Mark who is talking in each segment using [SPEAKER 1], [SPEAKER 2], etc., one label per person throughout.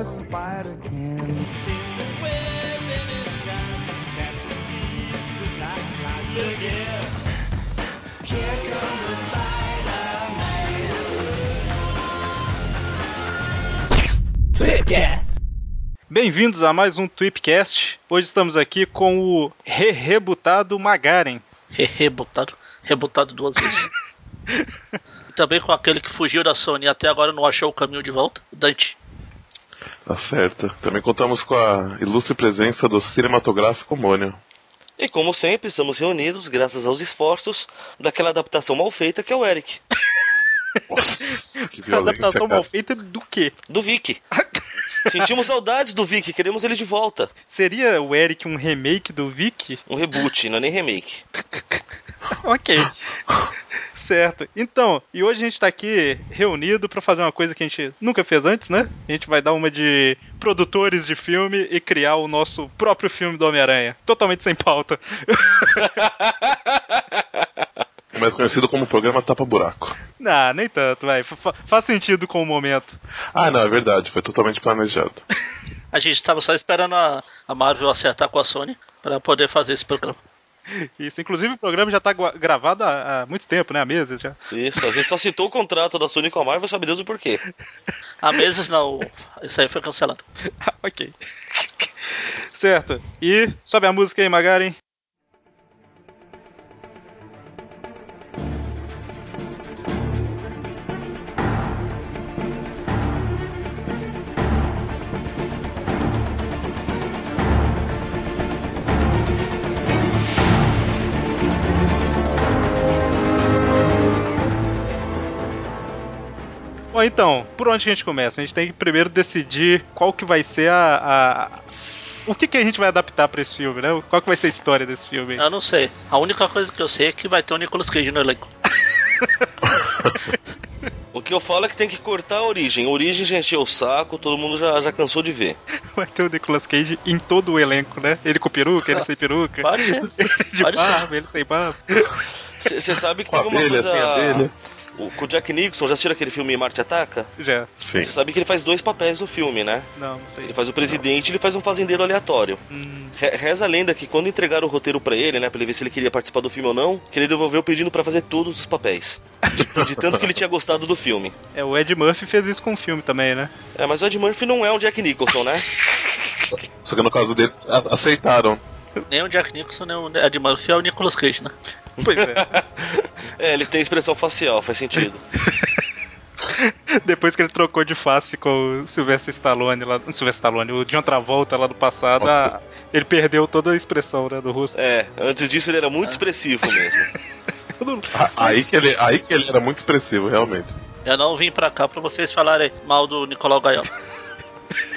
[SPEAKER 1] A spider can.
[SPEAKER 2] Bem-vindos a mais um Tweepcast. Hoje estamos aqui com o re-rebutado Magaren.
[SPEAKER 3] Re- Rebutado. Rebutado duas vezes. e também com aquele que fugiu da Sony e até agora não achou o caminho de volta, o Dante.
[SPEAKER 4] Tá certo. Também contamos com a ilustre presença do cinematográfico Mônio.
[SPEAKER 5] E como sempre, estamos reunidos graças aos esforços daquela adaptação mal feita que é o Eric,
[SPEAKER 4] Que violência,
[SPEAKER 2] Adaptação
[SPEAKER 4] cara.
[SPEAKER 2] mal feita do quê?
[SPEAKER 5] do Vic. Sentimos saudades do Vic, queremos ele de volta.
[SPEAKER 2] Seria o Eric um remake do Vic?
[SPEAKER 5] Um reboot, não é nem remake.
[SPEAKER 2] ok. Certo. Então, e hoje a gente tá aqui reunido pra fazer uma coisa que a gente nunca fez antes, né? A gente vai dar uma de produtores de filme e criar o nosso próprio filme do Homem-Aranha. Totalmente sem pauta.
[SPEAKER 4] Mais conhecido como programa Tapa Buraco.
[SPEAKER 2] Não, nem tanto, vai. Fa- faz sentido com o momento.
[SPEAKER 4] Ah, não, é verdade. Foi totalmente planejado.
[SPEAKER 3] A gente estava só esperando a, a Marvel acertar com a Sony para poder fazer esse programa.
[SPEAKER 2] Isso, inclusive o programa já tá gua- gravado há, há muito tempo, né? Há meses já.
[SPEAKER 5] Isso, a gente só citou o contrato da Sony com a Marvel, sabe Deus o porquê.
[SPEAKER 3] Há meses não, isso aí foi cancelado.
[SPEAKER 2] ok. certo. E sobe a música aí, Magaren. Então, por onde que a gente começa? A gente tem que primeiro decidir qual que vai ser a... a- O que, que a gente vai adaptar pra esse filme, né? Qual que vai ser a história desse filme?
[SPEAKER 3] Eu não sei. A única coisa que eu sei é que vai ter o Nicolas Cage no elenco.
[SPEAKER 5] O que eu falo é que tem que cortar a origem. A origem já encheu o saco, todo mundo já, já cansou de ver.
[SPEAKER 2] Vai ter o Nicolas Cage em todo o elenco, né? Ele com peruca, ele sem peruca.
[SPEAKER 3] Pode ser.
[SPEAKER 2] Ele de
[SPEAKER 3] Pode ser.
[SPEAKER 2] barba, ele sem barba.
[SPEAKER 5] Você sabe que
[SPEAKER 4] Com
[SPEAKER 5] tem uma
[SPEAKER 4] abelha,
[SPEAKER 5] coisa. O, com o Jack Nixon, já assistiu aquele filme Marte Ataca?
[SPEAKER 2] Já.
[SPEAKER 4] Sim.
[SPEAKER 5] Você sabe que ele faz dois papéis no filme, né?
[SPEAKER 2] Não, não sei.
[SPEAKER 5] Ele faz o presidente e ele faz um fazendeiro aleatório.
[SPEAKER 2] Hum,
[SPEAKER 5] Re- Reza a lenda que quando entregaram o roteiro pra ele, né, pra ele ver se ele queria participar do filme ou não, que ele devolveu pedindo pra fazer todos os papéis. De, de tanto que ele tinha gostado do filme.
[SPEAKER 2] é, o Ed Murphy fez isso com o filme também, né?
[SPEAKER 5] É, mas o Ed Murphy não é um Jack Nicholson, né?
[SPEAKER 4] Só que no caso deles, a- aceitaram.
[SPEAKER 3] Nem o Jack Nicholson, nem o Ed Murphy é o Nicolas Cage, né?
[SPEAKER 2] Pois é.
[SPEAKER 5] É, eles têm expressão facial, faz sentido.
[SPEAKER 2] Depois que ele trocou de face com o Sylvester Stallone lá. Não, Sylvester Stallone, o John Travolta lá do passado, a- ele perdeu toda a expressão né, do rosto.
[SPEAKER 5] É, antes disso ele era muito expressivo mesmo.
[SPEAKER 2] Não-
[SPEAKER 4] Aí que, ele, aí que ele era muito expressivo, realmente.
[SPEAKER 3] Eu não vim pra cá pra vocês falarem mal do Nicolau Gaiola.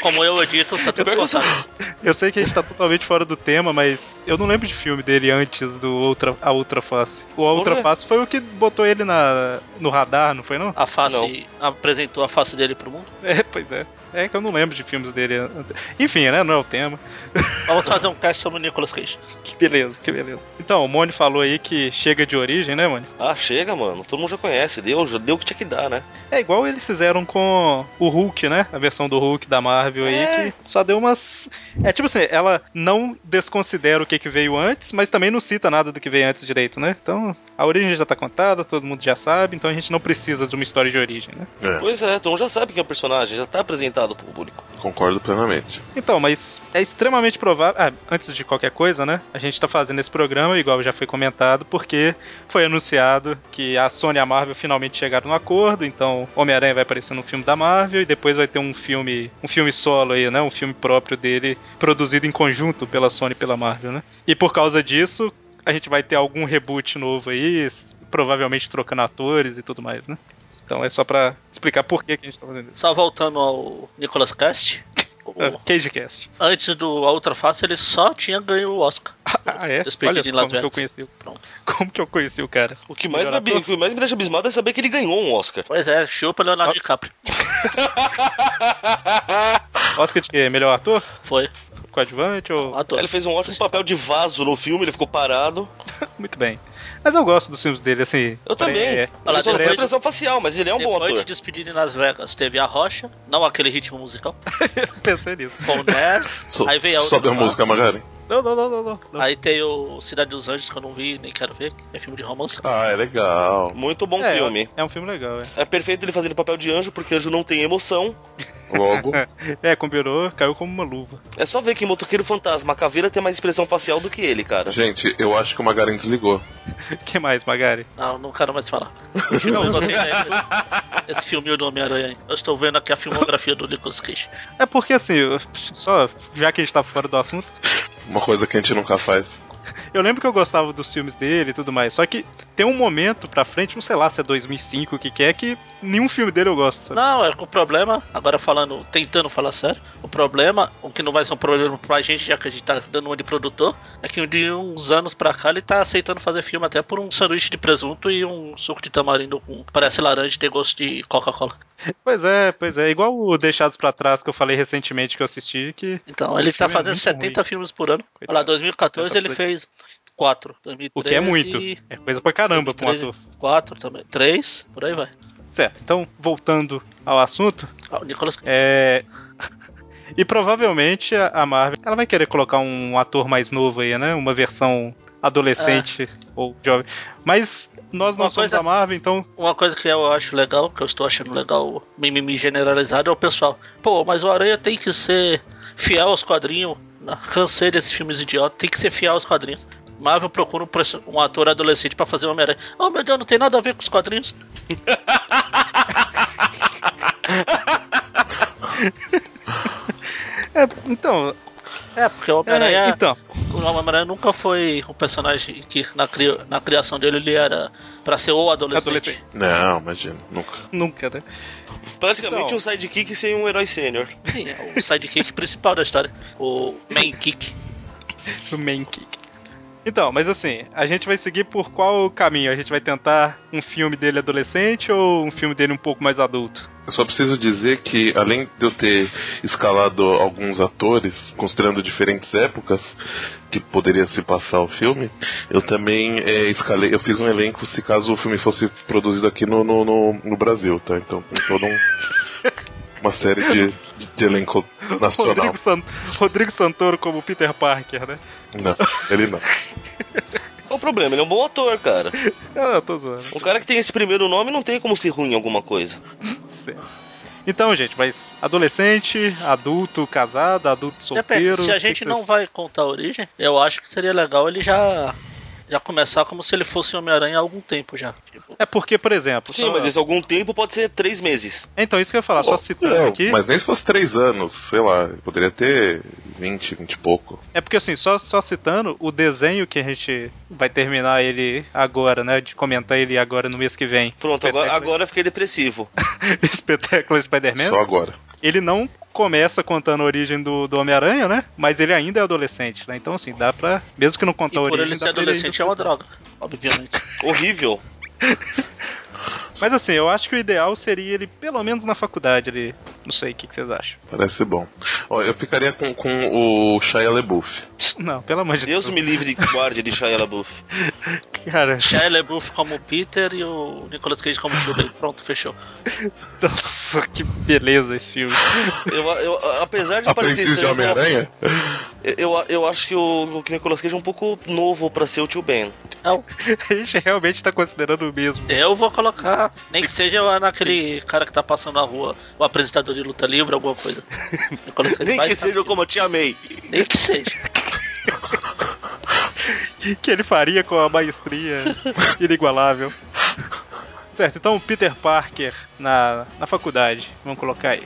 [SPEAKER 3] Como eu edito, tá tudo cortado.
[SPEAKER 2] Eu sei que a gente tá totalmente fora do tema, mas eu não lembro de filme dele antes do Outra, A Outra Face. O A Outra. Face foi o que botou ele na, no radar, não foi não?
[SPEAKER 3] A face apresentou a face dele pro mundo.
[SPEAKER 2] É, pois é. É que eu não lembro de filmes dele. Enfim, né? Não é o tema.
[SPEAKER 3] Vamos fazer um cast sobre o Nicolas Cage.
[SPEAKER 2] Que beleza, que beleza. Então, o Mone falou aí que chega de origem, né, Mone?
[SPEAKER 5] Ah, chega, mano. Todo mundo já conhece. Deu, já deu o que tinha que dar, né?
[SPEAKER 2] É igual eles fizeram com o Hulk, né? A versão do Hulk da Marvel aí,
[SPEAKER 5] É.
[SPEAKER 2] que só deu umas. É tipo assim, ela não desconsidera o que, que veio antes, mas também não cita nada do que veio antes direito, né? Então, a origem já tá contada, todo mundo já sabe, então a gente não precisa de uma história de origem, né?
[SPEAKER 4] É,
[SPEAKER 5] Pois é, todo mundo já sabe quem é o personagem, já tá apresentado pro público.
[SPEAKER 4] concordo plenamente.
[SPEAKER 2] Então, mas é extremamente provável. Ah, antes de qualquer coisa, né? A gente tá fazendo esse programa, igual já foi comentado, porque foi anunciado que a Sony e a Marvel finalmente chegaram no acordo. Então, Homem-Aranha vai aparecer no filme da Marvel e depois vai ter um filme, um filme solo aí, né? Um filme próprio dele, produzido em conjunto pela Sony e pela Marvel, né? E por causa disso, a gente vai ter algum reboot novo aí, provavelmente trocando atores e tudo mais, né? Então é só pra explicar por que, que a gente tá fazendo isso.
[SPEAKER 3] Só voltando ao Nicolas Cast. O-
[SPEAKER 2] Ah, Cagecast.
[SPEAKER 3] Antes do A Outra Face, ele só tinha ganho o Oscar.
[SPEAKER 2] Ah, é? Olha
[SPEAKER 3] em Las
[SPEAKER 2] como que eu
[SPEAKER 3] Vegas.
[SPEAKER 2] conheci.
[SPEAKER 3] Pronto.
[SPEAKER 2] Como que eu conheci o cara?
[SPEAKER 5] O que mais, me, o que mais me deixa abismado é saber que ele ganhou um Oscar.
[SPEAKER 3] Pois é, chupa Leonardo
[SPEAKER 2] Ah.
[SPEAKER 3] DiCaprio.
[SPEAKER 2] Oscar de quê? Melhor ator?
[SPEAKER 3] Foi.
[SPEAKER 2] Coadjuvante ou.
[SPEAKER 3] Ator.
[SPEAKER 5] Ele fez um ótimo papel de vaso no filme, ele ficou parado.
[SPEAKER 2] muito bem. Mas eu gosto dos filmes dele, assim.
[SPEAKER 5] Eu também.
[SPEAKER 2] É,
[SPEAKER 5] eu
[SPEAKER 3] Olha
[SPEAKER 5] só
[SPEAKER 3] depois-
[SPEAKER 5] expressão facial, mas ele é um bom
[SPEAKER 3] Depois de
[SPEAKER 5] ator.
[SPEAKER 3] despedir em Las Vegas, teve a Rocha, não aquele ritmo musical,
[SPEAKER 2] pensei nisso.
[SPEAKER 3] com o Nair,
[SPEAKER 4] So-
[SPEAKER 3] aí veio a outra
[SPEAKER 4] Sobe a música, Magari.
[SPEAKER 2] Não, não, não, não, não. não.
[SPEAKER 3] aí tem o Cidade dos Anjos, que eu não vi, nem quero ver, que é filme de romance.
[SPEAKER 4] Ah, é legal.
[SPEAKER 5] Muito bom
[SPEAKER 2] é,
[SPEAKER 5] filme.
[SPEAKER 2] É um filme legal, é.
[SPEAKER 5] É perfeito ele fazendo papel de anjo, porque anjo não tem emoção.
[SPEAKER 4] Logo,
[SPEAKER 2] É, combinou, caiu como uma luva.
[SPEAKER 5] É só ver que Motoqueiro Fantasma a caveira tem mais expressão facial do que ele, cara.
[SPEAKER 4] gente, eu acho que o Magaren desligou.
[SPEAKER 2] que mais, Magari?
[SPEAKER 3] Não, não quero mais falar. Continua você esse, esse filme do Homem-Aranha. Eu estou vendo aqui a filmografia do Nicolas Cage.
[SPEAKER 2] É porque assim, só já que a gente tá fora do assunto,
[SPEAKER 4] Uma coisa que a gente nunca faz.
[SPEAKER 2] Eu lembro que eu gostava dos filmes dele e tudo mais. Só que tem um momento pra frente, não sei lá se é 2005 o que que é, que nenhum filme dele eu gosto. Sabe?
[SPEAKER 3] Não, é que o problema, agora falando, tentando falar sério, o problema, o que não vai ser um problema pra gente, já que a gente tá dando uma de produtor, é que de uns anos pra cá ele tá aceitando fazer filme até por um sanduíche de presunto e um suco de tamarindo com parece laranja e tem gosto de Coca-Cola.
[SPEAKER 2] Pois é, pois é. Igual o Deixados pra Trás que eu falei recentemente que eu assisti, que.
[SPEAKER 3] Então, ele tá
[SPEAKER 2] é
[SPEAKER 3] fazendo
[SPEAKER 2] muito
[SPEAKER 3] 70 filmes por ano.
[SPEAKER 2] Coitado.
[SPEAKER 3] Olha lá, 2014 ele
[SPEAKER 2] 70%.
[SPEAKER 3] fez 4, 2013
[SPEAKER 2] O que é muito. É coisa pra caramba pra um
[SPEAKER 3] 2013,
[SPEAKER 2] ator.
[SPEAKER 3] 4 também, 3, por aí vai.
[SPEAKER 2] Certo, então, voltando ao assunto,
[SPEAKER 3] Ah, o Nicolas Cage.
[SPEAKER 2] é. E provavelmente a Marvel ela vai querer colocar um ator mais novo aí, né? Uma versão adolescente ou jovem. Mas nós não
[SPEAKER 3] Uma
[SPEAKER 2] somos
[SPEAKER 3] coisa-
[SPEAKER 2] a Marvel, então.
[SPEAKER 3] Uma coisa que eu acho legal, que eu estou achando legal, mimimi generalizado, é o pessoal. Pô, mas o Aranha tem que ser fiel aos quadrinhos. Cansei desses filmes idiotas, tem que ser fiel aos quadrinhos. Marvel procura um, um ator adolescente pra fazer o Homem-Aranha. Oh meu Deus, não tem nada a ver com os quadrinhos.
[SPEAKER 2] É, então.
[SPEAKER 3] É, porque o
[SPEAKER 2] É,
[SPEAKER 3] Homem-Aranha.
[SPEAKER 2] então.
[SPEAKER 3] O Homem-Aranha nunca foi um personagem que na, cri- na criação dele ele era pra ser o adolescente.
[SPEAKER 2] Adolescente.
[SPEAKER 4] Não, imagina, nunca.
[SPEAKER 2] Nunca, né?
[SPEAKER 5] Praticamente
[SPEAKER 2] Então.
[SPEAKER 5] um sidekick sem um herói sênior.
[SPEAKER 3] Sim, é o sidekick principal da história. O main kick.
[SPEAKER 2] O main kick. Então, mas assim, a gente vai seguir por qual caminho? A gente vai tentar um filme dele adolescente ou um filme dele um pouco mais adulto?
[SPEAKER 4] Eu só preciso dizer que, além de eu ter escalado alguns atores, considerando diferentes épocas que poderia se passar o filme, eu também é, escalei, eu fiz um elenco se caso o filme fosse produzido aqui no, no, no, no Brasil, tá? Então, com todo um. Uma série de, de, de elenco nacional.
[SPEAKER 2] Rodrigo, San... Rodrigo Santoro como Peter Parker, né?
[SPEAKER 4] Não, ele não.
[SPEAKER 5] Qual o problema? Ele é um bom ator, cara.
[SPEAKER 2] Ah, tô zoando.
[SPEAKER 5] Um cara que tem esse primeiro nome não tem como ser ruim em alguma coisa.
[SPEAKER 2] Certo. Então, gente, mas adolescente, adulto, casado, adulto solteiro.
[SPEAKER 3] Depende, se a
[SPEAKER 2] o
[SPEAKER 3] gente não
[SPEAKER 2] vocês-
[SPEAKER 3] vai contar a origem, eu acho que seria legal ele já já começar como se ele fosse Homem-Aranha há algum tempo já. Tipo,
[SPEAKER 2] É porque, por exemplo.
[SPEAKER 5] Sim,
[SPEAKER 2] só-
[SPEAKER 5] mas esse algum tempo pode ser três meses.
[SPEAKER 2] Então, isso que eu ia falar, só citando
[SPEAKER 4] Não,
[SPEAKER 2] aqui.
[SPEAKER 4] Mas nem se fosse três anos, sei lá, poderia ter 20, 20 e pouco.
[SPEAKER 2] É porque assim, só, só citando o desenho que a gente vai terminar ele agora, né? De comentar ele agora no mês que vem.
[SPEAKER 5] Pronto, agora, agora eu fiquei depressivo.
[SPEAKER 2] Espetáculo Spider-Man.
[SPEAKER 4] Só agora.
[SPEAKER 2] Ele não começa contando a origem do, do Homem-Aranha, né? Mas ele ainda é adolescente, né? Então, assim, dá pra. Mesmo que não contar a
[SPEAKER 3] por
[SPEAKER 2] origem.
[SPEAKER 3] ele
[SPEAKER 2] dá
[SPEAKER 3] ser adolescente é
[SPEAKER 2] ainda
[SPEAKER 3] uma droga, obviamente.
[SPEAKER 5] Horrível.
[SPEAKER 2] Mas assim, eu acho que o ideal seria ele, pelo menos na faculdade, ele. Não sei, o que, que vocês acham?
[SPEAKER 4] Parece bom. Ó, eu ficaria com, com o Shia LaBeouf.
[SPEAKER 2] Não, pelo amor de
[SPEAKER 5] Deus me livre de guarde de Shia LaBeouf.
[SPEAKER 2] Cara,
[SPEAKER 3] Shia LaBeouf como Peter e o Nicolas Cage como Tio Ben. Pronto, fechou.
[SPEAKER 2] nossa, que beleza esse filme.
[SPEAKER 5] Eu, eu- apesar de parecer
[SPEAKER 4] Aprendiz de
[SPEAKER 5] estranho,
[SPEAKER 4] Homem-Aranha?
[SPEAKER 5] eu, eu, eu acho que o, o Nicolas Cage é um pouco novo pra ser o tio Ben.
[SPEAKER 3] Não,
[SPEAKER 2] A gente realmente tá considerando o mesmo.
[SPEAKER 3] eu vou colocar, nem que seja naquele cara que tá passando na rua, o apresentador de luta livre, alguma coisa.
[SPEAKER 5] Nem que seja
[SPEAKER 3] aqui.
[SPEAKER 5] como eu te amei.
[SPEAKER 3] Nem que seja.
[SPEAKER 2] que ele faria com a maestria inigualável. Certo, então Peter Parker na, na faculdade, vamos colocar aí.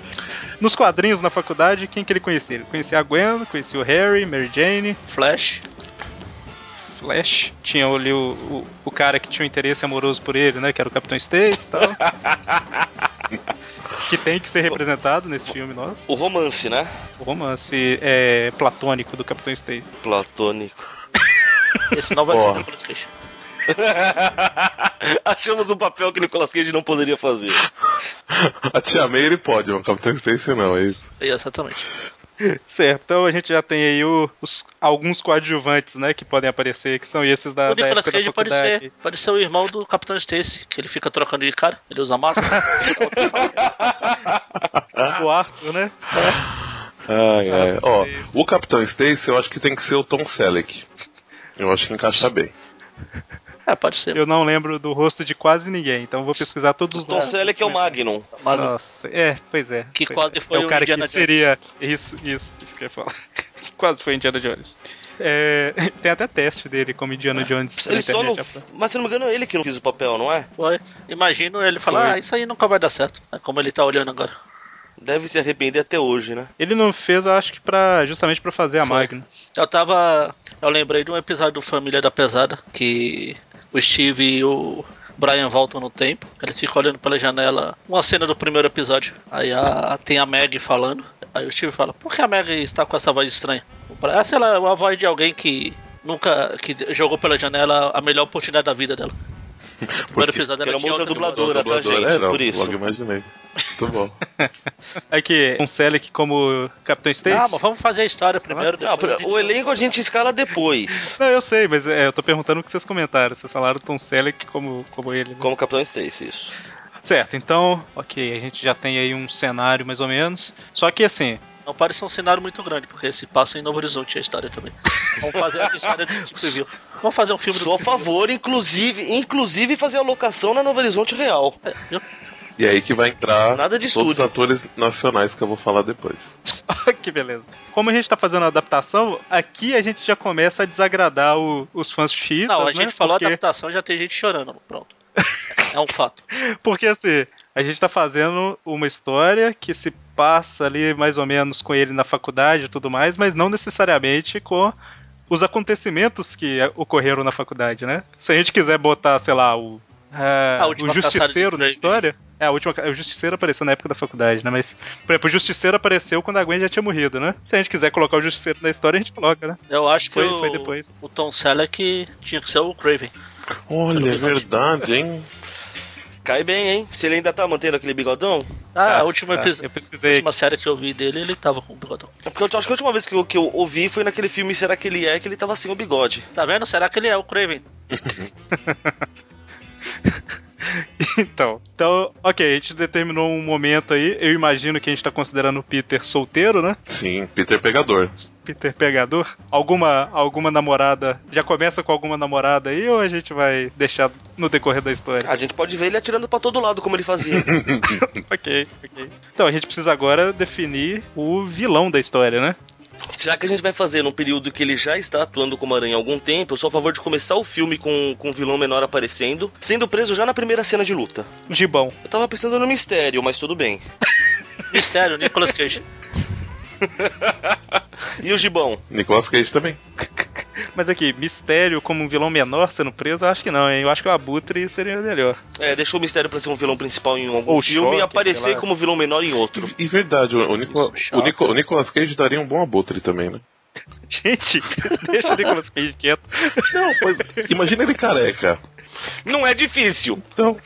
[SPEAKER 2] Nos quadrinhos na faculdade, quem que ele conhecia? Ele conhecia a Gwen, conhecia o Harry, Mary Jane,
[SPEAKER 3] Flash.
[SPEAKER 2] Flash, tinha ali o, o, o cara que tinha um interesse amoroso por ele, né? Que era o Capitão Stacy e tal. que tem que ser representado nesse filme nosso.
[SPEAKER 5] O romance, né?
[SPEAKER 2] O romance é, platônico do Capitão Stacy.
[SPEAKER 5] Platônico.
[SPEAKER 3] Esse não vai ser o Nicolas Cage.
[SPEAKER 5] Achamos um papel que Nicolas Cage não poderia fazer.
[SPEAKER 4] A Tia May ele pode, mas o Capitão Stacy não, é isso.
[SPEAKER 3] Exatamente.
[SPEAKER 2] Certo, então a gente já tem aí o- os, alguns coadjuvantes, né, que podem aparecer, que são esses da,
[SPEAKER 3] o
[SPEAKER 2] da
[SPEAKER 3] Nicolas Cage pode ser, pode ser o irmão do Capitão Stacy, que ele fica trocando de cara, ele usa máscara.
[SPEAKER 2] O Arthur, né?
[SPEAKER 4] Ai, ai. Ó,
[SPEAKER 2] Stacy.
[SPEAKER 4] o Capitão Stacy eu acho que tem que ser o Tom Selleck. Eu acho que encaixa bem.
[SPEAKER 3] É, pode ser.
[SPEAKER 2] Eu não lembro do rosto de quase ninguém, então vou pesquisar todos os
[SPEAKER 5] Tom
[SPEAKER 2] nomes.
[SPEAKER 5] Selleck é o Magnum.
[SPEAKER 2] Nossa, é, pois é.
[SPEAKER 3] Que
[SPEAKER 2] pois
[SPEAKER 3] quase
[SPEAKER 2] é.
[SPEAKER 3] foi
[SPEAKER 2] é
[SPEAKER 3] o
[SPEAKER 2] cara
[SPEAKER 3] Indiana
[SPEAKER 2] que seria. Isso, isso, isso que eu ia falar. Que quase foi Indiana Jones. É, tem até teste dele como Indiana Jones. na
[SPEAKER 5] Ele só não. Mas se não me engano, é ele que não quis o papel, não é?
[SPEAKER 3] foi. Imagino ele falar,
[SPEAKER 2] Foi.
[SPEAKER 3] ah, isso aí nunca vai dar certo. É como ele tá olhando agora.
[SPEAKER 5] Deve se arrepender até hoje, né?
[SPEAKER 2] Ele não fez, eu acho que pra, justamente pra fazer a
[SPEAKER 3] Foi.
[SPEAKER 2] Magnum.
[SPEAKER 3] Eu tava. Eu lembrei de um episódio do Família da Pesada que o Steve e o Brian voltam no tempo. Eles ficam olhando pela janela. Uma cena do primeiro episódio. Aí a, tem a Meg falando. Aí o Steve fala: Por que a Meg está com essa voz estranha? Lá, é uma voz de alguém que nunca. que jogou pela janela a melhor oportunidade da vida dela. Primeiro
[SPEAKER 4] Porque-
[SPEAKER 3] episódio ela
[SPEAKER 5] era
[SPEAKER 3] tinha
[SPEAKER 5] uma outra dubladora, tá,
[SPEAKER 4] Dublador,
[SPEAKER 5] gente?
[SPEAKER 4] é, não,
[SPEAKER 5] Por isso.
[SPEAKER 4] Logo imaginei. Muito bom.
[SPEAKER 2] É que um Selleck como Capitão Stacy.
[SPEAKER 3] Ah, mas vamos fazer a história primeiro.
[SPEAKER 5] Não,
[SPEAKER 3] depois
[SPEAKER 5] o elenco a gente escala depois.
[SPEAKER 2] Não, eu sei, mas é, eu tô perguntando o que vocês comentaram. Vocês falaram Tom Selleck como, como ele. né?
[SPEAKER 5] Como Capitão Stacy, isso.
[SPEAKER 2] Certo, então, ok, a gente já tem aí um cenário mais ou menos. Só que assim,
[SPEAKER 3] Não parece um cenário muito grande, porque se passa em Novo Horizonte a história também. Vamos fazer essa história de tipo viu. Vamos fazer um filme
[SPEAKER 5] Sou a
[SPEAKER 3] do
[SPEAKER 5] favor, inclusive, inclusive fazer a locação na Novo Horizonte Real.
[SPEAKER 3] É?
[SPEAKER 4] E aí que vai entrar
[SPEAKER 5] Nada de
[SPEAKER 4] todos os atores nacionais que eu vou falar depois.
[SPEAKER 2] que beleza. Como a gente tá fazendo a adaptação, aqui a gente já começa a desagradar o- os fãs X.
[SPEAKER 3] Não, a
[SPEAKER 2] né?
[SPEAKER 3] gente falou
[SPEAKER 2] porque,
[SPEAKER 3] adaptação, já tem gente chorando. Pronto. É um fato.
[SPEAKER 2] Porque assim, a gente tá fazendo uma história que se passa ali mais ou menos com ele na faculdade e tudo mais, mas não necessariamente com os acontecimentos que ocorreram na faculdade, né? Se a gente quiser botar, sei lá, o.
[SPEAKER 3] última
[SPEAKER 2] o Justiceiro na
[SPEAKER 3] Grave.
[SPEAKER 2] história. É, a última. O Justiceiro apareceu na época da faculdade, né? Mas, por exemplo, o Justiceiro apareceu quando a Gwen já tinha morrido, né? Se a gente quiser colocar o Justiceiro na história, a gente coloca, né?
[SPEAKER 3] Eu acho que
[SPEAKER 2] Foi-
[SPEAKER 3] o,
[SPEAKER 2] foi depois.
[SPEAKER 3] o Tom Selleck tinha que ser o Craven.
[SPEAKER 4] Olha, é verdade, hein?
[SPEAKER 5] Cai bem, hein? Se ele ainda tá mantendo aquele bigodão.
[SPEAKER 3] Ah,
[SPEAKER 2] Tá,
[SPEAKER 3] a última,
[SPEAKER 2] tá. Eu pesquisei.
[SPEAKER 3] última série que eu vi dele, ele tava com o bigodão.
[SPEAKER 5] É porque eu acho que a última vez que eu, que eu ouvi foi naquele filme Será que ele é? Que ele tava sem o bigode.
[SPEAKER 3] Tá vendo? Será que ele é o Craven?
[SPEAKER 2] Então, então, ok, a gente determinou um momento aí. Eu imagino que a gente tá considerando o Peter solteiro, né?
[SPEAKER 4] Sim, Peter Pegador.
[SPEAKER 2] Peter pegador. Alguma, alguma namorada. Já começa com alguma namorada aí ou a gente vai deixar no decorrer da história?
[SPEAKER 5] A gente pode ver ele atirando pra todo lado, como ele fazia.
[SPEAKER 2] ok, ok. Então a gente precisa agora definir o vilão da história, né?
[SPEAKER 5] Já que a gente vai fazer num período que ele já está atuando como aranha há algum tempo, eu sou a favor de começar o filme com, com um vilão menor aparecendo, sendo preso já na primeira cena de luta.
[SPEAKER 2] Gibão.
[SPEAKER 5] Eu tava pensando no mistério, mas tudo bem.
[SPEAKER 3] Mistério, Nicolas Cage.
[SPEAKER 5] E o Gibão?
[SPEAKER 4] Nicolas Cage também.
[SPEAKER 2] Mas aqui, mistério como um vilão menor sendo preso, eu acho que não, hein? Eu acho que o Abutre seria melhor.
[SPEAKER 5] É, deixou o mistério pra ser um vilão principal em algum
[SPEAKER 2] Ou
[SPEAKER 5] filme
[SPEAKER 2] Choque,
[SPEAKER 5] e aparecer como vilão menor em outro.
[SPEAKER 4] E verdade, o, o, Nicola-
[SPEAKER 3] Isso,
[SPEAKER 4] o, Nico- o Nicolas Cage daria um bom abutre também, né?
[SPEAKER 2] Gente, deixa o Nicolas Cage quieto.
[SPEAKER 4] Não, pois, imagina ele careca.
[SPEAKER 5] Não é difícil,
[SPEAKER 4] Então,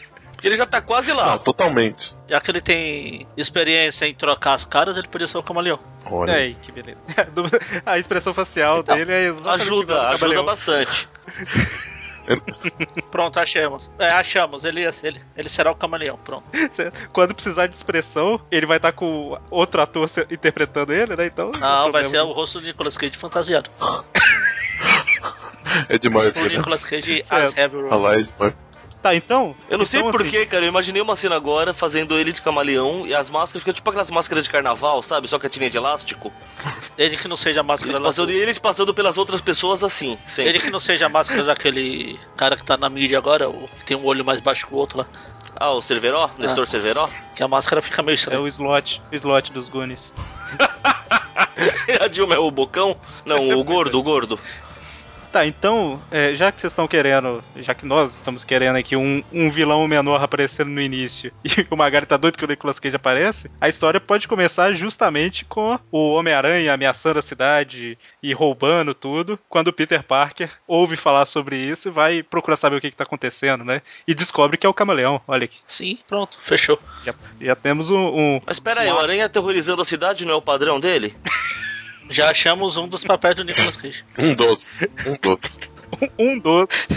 [SPEAKER 5] porque ele já tá quase
[SPEAKER 4] não,
[SPEAKER 5] lá.
[SPEAKER 4] totalmente.
[SPEAKER 3] Já que ele tem experiência em trocar as caras, ele podia ser o camaleão.
[SPEAKER 4] Olha,
[SPEAKER 2] Aí, que beleza. A expressão facial
[SPEAKER 3] Então,
[SPEAKER 2] dele é
[SPEAKER 5] Ajuda, ajuda bastante.
[SPEAKER 3] Pronto, achamos. É, achamos. Ele, ia ser- ele, ele será o camaleão. Pronto.
[SPEAKER 2] Quando precisar de expressão, ele vai estar com outro ator interpretando ele, né? Então.
[SPEAKER 3] Não, vai ser o rosto do Nicolas Cage fantasiado.
[SPEAKER 4] é demais.
[SPEAKER 3] O
[SPEAKER 4] Né?
[SPEAKER 3] Nicolas Cage as Heavy
[SPEAKER 4] A
[SPEAKER 3] Road.
[SPEAKER 4] lá é demais.
[SPEAKER 2] Tá, então.
[SPEAKER 5] Eu não sei
[SPEAKER 2] então, assim,
[SPEAKER 5] porquê, cara. Eu imaginei uma cena agora fazendo ele de camaleão e as máscaras ficam tipo aquelas máscaras de carnaval, sabe? Só que a tirinha de elástico.
[SPEAKER 3] Desde que não seja a máscara
[SPEAKER 5] Eles passando, e eles passando pelas outras pessoas assim, sempre.
[SPEAKER 3] Desde que não seja a máscara daquele cara que tá na mídia agora, que tem um olho mais baixo que o outro lá.
[SPEAKER 5] Ah, o Cerveró? Nestor Cerveró?
[SPEAKER 3] Que a máscara fica meio
[SPEAKER 2] É
[SPEAKER 3] estranha.
[SPEAKER 2] o slot, o slot dos Goonies.
[SPEAKER 5] a Dilma é o bocão? Não, o gordo, o gordo.
[SPEAKER 2] Tá, então, é, já que vocês estão querendo, já que nós estamos querendo aqui um, um vilão menor aparecendo no início e o Magari tá doido que o Nicolas Cage aparece, a história pode começar justamente com o Homem-Aranha ameaçando a cidade e roubando tudo, quando o Peter Parker ouve falar sobre isso e vai procurar saber o que, que tá acontecendo, né? E descobre que é o camaleão. Olha aqui.
[SPEAKER 3] Sim, pronto, fechou.
[SPEAKER 2] Já, já temos um. um
[SPEAKER 5] Mas espera aí, o Aranha aterrorizando a cidade não é o padrão dele?
[SPEAKER 3] Já achamos um dos papéis do Nicolas Cage.
[SPEAKER 4] Um doce. Um doce.
[SPEAKER 2] um doce.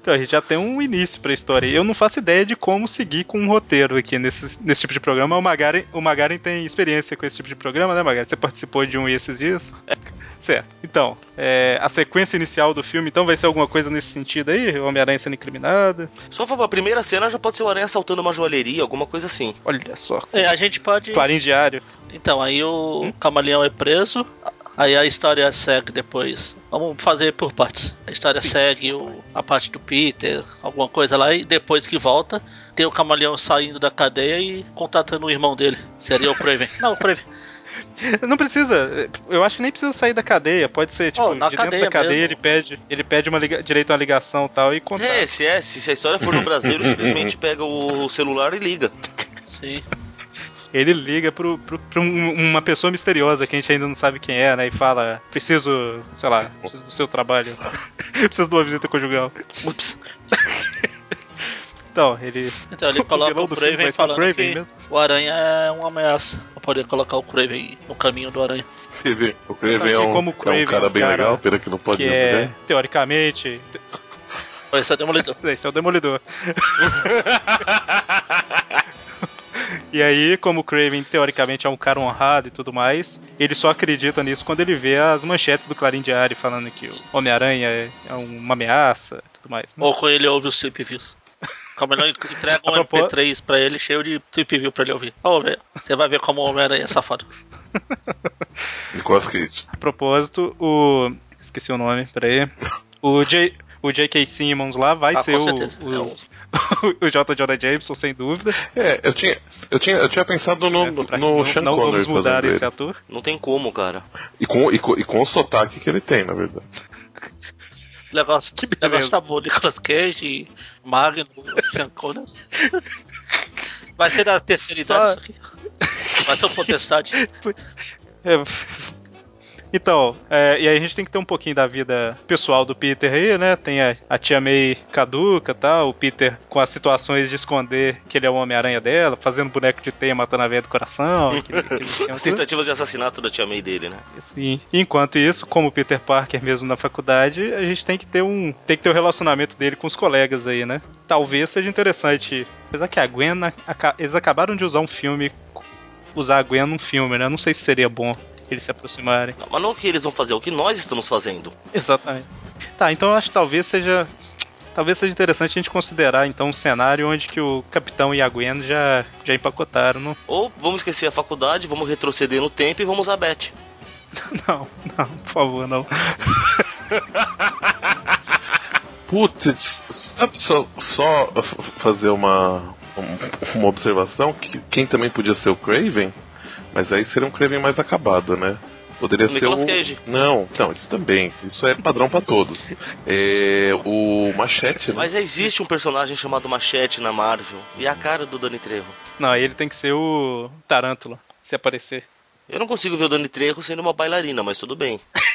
[SPEAKER 2] então a gente já tem um início pra história. Eu não faço ideia de como seguir com um roteiro aqui nesse, nesse tipo de programa. O Magaren, o Magaren tem experiência com esse tipo de programa, né, Magaren? Você participou de um esses dias? Certo. Então, é, a sequência inicial do filme, então, vai ser alguma coisa nesse sentido aí? Homem-Aranha sendo incriminado?
[SPEAKER 5] Só por favor, a primeira cena já pode ser o Aranha assaltando uma joalheria, alguma coisa assim.
[SPEAKER 2] Olha só.
[SPEAKER 3] É, a gente pode.
[SPEAKER 2] Clarim diário.
[SPEAKER 3] Então, aí o camaleão é preso. Aí a história segue depois. Vamos fazer por partes. A história segue o, a parte do Peter, alguma coisa lá, e depois que volta, tem o camaleão saindo da cadeia e contatando o irmão dele. Seria o Craven. Não, o Craven.
[SPEAKER 2] Não precisa, eu acho que nem precisa sair da cadeia. Pode ser, tipo,
[SPEAKER 3] Oh, na
[SPEAKER 2] de dentro
[SPEAKER 3] cadeia
[SPEAKER 2] da cadeia
[SPEAKER 3] mesmo.
[SPEAKER 2] ele pede, ele pede uma liga- direito a uma ligação e tal e conta.
[SPEAKER 5] É, se é, se a história for no Brasil, ele simplesmente pega o celular e liga.
[SPEAKER 3] Sim.
[SPEAKER 2] Ele liga pro, pro, pra um- uma pessoa misteriosa que a gente ainda não sabe quem é, né? E fala: preciso, sei lá, preciso do seu trabalho. preciso de uma visita conjugal.
[SPEAKER 5] Ups.
[SPEAKER 2] Então, ele.
[SPEAKER 3] Então ele
[SPEAKER 2] O
[SPEAKER 3] coloca o
[SPEAKER 2] do filme
[SPEAKER 3] Craven
[SPEAKER 2] ser o
[SPEAKER 3] falando
[SPEAKER 2] Craven
[SPEAKER 3] que
[SPEAKER 2] mesmo?
[SPEAKER 3] o Aranha é uma ameaça. Pra poder colocar o Craven no caminho do Aranha.
[SPEAKER 4] O Craven
[SPEAKER 2] Tá,
[SPEAKER 4] é um,
[SPEAKER 2] como o
[SPEAKER 4] é
[SPEAKER 2] Craven
[SPEAKER 4] um cara
[SPEAKER 2] é um
[SPEAKER 4] bem
[SPEAKER 2] cara
[SPEAKER 4] legal, pena que não pode
[SPEAKER 2] que é, teoricamente.
[SPEAKER 3] Esse é o Demolidor.
[SPEAKER 2] Esse é o Demolidor. E aí, como o Craven teoricamente é um cara honrado e tudo mais, ele só acredita nisso quando ele vê as manchetes do Clarim Diário falando que o Homem-Aranha é, é uma ameaça e tudo mais.
[SPEAKER 3] Ou quando ele ouve os Trip Views. O Camelão entrega um
[SPEAKER 2] A propó-
[SPEAKER 3] MP3 pra ele cheio de Trip View pra ele ouvir. Ó, velho. Você vai ver como o Homem-Aranha é safado.
[SPEAKER 4] Nicolas Cage.
[SPEAKER 2] A propósito, o. Esqueci o nome, peraí. O J. O J.K. Simmons lá vai
[SPEAKER 3] Ah,
[SPEAKER 2] ser
[SPEAKER 3] com
[SPEAKER 2] o,
[SPEAKER 3] certeza. É
[SPEAKER 2] o,
[SPEAKER 3] o-
[SPEAKER 2] o J. Jonah Jameson, sem dúvida.
[SPEAKER 4] É, eu tinha, eu tinha, eu tinha pensado no,
[SPEAKER 2] É, pra-
[SPEAKER 4] no
[SPEAKER 2] não,
[SPEAKER 4] Sean
[SPEAKER 2] não
[SPEAKER 4] Connery
[SPEAKER 2] vamos mudar esse
[SPEAKER 4] ele.
[SPEAKER 2] ator.
[SPEAKER 5] Não tem como, cara.
[SPEAKER 4] E com, e, com, e com o sotaque que ele tem, na verdade.
[SPEAKER 3] Negócio,
[SPEAKER 2] Que
[SPEAKER 3] negócio tá bom. Nicolas Cage, Magno, Sean Connery. Vai ser da terceira idade
[SPEAKER 2] Só-
[SPEAKER 3] isso aqui. Vai ser o Potestade.
[SPEAKER 2] É. Então, é, e aí a gente tem que ter um pouquinho da vida pessoal do Peter aí, né? Tem a, a tia May caduca tal, o Peter com as situações de esconder que ele é o Homem-Aranha dela, fazendo boneco de teia, matando a veia do coração. aquele- aquele esquema
[SPEAKER 5] As tentativas de assassinato da tia May dele, né?
[SPEAKER 2] Sim. Enquanto isso, como o Peter Parker mesmo na faculdade, a gente tem que ter um tem que ter o relacionamento dele com os colegas aí, né? Talvez seja interessante, apesar que a Gwen aca- eles acabaram de usar um filme usar a Gwen num filme, né? Não sei se seria bom eles se aproximarem.
[SPEAKER 5] Não, mas não o que eles vão fazer, é o que nós estamos fazendo.
[SPEAKER 2] Exatamente. Tá, então eu acho que talvez seja talvez seja interessante a gente considerar então um cenário onde que o Capitão e a Gwen já já empacotaram, não?
[SPEAKER 5] Ou vamos esquecer a faculdade, vamos retroceder no tempo e vamos usar a Beth.
[SPEAKER 2] Não, não, por favor, não.
[SPEAKER 4] Putz, só, só fazer uma, um- uma observação que quem também podia ser o Craven, mas aí seria um Craven mais acabado, né? Poderia ser
[SPEAKER 5] Nicolas
[SPEAKER 4] o...
[SPEAKER 5] Cage.
[SPEAKER 4] Não, não, isso também. Isso é padrão pra todos. É o Machete, né?
[SPEAKER 5] Mas existe um personagem chamado Machete na Marvel. E é a cara do Dani Trejo.
[SPEAKER 2] Não, ele tem que ser o Tarântula, se aparecer.
[SPEAKER 5] Eu não consigo ver o Dani Trejo sendo uma bailarina, mas tudo bem.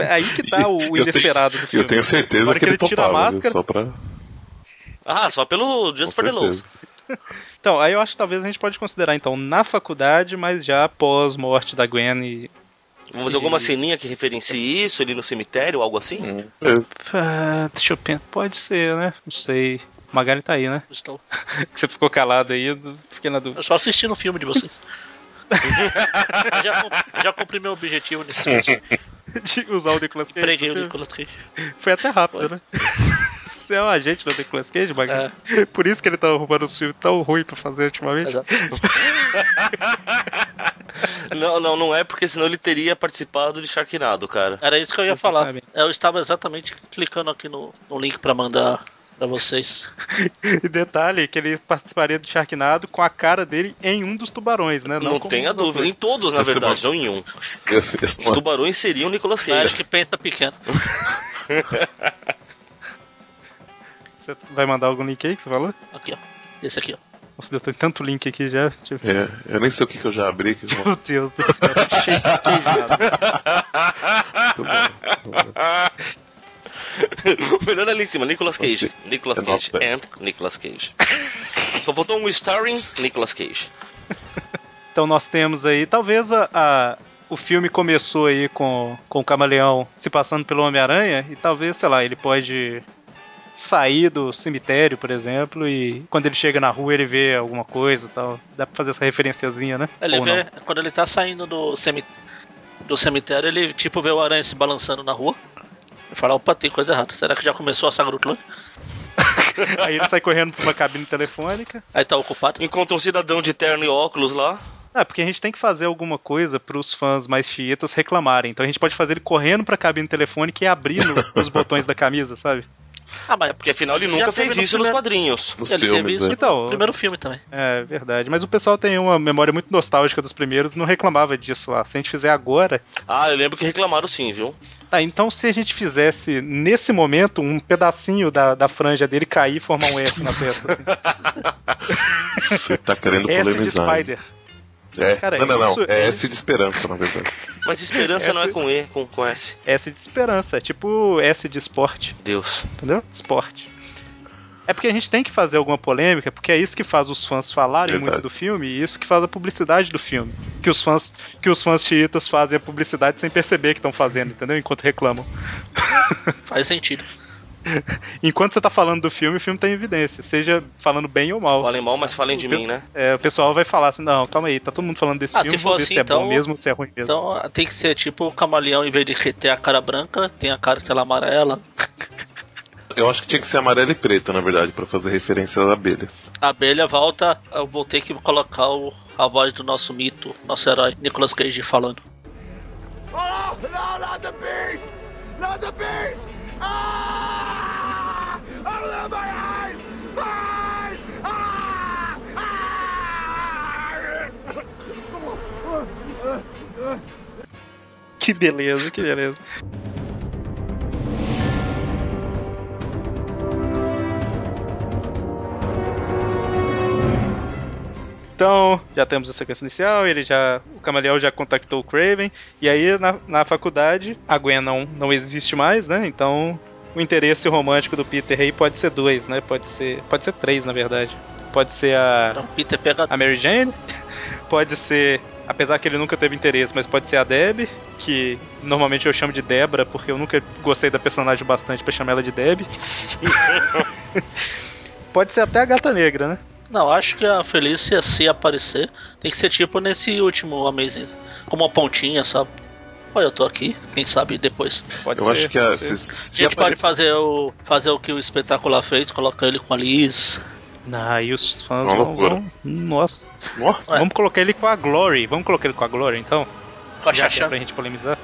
[SPEAKER 2] É aí que tá o
[SPEAKER 4] Eu
[SPEAKER 2] inesperado do filme.
[SPEAKER 4] Eu tenho certeza que,
[SPEAKER 2] que
[SPEAKER 4] ele
[SPEAKER 2] ele tira a
[SPEAKER 4] topava, viu?
[SPEAKER 2] máscara-
[SPEAKER 4] só pra...
[SPEAKER 5] Ah, só pelo Just
[SPEAKER 4] Com
[SPEAKER 5] for the Lows.
[SPEAKER 2] Então, aí eu acho que talvez a gente pode considerar então na faculdade, mas já após morte da Gwen e
[SPEAKER 5] Vamos fazer alguma ceninha que referencie isso ali no cemitério, algo assim?
[SPEAKER 4] Hum.
[SPEAKER 2] Ah, deixa eu pensar. Pode ser, né? Não sei. Magali tá aí, né?
[SPEAKER 3] Estou.
[SPEAKER 2] Você ficou calado aí, eu fiquei na dúvida.
[SPEAKER 3] Eu só assisti no filme de vocês. já, cum- eu já cumpri meu objetivo nesse filme.
[SPEAKER 2] De usar o Nicolas Cage.
[SPEAKER 3] Preguei o. Nicolas Cage.
[SPEAKER 2] Foi até rápido, né? Você é um agente do Nicolas Cage, Magali? Por isso que ele tá arrumando um filme tão ruim pra fazer ultimamente.
[SPEAKER 5] Não, não, não é porque senão ele teria participado de Sharknado, cara.
[SPEAKER 3] Era isso que eu ia falar.
[SPEAKER 2] Exatamente.
[SPEAKER 3] Eu estava exatamente clicando aqui no, no link pra mandar pra vocês.
[SPEAKER 2] E detalhe que ele participaria do Sharknado com a cara dele em um dos tubarões, né?
[SPEAKER 5] Não,
[SPEAKER 2] como
[SPEAKER 5] tenha dúvida. Em todos, na
[SPEAKER 4] é
[SPEAKER 5] verdade, não em um. Os tubarões seriam o Nicolas
[SPEAKER 3] Eu acho
[SPEAKER 5] Cage.
[SPEAKER 3] que pensa pequeno.
[SPEAKER 2] Você vai mandar algum link aí que você falou?
[SPEAKER 3] Aqui, ó. Esse aqui, ó.
[SPEAKER 2] Nossa, eu tenho tanto link aqui já. Deixa eu ver.
[SPEAKER 4] É, eu nem sei o que, que eu já abri. Que eu...
[SPEAKER 2] Meu Deus do céu,
[SPEAKER 4] bom.
[SPEAKER 5] O melhor é ali em cima, Nicolas Cage. Nicolas
[SPEAKER 4] É
[SPEAKER 5] Cage
[SPEAKER 4] nossa.
[SPEAKER 5] and Nicolas Cage. Só faltou um starring Nicolas Cage.
[SPEAKER 2] Então nós temos aí, talvez a, a- o filme começou aí com, com o Camaleão se passando pelo Homem-Aranha e talvez, sei lá, ele pode sair do cemitério, por exemplo, e quando ele chega na rua ele vê alguma coisa e tal. Dá pra fazer essa referenciazinha, né?
[SPEAKER 3] Ele
[SPEAKER 2] Ou
[SPEAKER 3] vê,
[SPEAKER 2] não?
[SPEAKER 3] quando ele tá saindo do, cemi- do cemitério, ele tipo vê o aranha se balançando na rua. E fala, opa, tem coisa errada. Será que já começou a saga do clã?
[SPEAKER 2] Aí ele sai correndo pra uma cabine telefônica.
[SPEAKER 3] Aí tá ocupado.
[SPEAKER 5] Encontra um cidadão de terno e óculos lá.
[SPEAKER 2] Ah, porque a gente tem que fazer alguma coisa pros fãs mais chiitas reclamarem. Então a gente pode fazer ele correndo pra cabine telefônica e abrindo os botões da camisa, sabe?
[SPEAKER 3] Ah, mas
[SPEAKER 5] Porque afinal ele nunca
[SPEAKER 3] teve
[SPEAKER 5] fez
[SPEAKER 3] no
[SPEAKER 5] isso nos
[SPEAKER 3] primeiro-
[SPEAKER 5] quadrinhos.
[SPEAKER 4] Nos
[SPEAKER 3] ele teve
[SPEAKER 4] filmes,
[SPEAKER 3] isso
[SPEAKER 4] né?
[SPEAKER 2] Então,
[SPEAKER 3] no primeiro filme também.
[SPEAKER 2] É verdade. Mas o pessoal tem uma memória muito nostálgica dos primeiros não reclamava disso lá. Se a gente fizer agora.
[SPEAKER 5] Ah, eu lembro que reclamaram sim, viu?
[SPEAKER 2] Tá, então se a gente fizesse nesse momento um pedacinho da, da franja dele cair e formar um S na testa. Assim.
[SPEAKER 4] Você tá querendo
[SPEAKER 2] S de
[SPEAKER 4] polemizar.
[SPEAKER 2] Spider.
[SPEAKER 4] É.
[SPEAKER 2] Cara,
[SPEAKER 4] não, não, não.
[SPEAKER 2] isso-
[SPEAKER 4] É S de esperança, na verdade.
[SPEAKER 5] Mas esperança não é com E, com, com S.
[SPEAKER 2] S de esperança. É tipo S de esporte.
[SPEAKER 5] Deus.
[SPEAKER 2] Entendeu? Esporte. É porque a gente tem que fazer alguma polêmica, porque é isso que faz os fãs falarem
[SPEAKER 4] Verdade.
[SPEAKER 2] muito do filme e isso que faz a publicidade do filme. Que os fãs, que os fãs chiitas fazem a publicidade sem perceber que estão fazendo, entendeu? Enquanto reclamam.
[SPEAKER 3] Faz sentido.
[SPEAKER 2] Enquanto você tá falando do filme, o filme tá em evidência, seja falando bem ou mal.
[SPEAKER 5] Falem mal, mas falem de mim, né?
[SPEAKER 2] É, o pessoal vai falar assim, não, calma aí, tá todo mundo falando desse
[SPEAKER 3] Ah,
[SPEAKER 2] filme,
[SPEAKER 3] se for
[SPEAKER 2] vamos ver
[SPEAKER 3] assim,
[SPEAKER 2] se é
[SPEAKER 3] então-
[SPEAKER 2] bom mesmo ou se é ruim mesmo.
[SPEAKER 3] Então tem que ser tipo o camaleão, em vez de ter a cara branca, tem a cara, sei lá, amarela.
[SPEAKER 4] Eu acho que tinha que ser amarelo e preto, na verdade, pra fazer referência às abelhas.
[SPEAKER 3] A abelha volta, eu vou ter que colocar o, a voz do nosso mito, nosso herói, Nicolas Cage falando.
[SPEAKER 6] Oh, no, not the bees! Not the bees! Ah! Open my eyes! Eyes! Ah! Ah!
[SPEAKER 2] Que beleza, que beleza. Então, já temos a sequência inicial, ele já. O Camaleão já contactou o Craven, e aí na, na faculdade a Gwen não, não existe mais, né? Então o interesse romântico do Peter aí pode ser dois, né? Pode ser. Pode ser três, na verdade. Pode ser a.
[SPEAKER 3] Então Peter pega
[SPEAKER 2] a Mary Jane, pode ser, apesar que ele nunca teve interesse, mas pode ser a Deb, que normalmente eu chamo de Debra, porque eu nunca gostei da personagem bastante pra chamar ela de Deb. pode ser até a Gata Negra, né?
[SPEAKER 3] Não, acho que a Felícia, se aparecer, tem que ser tipo nesse último Amazing. Como uma pontinha, sabe? Olha, eu tô aqui, quem sabe depois.
[SPEAKER 2] Pode
[SPEAKER 4] Eu
[SPEAKER 2] ser.
[SPEAKER 4] acho que a,
[SPEAKER 2] ser.
[SPEAKER 4] se-
[SPEAKER 3] A gente pode fazer o, fazer o que o espetacular fez, colocar ele com a Liz.
[SPEAKER 2] Ah, e os fãs vão, vão- Nossa.
[SPEAKER 3] Ué.
[SPEAKER 2] Vamos colocar ele com a Glory. Vamos colocar ele com a Glory, então?
[SPEAKER 3] Com a
[SPEAKER 2] Já que é
[SPEAKER 3] Xaxã.
[SPEAKER 2] pra gente polemizar.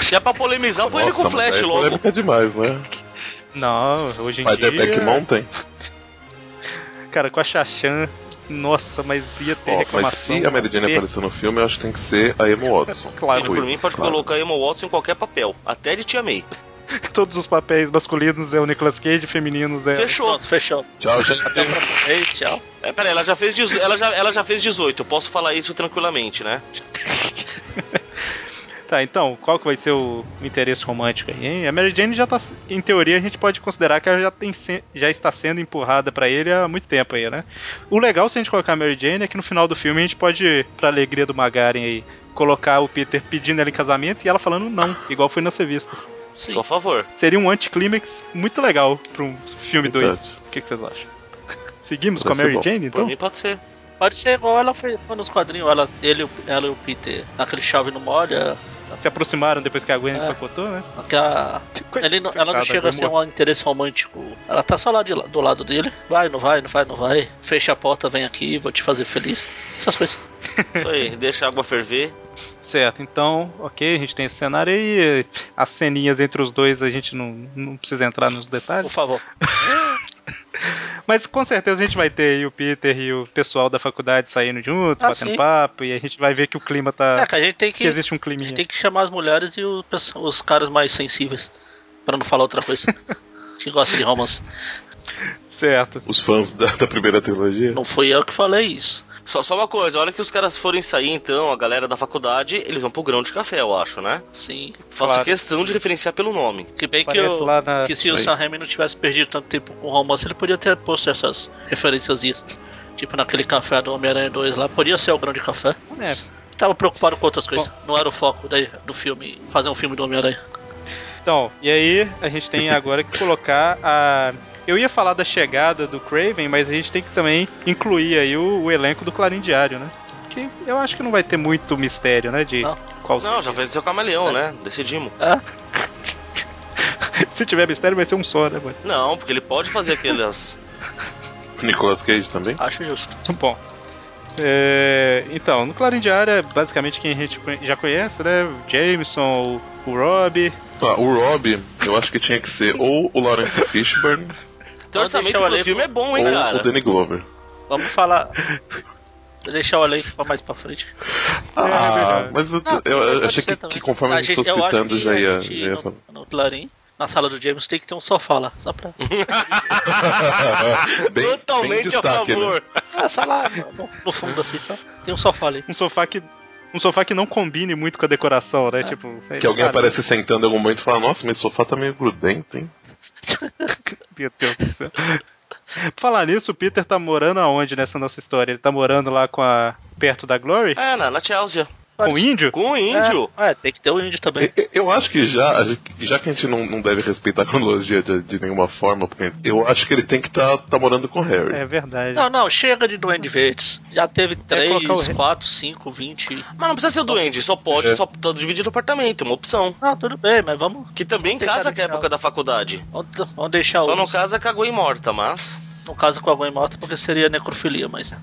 [SPEAKER 5] Se é pra polemizar, põe ele com
[SPEAKER 4] mas
[SPEAKER 5] flash
[SPEAKER 4] é
[SPEAKER 5] logo.
[SPEAKER 4] polêmica demais, né?
[SPEAKER 2] Não, hoje em
[SPEAKER 4] Mas
[SPEAKER 2] dia...
[SPEAKER 4] The Back Mountain.
[SPEAKER 2] Cara, com a Xaxã... Nossa, mas ia ter
[SPEAKER 4] mas
[SPEAKER 2] reclamação.
[SPEAKER 4] se a Mary Jane
[SPEAKER 2] ter-
[SPEAKER 4] aparecer no filme, eu acho que tem que ser a Emma Watson.
[SPEAKER 2] Claro,
[SPEAKER 5] Por mim, pode
[SPEAKER 4] Claro.
[SPEAKER 5] colocar Emma Watson em qualquer papel. Até de Tia May.
[SPEAKER 2] Todos os papéis masculinos é o Nicolas Cage, femininos é.
[SPEAKER 5] Fechou.
[SPEAKER 3] Pronto, fechou.
[SPEAKER 4] Tchau, gente.
[SPEAKER 3] Até a próxima vez, tchau.
[SPEAKER 5] É, peraí, ela já fez 18, ela já, ela já fez 18. Eu posso falar isso tranquilamente, né?
[SPEAKER 2] Tá, então, qual que vai ser o, interesse romântico aí, hein? A Mary Jane já tá. Em teoria, a gente pode considerar que ela já, tem, já está sendo empurrada pra ele há muito tempo aí, né? O legal se a gente colocar a Mary Jane é que no final do filme a gente pode, pra alegria do Magaren aí, colocar o Peter pedindo ela em casamento e ela falando não, igual foi nas revistas.
[SPEAKER 3] Sim.
[SPEAKER 5] Sou a favor.
[SPEAKER 2] Seria um anticlímax muito legal pra um filme 2.
[SPEAKER 4] Verdade.
[SPEAKER 2] O que, que vocês acham? Seguimos com a Mary. Jane,
[SPEAKER 5] Por
[SPEAKER 2] então?
[SPEAKER 5] mim pode ser.
[SPEAKER 3] Pode ser igual ela fez nos quadrinhos, ela, ele, ela e o Peter, naquele chave no molha.
[SPEAKER 2] Se aproximaram depois que a Gwen
[SPEAKER 3] É.
[SPEAKER 2] empacotou, né?
[SPEAKER 3] Que a, ele não- ela não chega a ser um interesse romântico. Ela tá só lá de, do lado dele. Vai, não vai, não vai, não vai. Fecha a porta, vem aqui, vou te fazer feliz. Essas coisas.
[SPEAKER 5] Isso aí, deixa a água ferver.
[SPEAKER 2] Certo, então, ok, a gente tem esse cenário aí. As ceninhas entre os dois a gente não, não precisa entrar nos
[SPEAKER 3] Por
[SPEAKER 2] detalhes.
[SPEAKER 3] favor.
[SPEAKER 2] Mas com certeza a gente vai ter aí o Peter e o pessoal da faculdade saindo junto,
[SPEAKER 3] Ah,
[SPEAKER 2] batendo
[SPEAKER 3] sim.
[SPEAKER 2] papo, e a gente vai ver que o clima tá.
[SPEAKER 3] É, que a gente tem
[SPEAKER 2] que
[SPEAKER 3] que,
[SPEAKER 2] existe um
[SPEAKER 3] a
[SPEAKER 2] climinha.
[SPEAKER 3] gente tem que chamar as mulheres e o os caras mais sensíveis. Pra não falar outra coisa. que gosta de romance.
[SPEAKER 2] Certo.
[SPEAKER 4] Os fãs da, da primeira trilogia.
[SPEAKER 3] Não fui eu que falei isso.
[SPEAKER 5] Só, só uma coisa, a hora que os caras forem sair, então, a galera da faculdade, eles vão pro grão de café, eu acho, né?
[SPEAKER 3] Sim.
[SPEAKER 5] Faço
[SPEAKER 2] Claro.
[SPEAKER 5] questão de referenciar pelo nome.
[SPEAKER 3] Que bem que, eu,
[SPEAKER 2] lá na-
[SPEAKER 3] que se o
[SPEAKER 4] Aí.
[SPEAKER 3] Sam Raimi não tivesse perdido tanto tempo com romance, ele podia ter posto essas referências. Tipo naquele café do Homem-Aranha 2 lá. Podia ser o grão de café.
[SPEAKER 2] É,
[SPEAKER 3] Tava preocupado com outras coisas. Não era o foco da- do filme, fazer um filme do Homem-Aranha.
[SPEAKER 2] Então, e aí a gente tem agora que colocar a. Eu ia falar da chegada do Craven, mas a gente tem que também incluir aí o, o elenco do Clarim Diário, né? Que eu acho que não vai ter muito mistério, né? De
[SPEAKER 3] Não.
[SPEAKER 2] qual
[SPEAKER 5] Não, já fez seu camaleão, né? Decidimos.
[SPEAKER 3] É?
[SPEAKER 2] Se tiver mistério, vai ser um só, né, mano?
[SPEAKER 5] Não, porque ele pode fazer aquelas.
[SPEAKER 4] Nicolas Cage também.
[SPEAKER 3] Acho justo.
[SPEAKER 2] Bom. é, então, no Clarim Diário é basicamente quem a gente já conhece, né? O Jameson, o, o Rob.
[SPEAKER 4] Ah, o Rob, eu acho que tinha que ser ou o Lawrence Fishburne
[SPEAKER 5] Então, o orçamento
[SPEAKER 3] deixar o
[SPEAKER 5] pro filme é bom, hein,
[SPEAKER 4] ou
[SPEAKER 5] cara?
[SPEAKER 4] o Danny Glover.
[SPEAKER 3] Vamos falar. Vou deixar o elenco pra mais pra frente.
[SPEAKER 4] Ah,
[SPEAKER 2] melhor.
[SPEAKER 4] mas eu,
[SPEAKER 3] Não,
[SPEAKER 4] eu- eu achei que, que conforme a gente
[SPEAKER 3] eu
[SPEAKER 4] citando
[SPEAKER 3] que
[SPEAKER 4] já
[SPEAKER 3] a
[SPEAKER 4] ia,
[SPEAKER 3] gente,
[SPEAKER 4] já ia
[SPEAKER 3] no,
[SPEAKER 4] falar.
[SPEAKER 3] no Clarim, na sala do James, tem que ter um sofá lá. Só pra.
[SPEAKER 4] bem,
[SPEAKER 5] Totalmente
[SPEAKER 4] bem destaque,
[SPEAKER 5] a favor.
[SPEAKER 4] Né?
[SPEAKER 3] Ah, só lá no, no fundo assim, só. Tem um sofá ali.
[SPEAKER 2] Um sofá que. Um sofá que não combine muito com a decoração, né? Tipo.
[SPEAKER 4] Que alguém
[SPEAKER 2] cara,
[SPEAKER 4] aparece sentando em algum momento e fala, nossa, mas esse sofá tá meio grudento, hein?
[SPEAKER 2] Meu Deus do céu. Falar nisso, o Peter tá morando aonde nessa nossa história? Ele tá morando lá com a. perto da Glory?
[SPEAKER 5] É, na, na Chelsea.
[SPEAKER 2] Com o índio?
[SPEAKER 5] Com o índio.
[SPEAKER 3] É, é, tem que ter o índio também.
[SPEAKER 4] Eu- Eu acho que já, já que a gente não, não deve respeitar a cronologia de, de nenhuma forma, porque eu acho que ele tem que estar tá, morando com o Harry.
[SPEAKER 2] É verdade.
[SPEAKER 3] Não, não, chega de Duende Verdes. Já teve
[SPEAKER 2] colocar o
[SPEAKER 3] 3,
[SPEAKER 2] re-
[SPEAKER 3] 4, 5, 20.
[SPEAKER 5] Mas não precisa ser o duende, só pode,
[SPEAKER 4] É.
[SPEAKER 5] só tá dividir o apartamento, é uma opção.
[SPEAKER 3] Não, tudo bem, mas vamos.
[SPEAKER 5] Que também
[SPEAKER 3] Vamos
[SPEAKER 5] casa com a
[SPEAKER 3] deixar
[SPEAKER 5] época da faculdade.
[SPEAKER 3] Vamos, vamos deixar
[SPEAKER 5] Só
[SPEAKER 3] o.
[SPEAKER 5] não casa com a Gwen morta, mas.
[SPEAKER 3] Não casa com a mãe morta porque seria necrofilia, mas.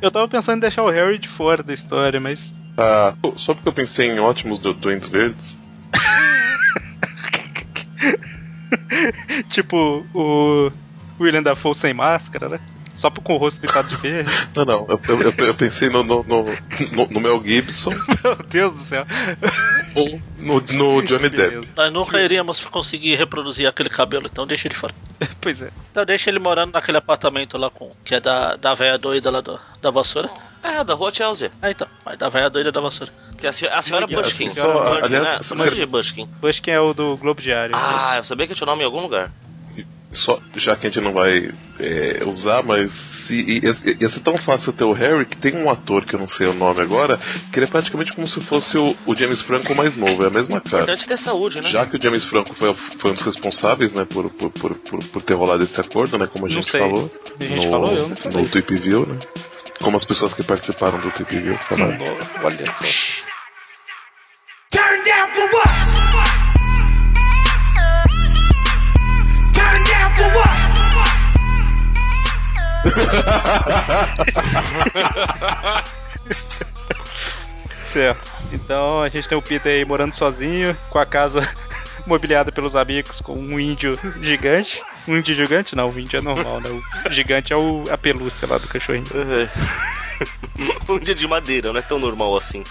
[SPEAKER 2] Eu tava pensando em deixar o Harry de fora da história, mas.
[SPEAKER 4] Ah, só porque eu pensei em ótimos do, Duendes Verdes.
[SPEAKER 2] tipo, o William Dafoe sem máscara, né? Só com o rosto pintado de verde.
[SPEAKER 4] Não, não, eu, eu, eu- pensei no, no, no, no- Mel Gibson
[SPEAKER 2] Meu Deus do céu.
[SPEAKER 4] ou no, no Johnny Depp.
[SPEAKER 3] Nós nunca iríamos conseguir reproduzir aquele cabelo, então deixa ele fora.
[SPEAKER 2] Pois é.
[SPEAKER 3] Então deixa ele morando naquele apartamento lá com. Que é da, da velha doida lá do, da vassoura.
[SPEAKER 5] É, da rua Chelsea.
[SPEAKER 3] Ah, então. Mas da velha doida da vassoura.
[SPEAKER 5] Que é a, se- a senhora
[SPEAKER 2] a senhora-
[SPEAKER 5] Bushkin,
[SPEAKER 4] aliás,
[SPEAKER 5] né? é Bushkin.
[SPEAKER 2] Bushkin é o do Globo Diário.
[SPEAKER 5] Ah, eu sabia que tinha nome em algum lugar.
[SPEAKER 4] Só, já que a gente não vai é, usar, mas se, ia, ia ser tão fácil ter o Harry que tem um ator que eu não sei o nome agora, que ele é praticamente como se fosse o, o James Franco mais novo, é a mesma cara.
[SPEAKER 5] Importante ter saúde, né?
[SPEAKER 4] Já que o James Franco foi, foi um dos responsáveis, né, por, por, por, por, por ter rolado esse acordo, né, como a
[SPEAKER 2] Não
[SPEAKER 4] gente
[SPEAKER 2] sei.
[SPEAKER 4] falou.
[SPEAKER 2] A gente
[SPEAKER 4] no,
[SPEAKER 2] falou, eu não falei.
[SPEAKER 4] No Tweep View, né. Como as pessoas que participaram do Tweep View falaram.
[SPEAKER 2] Olha só.
[SPEAKER 6] Turn down for what?
[SPEAKER 2] Certo. Então a gente tem o Peter aí morando sozinho, com a casa mobiliada pelos amigos, com um índio gigante. Um índio gigante? Não, o índio é normal, né? O gigante é o, a pelúcia lá do cachorrinho.
[SPEAKER 5] um dia de madeira, não é tão normal assim.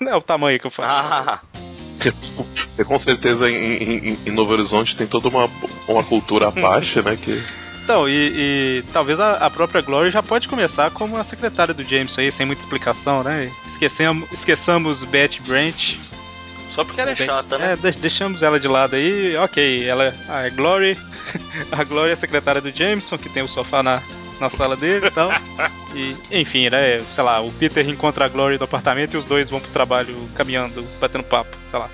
[SPEAKER 2] Não é o tamanho que eu falo.
[SPEAKER 5] Ah,
[SPEAKER 4] E com certeza em, em, em Novo Horizonte tem toda uma, uma cultura Apache, né, que...
[SPEAKER 2] Então, e, e talvez a, a própria Glory já pode começar como a secretária do Jameson aí, sem muita explicação, né? Esquecemos, esqueçamos Betty Brant.
[SPEAKER 5] só porque ela é chata, né?
[SPEAKER 2] É, de- deixamos ela de lado aí, ok. Ela a Glory. A Glory é a secretária do Jameson, que tem o sofá na, na sala dele e tal. E, enfim, né? Sei lá, o Peter encontra a Glory no apartamento e os dois vão pro trabalho caminhando, batendo papo, sei lá.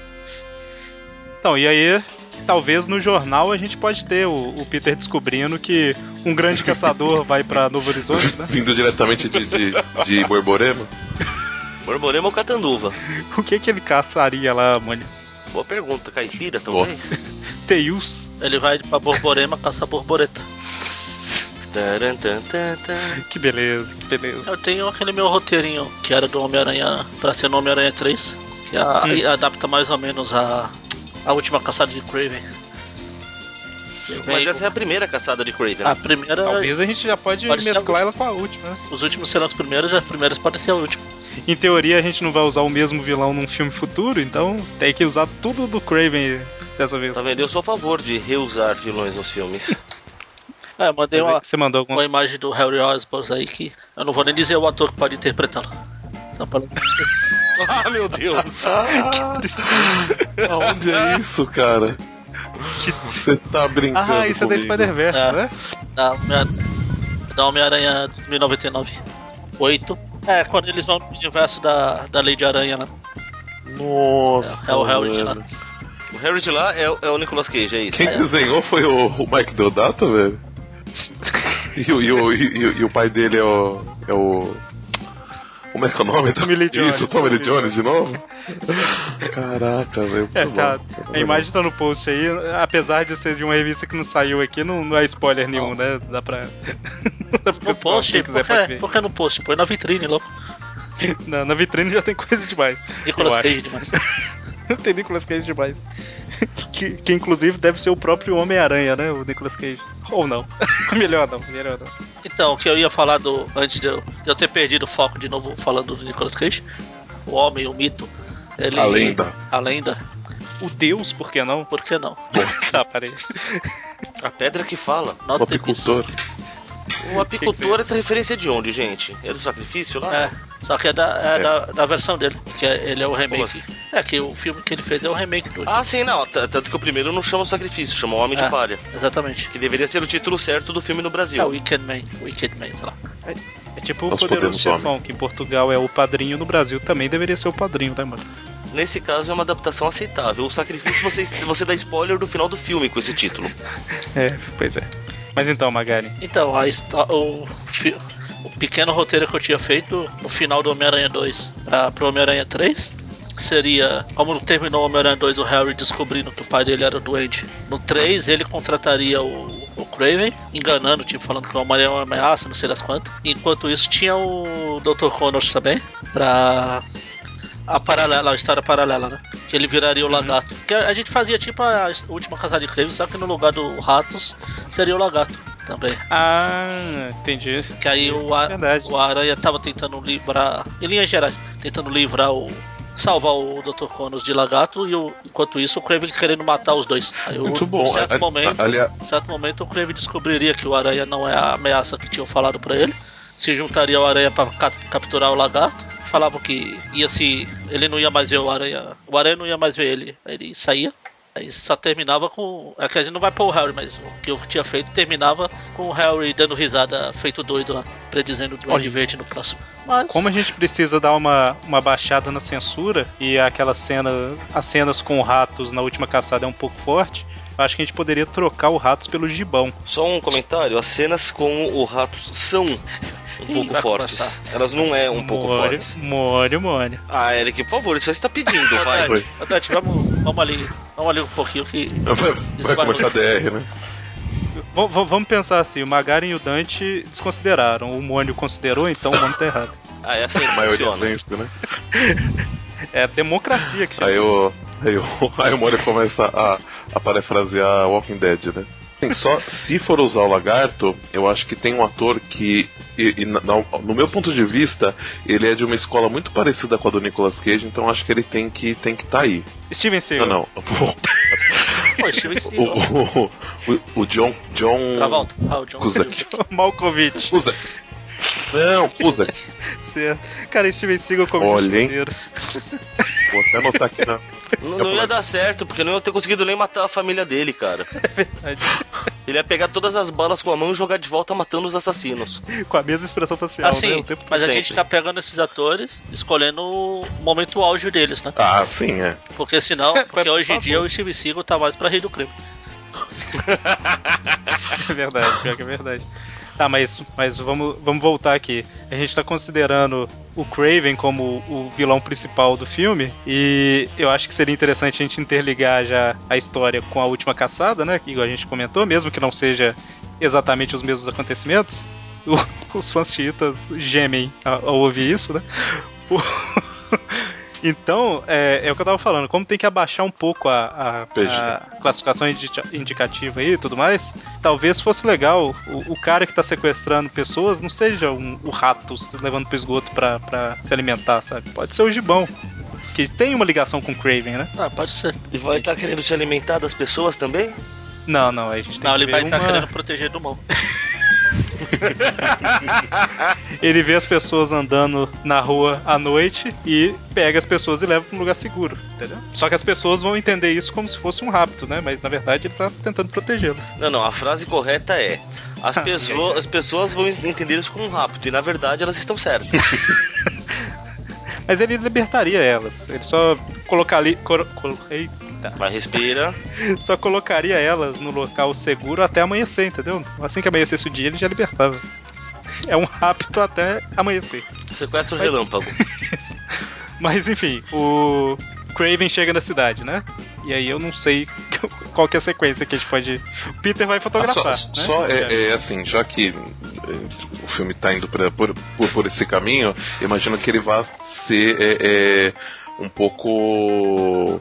[SPEAKER 2] Então, e aí, talvez no jornal a gente pode ter o, o Peter descobrindo que um grande caçador vai pra Novo Horizonte, né?
[SPEAKER 4] Vindo diretamente de, de, de Borborema.
[SPEAKER 5] Borborema ou catanduva?
[SPEAKER 2] O que que ele caçaria lá, mano?
[SPEAKER 5] Boa pergunta. Caipira, talvez?
[SPEAKER 2] Teius?
[SPEAKER 3] Ele vai pra Borborema caçar borboleta.
[SPEAKER 2] Que beleza, que beleza.
[SPEAKER 3] Eu tenho aquele meu roteirinho que era do Homem-Aranha pra ser no Homem-Aranha 3, que a-
[SPEAKER 2] Hum.
[SPEAKER 3] adapta mais ou menos a, a última caçada de Craven.
[SPEAKER 5] Mas essa é a primeira caçada de Craven.
[SPEAKER 3] A primeira.
[SPEAKER 2] Talvez a gente já pode
[SPEAKER 3] Pode
[SPEAKER 2] mesclar ela com a última. né?
[SPEAKER 3] Os últimos serão os primeiros e as primeiras podem ser a última.
[SPEAKER 2] Em teoria, a gente não vai usar o mesmo vilão num filme futuro, então tem que usar tudo do Craven dessa vez.
[SPEAKER 5] Tá vendo? Eu sou a favor de reusar vilões nos filmes.
[SPEAKER 3] É, eu mandei uma,
[SPEAKER 2] Você mandou alguma
[SPEAKER 3] uma imagem do Harry Osborn aí que eu não vou nem dizer o ator que pode interpretá-lo. Só pra
[SPEAKER 5] ah, meu Deus!
[SPEAKER 4] Aonde é isso, cara? Você tá brincando
[SPEAKER 2] Ah, isso é da
[SPEAKER 4] comigo.
[SPEAKER 2] Spider-Verse,
[SPEAKER 3] É.
[SPEAKER 2] né?
[SPEAKER 3] da Homem- da Homem-Aranha 2099. 8. É, quando eles vão no universo da, da Lei de Aranha, né?
[SPEAKER 4] Nossa.
[SPEAKER 3] É, é o Harry de lá.
[SPEAKER 5] O Harry de lá é, o- é o Nicolas Cage, é isso?
[SPEAKER 4] Quem desenhou foi o, o Mike Deodato, velho? E, o- e, o- e, o- e o pai dele é o. É o. Como é que é o nome?
[SPEAKER 2] Tommy Lee Jones.
[SPEAKER 4] Isso, Tommy Lee Jones de novo? Caraca, velho.
[SPEAKER 2] É, tá. A imagem tá no post aí, apesar de ser de uma revista que não saiu aqui, não, não é spoiler nenhum, né? Dá pra. Dá pra
[SPEAKER 3] No post, por que, por que no post? Põe na vitrine, louco.
[SPEAKER 2] Na, na vitrine já tem coisa demais.
[SPEAKER 3] Nicolas. Cage demais.
[SPEAKER 2] tem Nicolas Cage demais. Que, que inclusive deve ser o próprio Homem-Aranha, né? O Nicolas Cage. Ou não. melhor não, melhor não.
[SPEAKER 3] Então, o que eu ia falar do. Antes de eu, de eu ter perdido o foco de novo falando do Nicolas Cage, o homem, o mito. Ele,
[SPEAKER 4] A lenda.
[SPEAKER 3] A lenda,
[SPEAKER 2] O Deus, por que não?
[SPEAKER 3] por que não?
[SPEAKER 2] tá, parei.
[SPEAKER 5] A pedra que fala.
[SPEAKER 4] O
[SPEAKER 3] Not the beast.
[SPEAKER 4] apicultor.
[SPEAKER 5] O apicultor, essa referência é de onde, gente? É do sacrifício lá?
[SPEAKER 3] É, só que é da, é
[SPEAKER 4] É.
[SPEAKER 3] Da, da versão dele, que é- ele é o remake.
[SPEAKER 5] assim?
[SPEAKER 3] É, que o filme que ele fez é o remake do.
[SPEAKER 5] Ah, sim, não. Tanto que o primeiro não chama sacrifício, chama Homem de
[SPEAKER 3] É.
[SPEAKER 5] Palha.
[SPEAKER 3] Exatamente.
[SPEAKER 5] Que deveria ser o título certo do filme no Brasil.
[SPEAKER 3] É o Wicked Man, Wicked Man, sei lá.
[SPEAKER 2] É tipo o
[SPEAKER 4] Nós
[SPEAKER 2] Poderoso
[SPEAKER 4] podemos,
[SPEAKER 2] Chefão, que em Portugal é o padrinho, no Brasil também deveria ser o padrinho, né, mano?
[SPEAKER 5] Nesse caso é uma adaptação aceitável. O sacrifício você, você dá spoiler do final do filme com esse título.
[SPEAKER 2] É, pois é. Mas então, Magari,
[SPEAKER 3] Então, a, o, o pequeno roteiro que eu tinha feito no final do Homem-Aranha 2 pra, pro Homem-Aranha 3 seria como terminou o Homem-Aranha 2, o Harry descobrindo que o pai dele era doente. No 3, ele contrataria o, o Craven, enganando, tipo, falando que o Homem-Aranha é uma ameaça, não sei das quantas. Enquanto isso, tinha o Dr. Connors também, pra. A paralela, a história paralela, né? Que ele viraria o lagarto. Que a a gente fazia tipo a última casada de Craven, só que no lugar do Ratos seria o lagarto também.
[SPEAKER 2] Ah, entendi.
[SPEAKER 3] Que aí o, a-
[SPEAKER 2] Verdade.
[SPEAKER 3] o Aranha tava tentando livrar, em linhas gerais, tentando livrar o. salvar o Dr. Connors de lagarto e o, enquanto isso o Kraven querendo matar os dois. Aí o-
[SPEAKER 4] Muito bom.
[SPEAKER 3] Em certo
[SPEAKER 4] A- a-
[SPEAKER 3] momento,
[SPEAKER 4] aliás-
[SPEAKER 3] em certo momento o Kraven descobriria que o Aranha não é a ameaça que tinham falado pra ele. Se juntaria ao Aranha pra ca- capturar o lagarto. Falavam que ia se. ele não ia mais ver o Aranha. O Aranha não ia mais ver ele. Aí ele saía. Aí só terminava com. É que a gente não vai pôr o Harry, mas o que eu tinha feito terminava com o Harry dando risada feito doido lá, predizendo o Duende. Verde no próximo. Mas.
[SPEAKER 2] Como a gente precisa dar uma, uma baixada na censura e aquela cena, as cenas com ratos na última caçada é um pouco forte, acho que a gente poderia trocar o ratos pelo gibão.
[SPEAKER 5] Só um comentário: as cenas com o Ratos são um pouco
[SPEAKER 3] vai
[SPEAKER 5] fortes.
[SPEAKER 3] começar.
[SPEAKER 5] Elas não é um pouco
[SPEAKER 2] Mole,
[SPEAKER 5] fortes.
[SPEAKER 2] Mole, mole.
[SPEAKER 5] Ah, Eric, por favor, isso aí você tá pedindo, vai.
[SPEAKER 3] Tati, vamos, vamos ali. Vamos ali um pouquinho que.
[SPEAKER 4] Vai,
[SPEAKER 3] Isso
[SPEAKER 4] começar a DR, né?
[SPEAKER 2] V- vamos pensar assim, o Magaren e o Dante desconsideraram, o Mônio considerou, então o Mônio tá errado.
[SPEAKER 5] Ah, é assim
[SPEAKER 4] A
[SPEAKER 5] que
[SPEAKER 4] maioria
[SPEAKER 5] funciona.
[SPEAKER 4] pensa, né?
[SPEAKER 2] É a democracia que chama
[SPEAKER 4] Aí
[SPEAKER 2] isso.
[SPEAKER 4] o, aí o, aí o Mori começa a, a parafrasear Walking Dead, né? Assim, só se for usar o lagarto, eu acho que tem um ator que, e- e na- no meu ponto de vista, ele é de uma escola muito parecida com a do Nicolas Cage, então acho que ele tem que tem que tá aí.
[SPEAKER 2] Steven
[SPEAKER 4] Não,
[SPEAKER 2] Seagal.
[SPEAKER 4] não.
[SPEAKER 3] Pô, Steven
[SPEAKER 4] O,
[SPEAKER 3] Seagal.
[SPEAKER 4] o, o, o John John
[SPEAKER 3] Travolta. Ah, o John.
[SPEAKER 4] Cusack.
[SPEAKER 2] Malkovich.
[SPEAKER 4] Não.
[SPEAKER 2] Certo. Cara, Steven Seagal como
[SPEAKER 4] Olha, hein?
[SPEAKER 2] justiceiro.
[SPEAKER 4] Vou até anotar aqui na.
[SPEAKER 5] Não, não ia dar certo, porque não ia ter conseguido nem matar a família dele, cara. Ele ia pegar todas as balas com a mão e jogar de volta matando os assassinos.
[SPEAKER 2] Com a mesma expressão facial, né?
[SPEAKER 3] Assim,
[SPEAKER 2] O tempo
[SPEAKER 3] mas a
[SPEAKER 5] sempre.
[SPEAKER 3] gente tá pegando esses atores, escolhendo o momento auge deles, né?
[SPEAKER 4] Ah, sim, é.
[SPEAKER 3] Porque senão, porque
[SPEAKER 2] Por
[SPEAKER 3] hoje em dia o Steven Seagal tá mais pra rir do crime.
[SPEAKER 2] É verdade, pior que é verdade. Tá, mas, mas vamos, vamos voltar aqui. A gente tá considerando o Craven como o vilão principal do filme, e eu acho que seria interessante a gente interligar já a história com a última caçada, né? Que a gente comentou, mesmo que não seja exatamente os mesmos acontecimentos. O- os fãs chiitas gemem ao, ao ouvir isso, né? O- Então, é, é o que eu tava falando, como tem que abaixar um pouco a, a- a classificação indi- indicativa aí e tudo mais, talvez fosse legal o, o cara que tá sequestrando pessoas não seja um, o rato se levando pro esgoto pra, pra se alimentar, sabe? Pode ser o gibão. Que tem uma ligação com o Craven, né?
[SPEAKER 3] Ah, pode ser.
[SPEAKER 5] E vai estar querendo se alimentar das pessoas também?
[SPEAKER 2] Não, não, a gente tem
[SPEAKER 3] Não,
[SPEAKER 2] que
[SPEAKER 3] ele
[SPEAKER 2] ver
[SPEAKER 3] vai estar
[SPEAKER 2] uma-
[SPEAKER 3] querendo proteger do mal.
[SPEAKER 2] Ele vê as pessoas andando na rua à noite e pega as pessoas e leva pra um lugar seguro, entendeu? Só que as pessoas vão entender isso como se fosse um rapto, né? Mas na verdade ele tá tentando protegê-las.
[SPEAKER 5] Não, não, a frase correta é: as,
[SPEAKER 2] Ah,
[SPEAKER 5] pessoas, as pessoas vão entender isso como um rapto, e na verdade elas estão certas.
[SPEAKER 2] Mas ele libertaria elas. Ele só colocaria. Cor, colo- eita.
[SPEAKER 5] Vai, respira.
[SPEAKER 2] Só colocaria elas no local seguro até amanhecer, entendeu? Assim que amanhecesse o dia, ele já libertava. É um rapto até amanhecer.
[SPEAKER 5] Sequestro relâmpago.
[SPEAKER 2] Mas enfim, o Craven chega na cidade, né? E aí eu não sei qual que é a sequência que a gente pode. O Peter vai
[SPEAKER 4] Ah,
[SPEAKER 2] fotografar.
[SPEAKER 4] só
[SPEAKER 2] né?
[SPEAKER 4] só é, é assim, já que é, o filme tá indo pra, por, por, por esse caminho, imagino que ele vai ser é, é, um pouco.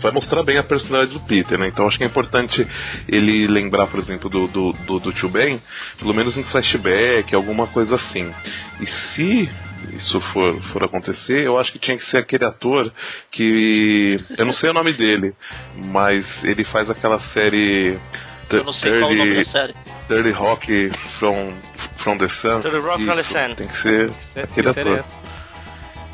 [SPEAKER 4] Vai mostrar bem a personalidade do Peter, né? Então acho que é importante ele lembrar, por exemplo, do, do, do, do Tio Ben, pelo menos em flashback, alguma coisa assim. E se isso for, for acontecer, eu acho que tinha que ser aquele ator que. Eu não sei o nome dele, mas ele faz aquela série.
[SPEAKER 3] Eu não sei qual o nome da
[SPEAKER 4] Dirty-
[SPEAKER 3] série.
[SPEAKER 4] Dirty Rock from, from the Sun.
[SPEAKER 5] Dirty Rock from the Sun.
[SPEAKER 4] Tem que ser
[SPEAKER 2] Que
[SPEAKER 4] aquele
[SPEAKER 2] série
[SPEAKER 4] ator.
[SPEAKER 2] essa?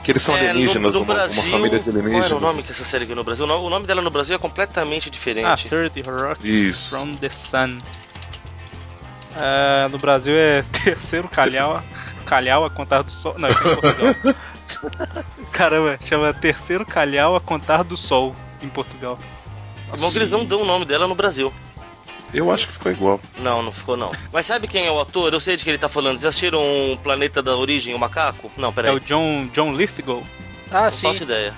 [SPEAKER 4] Que eles são
[SPEAKER 5] É,
[SPEAKER 4] alienígenas,
[SPEAKER 5] no, no
[SPEAKER 4] uma,
[SPEAKER 5] Brasil,
[SPEAKER 4] uma família de
[SPEAKER 5] Qual era
[SPEAKER 4] alienígenas.
[SPEAKER 5] o nome que essa série ganhou no Brasil? O nome- dela no Brasil é completamente
[SPEAKER 2] Ah,
[SPEAKER 5] diferente.
[SPEAKER 2] 30 Rock
[SPEAKER 4] Isso.
[SPEAKER 2] from the Sun. Ah, no Brasil é terceiro calhau, calhau a contar do sol. Não, isso é em Portugal. Caramba, chama terceiro calhau a contar do sol em Portugal.
[SPEAKER 5] Bom que eles não dão o nome dela no Brasil.
[SPEAKER 4] Eu acho que ficou igual.
[SPEAKER 5] Não, não ficou não. Mas sabe quem é o ator? Eu sei de que ele tá falando. Vocês assistiram um Planeta da Origem, o Macaco? Não,
[SPEAKER 2] É
[SPEAKER 5] peraí.
[SPEAKER 2] o John, John Lithgow.
[SPEAKER 3] Ah,
[SPEAKER 5] Não
[SPEAKER 3] sim.
[SPEAKER 5] faço ideia.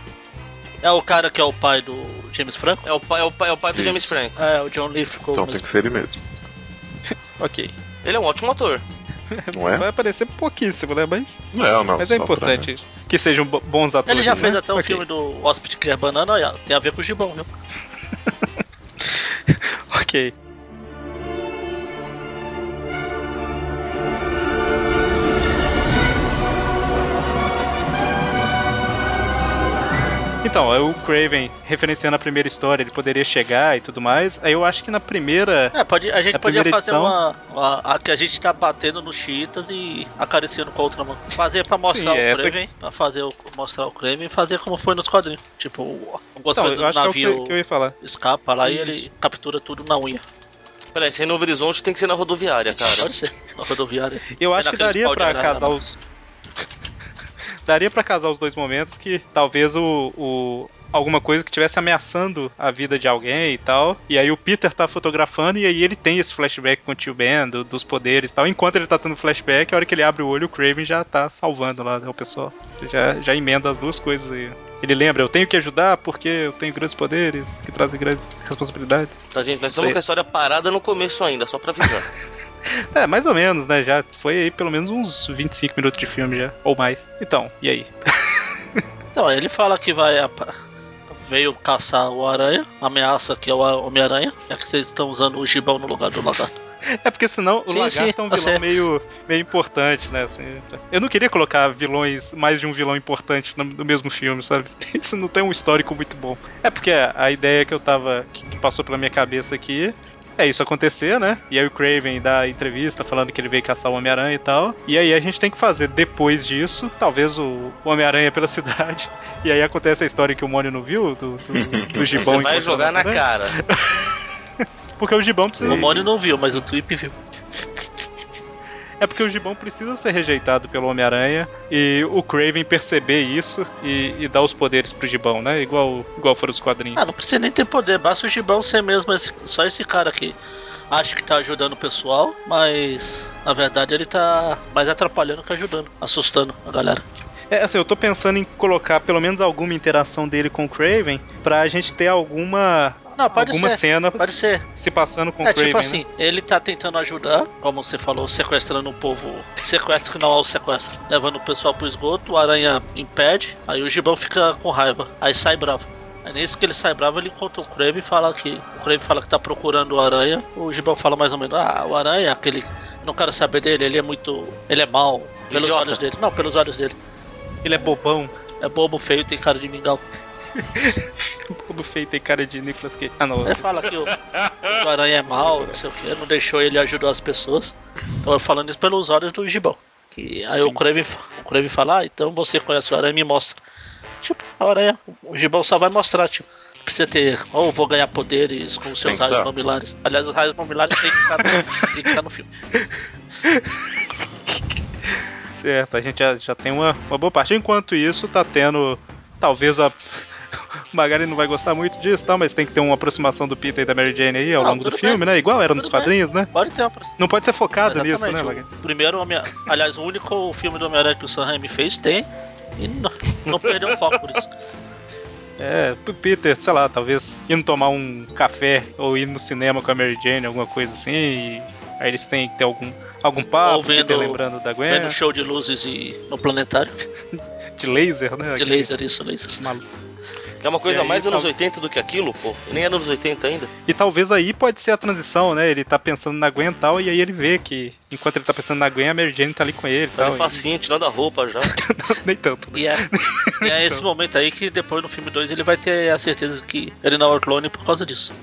[SPEAKER 3] É o cara que é o pai do James Franco?
[SPEAKER 5] É o pai, é o pai, é o pai do
[SPEAKER 4] Isso.
[SPEAKER 5] James Franco.
[SPEAKER 3] É, o John Lithgow
[SPEAKER 4] Então tem
[SPEAKER 3] mesmo.
[SPEAKER 4] que ser ele mesmo.
[SPEAKER 2] Ok.
[SPEAKER 5] Ele é um ótimo ator.
[SPEAKER 4] Não é?
[SPEAKER 2] Vai aparecer pouquíssimo, né? Mas,
[SPEAKER 4] Não, não.
[SPEAKER 2] mas é importante que sejam bo- bons atores.
[SPEAKER 3] Ele já
[SPEAKER 2] né?
[SPEAKER 3] fez até o
[SPEAKER 2] Ok.
[SPEAKER 3] filme do Hóspede que quer banana, olha, tem a ver com o Gibão, viu?
[SPEAKER 2] Ok. Então, aí o Craven, referenciando a primeira história, ele poderia chegar e tudo mais. Aí eu acho que na primeira.
[SPEAKER 3] É, pode, a gente podia fazer
[SPEAKER 2] edição-
[SPEAKER 3] uma, uma- A que a gente tá batendo nos chiitas e acariciando com a outra mão. Fazer pra mostrar
[SPEAKER 2] Sim,
[SPEAKER 3] o
[SPEAKER 2] essa-
[SPEAKER 3] Kraven, pra fazer o, mostrar o Kraven e fazer como foi nos quadrinhos. Tipo, algumas
[SPEAKER 2] Então,
[SPEAKER 3] coisas
[SPEAKER 2] eu
[SPEAKER 3] do
[SPEAKER 2] acho que é o que,
[SPEAKER 3] navio
[SPEAKER 2] você- que eu ia falar.
[SPEAKER 3] escapa lá e
[SPEAKER 2] Isso.
[SPEAKER 3] ele captura tudo na unha.
[SPEAKER 5] Peraí, se é Novo Horizonte tem que ser na rodoviária, cara.
[SPEAKER 3] Pode ser, na rodoviária.
[SPEAKER 2] Eu
[SPEAKER 3] É
[SPEAKER 2] acho que daria pra casar
[SPEAKER 3] né?
[SPEAKER 2] os. Daria pra casar os dois momentos que talvez o, o- alguma coisa que estivesse ameaçando a vida de alguém e tal. E aí o Peter tá fotografando e aí ele tem esse flashback com o tio Ben, do- dos poderes e tal. Enquanto ele tá tendo flashback, a hora que ele abre o olho, o Craven já tá salvando lá né, o pessoal. Você já, já emenda as duas coisas aí. Ele lembra, eu tenho que ajudar porque eu tenho grandes poderes que trazem grandes responsabilidades.
[SPEAKER 5] Tá, gente, nós estamos com a história parada no começo ainda, só pra avisar.
[SPEAKER 2] É, mais ou menos, né? Já foi aí pelo menos uns 25 minutos de filme já, ou mais. Então, e aí?
[SPEAKER 3] Então, ele fala que vai. Veio caçar o aranha, ameaça que é o Homem-Aranha, já que vocês estão usando o gibão no lugar do lagarto.
[SPEAKER 2] É porque senão o
[SPEAKER 3] Sim,
[SPEAKER 2] lagarto
[SPEAKER 3] sim,
[SPEAKER 2] é um
[SPEAKER 3] tá
[SPEAKER 2] vilão meio, meio importante, né? Assim, eu não queria colocar vilões, mais de um vilão importante no, no mesmo filme, sabe? Isso não tem um histórico muito bom. É porque a, ideia que eu tava. Que passou pela minha cabeça aqui. É isso acontecer, né? E aí o Craven dá entrevista falando que ele veio caçar o Homem-Aranha e tal. E aí a gente tem que fazer depois disso, talvez o, Homem-Aranha pela cidade. E aí acontece a história que o Mônio não viu, do, do, do Gibão
[SPEAKER 5] Você vai jogar na cara.
[SPEAKER 2] Porque o Gibão precisa.
[SPEAKER 3] O Mônio não viu, mas o Tweep viu.
[SPEAKER 2] É porque o Gibão precisa ser rejeitado pelo Homem-Aranha e o Craven perceber isso e, e dar os poderes pro Gibão, né? Igual, igual foram os quadrinhos.
[SPEAKER 3] Ah, não precisa nem ter poder, basta o gibão ser mesmo esse- só esse cara aqui. Acha que tá ajudando o pessoal, mas na verdade ele tá mais atrapalhando que ajudando, assustando a galera.
[SPEAKER 2] É, assim, eu tô pensando em colocar pelo menos alguma interação dele com o Craven pra gente ter alguma
[SPEAKER 3] Não, pode
[SPEAKER 2] alguma
[SPEAKER 3] ser.
[SPEAKER 2] cena
[SPEAKER 3] Pode ser.
[SPEAKER 2] se passando com o
[SPEAKER 3] É
[SPEAKER 2] Craven,
[SPEAKER 3] tipo
[SPEAKER 2] né?
[SPEAKER 3] assim, ele tá tentando ajudar, como você falou, sequestrando o povo. Sequestro que não é o sequestro. Levando o pessoal pro esgoto, o aranha impede, aí o gibão fica com raiva. Aí sai bravo. Aí nisso que ele sai bravo, ele encontra o Crave e fala que. O Crave fala que tá procurando o aranha. O gibão fala mais ou menos, ah, o aranha, aquele. Não quero saber dele, ele é muito. Ele é mau. Pelos
[SPEAKER 5] Idiota.
[SPEAKER 3] olhos dele. Não, pelos olhos dele.
[SPEAKER 2] Ele é bobão.
[SPEAKER 3] É bobo, feio, tem cara de mingau.
[SPEAKER 2] Bobo feio tem cara de Nicolas Cage. Ah, não.
[SPEAKER 3] Ele fala que o, o aranha é mau, não sei o que, não deixou ele ajudar as pessoas. Então eu falando isso pelos olhos do Gibão. Que, aí o Kraven, o Kraven fala, ah, então você conhece o aranha me mostra. Tipo, a aranha, o Gibão só vai mostrar, tipo. Precisa ter, ou vou ganhar poderes com seus raios mamilares. Aliás, os raios mamilares tem que estar no, tem que estar no filme.
[SPEAKER 2] Certo, a gente já, já tem uma, uma boa parte. Enquanto isso, tá tendo. Talvez a. O Magari não vai gostar muito disso, tá? Mas tem que ter uma aproximação do Peter e da Mary Jane aí ao
[SPEAKER 3] Não,
[SPEAKER 2] longo do filme,
[SPEAKER 3] bem.
[SPEAKER 2] né? Igual era nos
[SPEAKER 3] Tudo bem.
[SPEAKER 2] quadrinhos, né?
[SPEAKER 3] Pode ter uma
[SPEAKER 2] Não pode ser focado nisso, né,
[SPEAKER 3] Exatamente.
[SPEAKER 2] Magari?
[SPEAKER 3] o primeiro Homem Aliás, o único filme do Homem-Aranha que o Sam Raimi fez tem. E não, não perdeu o foco por isso.
[SPEAKER 2] É, pro Peter, sei lá, talvez indo tomar um café ou ir no cinema com a Mary Jane, alguma coisa assim, e aí eles têm que ter algum, algum papo,
[SPEAKER 3] Ou vendo-
[SPEAKER 2] Peter lembrando da Gwen,
[SPEAKER 3] Vendo show de luzes e no planetário.
[SPEAKER 2] de laser, né?
[SPEAKER 3] De laser, isso, laser.
[SPEAKER 2] Maluco.
[SPEAKER 5] É uma coisa
[SPEAKER 2] E aí,
[SPEAKER 5] mais anos
[SPEAKER 2] tal-
[SPEAKER 5] 80 do que aquilo, pô. Nem era anos 80 ainda.
[SPEAKER 2] E talvez aí pode ser a transição, né? Ele tá pensando na Gwen e tal, e aí ele vê que enquanto ele tá pensando na Gwen, a Mary Jane tá ali com ele e
[SPEAKER 5] Tá
[SPEAKER 2] tal.
[SPEAKER 5] facinho, tirando a roupa já.
[SPEAKER 2] e- Nem tanto.
[SPEAKER 3] E é, e é esse momento aí que depois no filme 2 ele vai ter a certeza que ele não é o clone por causa disso.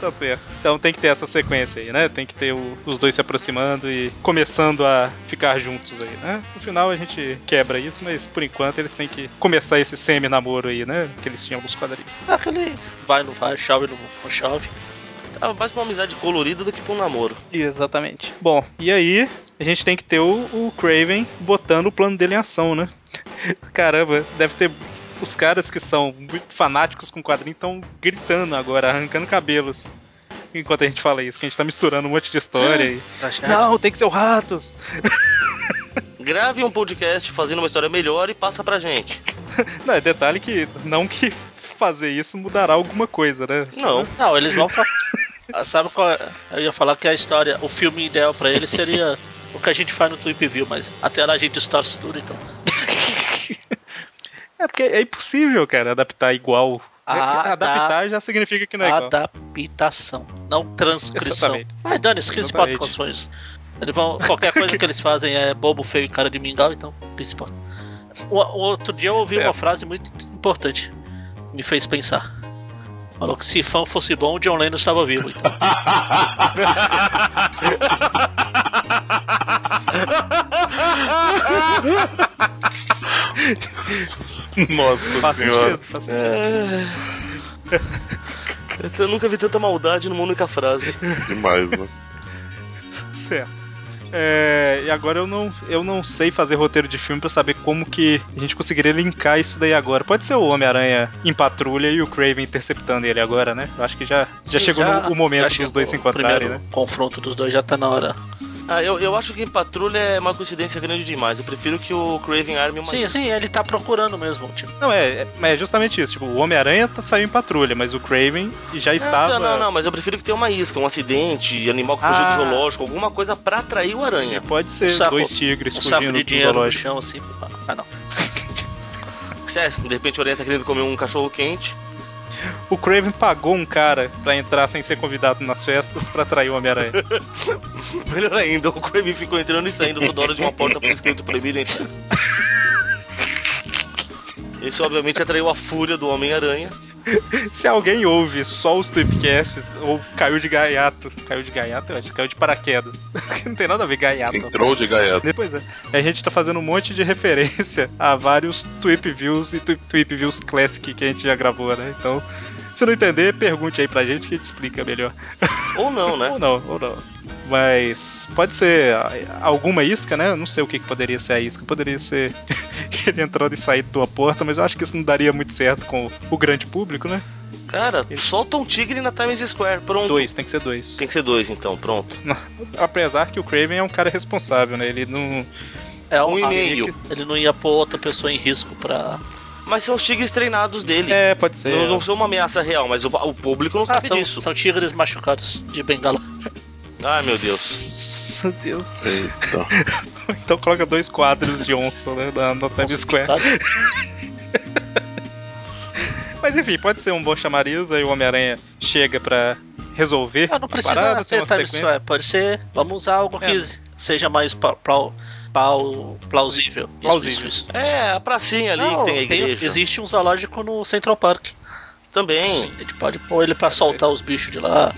[SPEAKER 2] Tá certo. Então tem que ter essa sequência aí, né? Tem que ter o- os dois se aproximando e começando a ficar juntos aí, né? No final a gente quebra isso, mas por enquanto eles têm que começar esse semi-namoro aí, né? Que eles tinham alguns quadrinhos.
[SPEAKER 3] Aquele vai, não vai, chove, não, não chove.
[SPEAKER 5] Tava mais pra uma amizade colorida do que pra um namoro.
[SPEAKER 2] Exatamente. Bom, e aí a gente tem que ter o, o Craven botando o plano dele em ação, né? Caramba, deve ter. Os caras que são muito fanáticos com quadrinho estão gritando agora, arrancando cabelos. Enquanto a gente fala isso, que a gente tá misturando um monte de história e. Não, tem que ser o Ratos!
[SPEAKER 5] Grave um podcast fazendo uma história melhor e passa pra gente.
[SPEAKER 2] Não, é detalhe que não que fazer isso mudará alguma coisa, né?
[SPEAKER 5] Não.
[SPEAKER 3] Não, eles vão. Sabe qual é? Eu ia falar que a história, o filme ideal pra ele seria o que a gente faz no Tweep View, mas até lá a gente distorce tudo, então.
[SPEAKER 2] É porque é impossível, cara, adaptar igual.
[SPEAKER 3] Ah,
[SPEAKER 2] adaptar já significa que não é igual.
[SPEAKER 3] Adaptação, não transcrição.
[SPEAKER 2] Exatamente.
[SPEAKER 3] Mas dane-se, que eles podem. Eles vão, qualquer coisa que eles fazem é bobo, feio e cara de mingau, então, que se importa. O, o outro dia eu ouvi
[SPEAKER 2] É.
[SPEAKER 3] uma frase muito importante. Me fez pensar. Falou que se fã fosse bom, o John Lennon estava vivo. Então.
[SPEAKER 4] Nossa
[SPEAKER 2] Faz
[SPEAKER 4] senhora.
[SPEAKER 2] sentido, faz sentido.
[SPEAKER 5] Eu nunca vi tanta maldade numa única frase.
[SPEAKER 4] Demais, né?
[SPEAKER 2] Certo. É, e agora eu não, eu não sei fazer roteiro de filme pra saber como que a gente conseguiria linkar isso daí agora. Pode ser o Homem-Aranha em patrulha e o Craven interceptando ele agora, né? Eu acho que já, já
[SPEAKER 3] Sim,
[SPEAKER 2] chegou
[SPEAKER 3] já-
[SPEAKER 2] no, o momento dos dois se
[SPEAKER 3] O
[SPEAKER 2] encontrarem, né?
[SPEAKER 3] confronto dos dois já tá na hora.
[SPEAKER 5] Ah, eu, eu acho que em patrulha é uma coincidência grande demais. Eu prefiro que o Craven arme uma.
[SPEAKER 3] Sim, sim, ele tá procurando mesmo. Tipo,
[SPEAKER 2] Não, é, é, mas é justamente isso. Tipo, o Homem-Aranha tá, saiu em patrulha, mas o Craven já estava.
[SPEAKER 5] Não, não, não, mas eu prefiro que tenha uma isca, um acidente, animal que fugiu
[SPEAKER 2] Ah.
[SPEAKER 5] do zoológico, alguma coisa pra atrair o aranha.
[SPEAKER 2] Pode ser
[SPEAKER 3] Um saco-
[SPEAKER 2] dois tigres
[SPEAKER 3] um
[SPEAKER 2] fugindo
[SPEAKER 3] de
[SPEAKER 2] do
[SPEAKER 3] dinheiro no
[SPEAKER 2] zoológico.
[SPEAKER 3] chão, assim. Ah, não.
[SPEAKER 5] Se de repente o aranha tá querendo comer um cachorro quente.
[SPEAKER 2] O Craven pagou um cara pra entrar sem ser convidado nas festas pra atrair o Homem-Aranha.
[SPEAKER 5] Melhor ainda, o Craven ficou entrando e saindo toda hora de uma porta por escrito proibido entrar. Isso obviamente atraiu a fúria do Homem-Aranha.
[SPEAKER 2] Se alguém ouve só os Tweepcasts ou caiu de gaiato. Caiu de gaiato, eu acho. Caiu de paraquedas. não tem nada a ver gaiato.
[SPEAKER 4] Entrou de gaiato.
[SPEAKER 2] Depois é. A gente tá fazendo um monte de referência a vários Tweep Views e Tweep, Tweep Views Classic que a gente já gravou, né? Então, se não entender, pergunte aí pra gente que a gente explica melhor.
[SPEAKER 5] Ou não, né?
[SPEAKER 2] Ou não, ou não. Mas pode ser alguma isca, né? Não sei o que, que poderia ser a isca. Poderia ser ele entrando e saindo de uma porta, mas eu acho que isso não daria muito certo com o grande público, né?
[SPEAKER 5] Cara, solta um tigre na Times Square, pronto.
[SPEAKER 2] Dois, tem que ser dois.
[SPEAKER 5] Tem que ser dois então, pronto.
[SPEAKER 2] Apesar que o Craven é um cara responsável, né? Ele não.
[SPEAKER 3] É
[SPEAKER 5] Um
[SPEAKER 3] um
[SPEAKER 5] e meio.
[SPEAKER 3] Ele não ia pôr outra pessoa em risco pra.
[SPEAKER 5] Mas são os tigres treinados dele.
[SPEAKER 2] É, pode ser.
[SPEAKER 5] Não, não são uma ameaça real, mas o, o público não
[SPEAKER 3] Ah,
[SPEAKER 5] sabe
[SPEAKER 3] são,
[SPEAKER 5] disso.
[SPEAKER 3] são tigres machucados de bengala.
[SPEAKER 5] Ai, meu Deus.
[SPEAKER 2] Meu Deus.
[SPEAKER 4] Eita.
[SPEAKER 2] Então coloca dois quadros de onça, né? Na, na Times Square. Mas enfim, pode ser um bom chamariz, aí o Homem-Aranha chega pra resolver.
[SPEAKER 3] Ah, não
[SPEAKER 2] a
[SPEAKER 3] precisa
[SPEAKER 2] parada,
[SPEAKER 3] ser Times. Square, pode ser. Vamos usar algo
[SPEAKER 2] É.
[SPEAKER 3] que seja mais pla- plau- plau- plausível.
[SPEAKER 2] Plausível.
[SPEAKER 3] isso, isso.
[SPEAKER 5] É, a pracinha ali
[SPEAKER 3] Não,
[SPEAKER 5] que tem a igreja.
[SPEAKER 3] existe um zoológico no Central Park.
[SPEAKER 5] Também.
[SPEAKER 3] A gente pode pôr ele pra soltar os bichos de lá.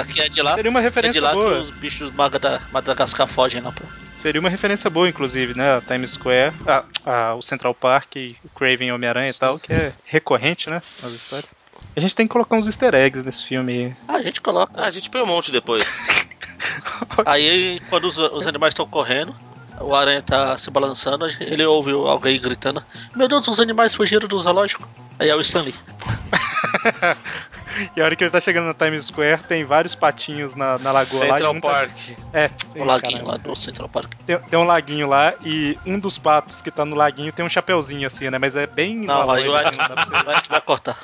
[SPEAKER 3] Aqui é de lá.
[SPEAKER 2] Seria uma
[SPEAKER 3] É de
[SPEAKER 2] referência
[SPEAKER 3] lá
[SPEAKER 2] boa.
[SPEAKER 3] que os bichos maga da Madagascar fogem lá pra.
[SPEAKER 2] Seria uma referência boa, inclusive, né? A Times Square, a- a- o Central Park, o Craven Homem-Aranha e
[SPEAKER 3] Sim.
[SPEAKER 2] tal, que é recorrente, né? Nas histórias. A gente tem que colocar uns easter eggs nesse filme.
[SPEAKER 3] Ah, a gente coloca.
[SPEAKER 5] Ah, a gente põe um monte depois.
[SPEAKER 3] Aí quando os, os animais estão correndo, o aranha tá se balançando, ele ouve alguém gritando: Meu Deus, os animais fugiram do zoológico. Aí é o Stanley.
[SPEAKER 2] E a hora que ele tá chegando na Times Square, tem vários patinhos na, na lagoa lá.
[SPEAKER 5] Central
[SPEAKER 2] um tá-
[SPEAKER 5] Park.
[SPEAKER 2] É,
[SPEAKER 3] O laguinho
[SPEAKER 2] caralho.
[SPEAKER 3] lá do Central Park.
[SPEAKER 2] Tem, tem um laguinho lá e um dos patos que tá no laguinho tem um chapeuzinho assim, né? Mas é bem.
[SPEAKER 3] Não,
[SPEAKER 2] lá
[SPEAKER 3] aí
[SPEAKER 2] longe,
[SPEAKER 3] vai,
[SPEAKER 2] assim,
[SPEAKER 3] cortar.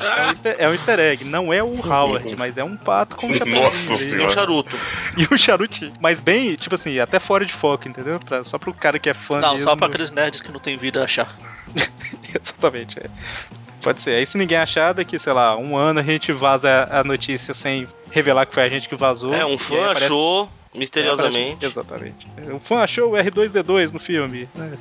[SPEAKER 2] É um, easter, é um easter egg, não é o Howard, mas é um pato com um chapeuzinho.
[SPEAKER 5] E um charuto.
[SPEAKER 2] E um charutinho. Mas bem, tipo assim, até fora de foco, entendeu? Pra- só pro cara que é fã
[SPEAKER 3] Não,
[SPEAKER 2] mesmo.
[SPEAKER 3] só pra aqueles nerds que não tem vida achar.
[SPEAKER 2] Exatamente, é. Pode ser. Aí se ninguém achar, daqui, sei lá, um ano a gente vaza a notícia sem revelar que foi a gente que vazou.
[SPEAKER 5] É, um fã
[SPEAKER 2] aparece-
[SPEAKER 5] achou
[SPEAKER 2] é,
[SPEAKER 5] misteriosamente.
[SPEAKER 2] aparece- Exatamente. O fã achou o R2D2 no filme. né?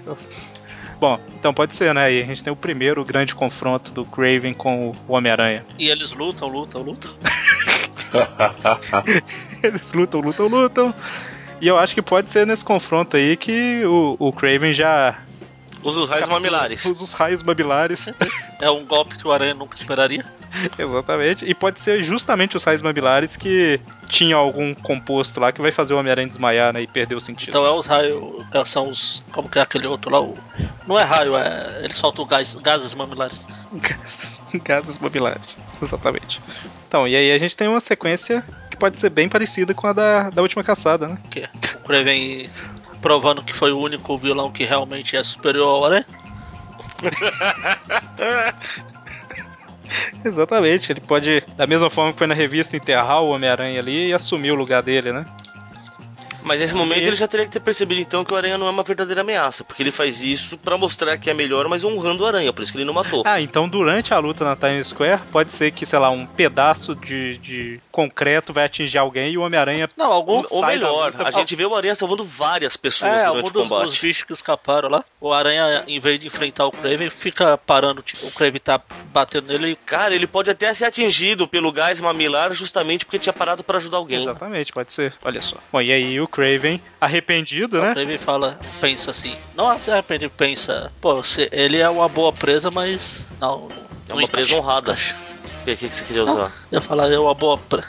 [SPEAKER 2] Bom, então pode ser, né? E a gente tem o primeiro grande confronto do Craven com o Homem-Aranha.
[SPEAKER 3] E eles lutam, lutam, lutam.
[SPEAKER 2] Eles lutam, lutam, lutam. E eu acho que pode ser nesse confronto aí que o, o Craven já
[SPEAKER 5] Usa os raios mamilares.
[SPEAKER 2] usa os raios babilares.
[SPEAKER 3] É um golpe que o aranha nunca esperaria.
[SPEAKER 2] Exatamente. E pode ser justamente os raios babilares que tinham algum composto lá que vai fazer o Homem-Aranha desmaiar, né? E perder o sentido.
[SPEAKER 3] Então é os raios. é, são os. Como que é aquele outro lá? O, não é raio, é. Ele solta o gás, gases mamilares.
[SPEAKER 2] Gases babilares. Exatamente. Então, e aí a gente tem uma sequência que pode ser bem parecida com a da, da última caçada, né?
[SPEAKER 3] Que o Kraven provando que foi o único vilão que realmente é superior ao.
[SPEAKER 2] Exatamente. Ele pode, da mesma forma que foi na revista, enterrar o Homem-Aranha ali e assumir o lugar dele, né?
[SPEAKER 5] Mas nesse momento
[SPEAKER 2] E-
[SPEAKER 5] ele já teria que ter percebido então que o Aranha não é uma verdadeira ameaça, porque ele faz isso pra mostrar que é melhor, mas honrando o Aranha, por isso que ele não matou.
[SPEAKER 2] Ah, então durante a luta na Times Square, pode ser que, sei lá, um pedaço de, de concreto vai atingir alguém e o Homem-Aranha
[SPEAKER 3] Não, alguns.
[SPEAKER 5] Ou melhor,
[SPEAKER 2] luta
[SPEAKER 5] a gente vê o Aranha salvando várias pessoas
[SPEAKER 3] É,
[SPEAKER 5] durante
[SPEAKER 3] algum
[SPEAKER 5] o
[SPEAKER 3] dos,
[SPEAKER 5] combate.
[SPEAKER 3] dos bichos que escaparam lá. O aranha, em vez de enfrentar o Kraven, fica parando. Tipo, o Kraven tá batendo nele e
[SPEAKER 5] Cara, ele pode até ser atingido pelo gás mamilar justamente porque tinha parado pra ajudar alguém.
[SPEAKER 2] Exatamente, pode ser. Olha só. Bom, e aí o Craven, arrependido,
[SPEAKER 3] o
[SPEAKER 2] né?
[SPEAKER 3] Kraven fala, pensa assim. Não se arrepende, pensa. Pô, você, ele é uma boa presa, mas. Não.
[SPEAKER 5] É
[SPEAKER 3] não
[SPEAKER 5] uma presa honrada. O que, que você queria usar?
[SPEAKER 3] Eu ia falar, é uma boa. pre-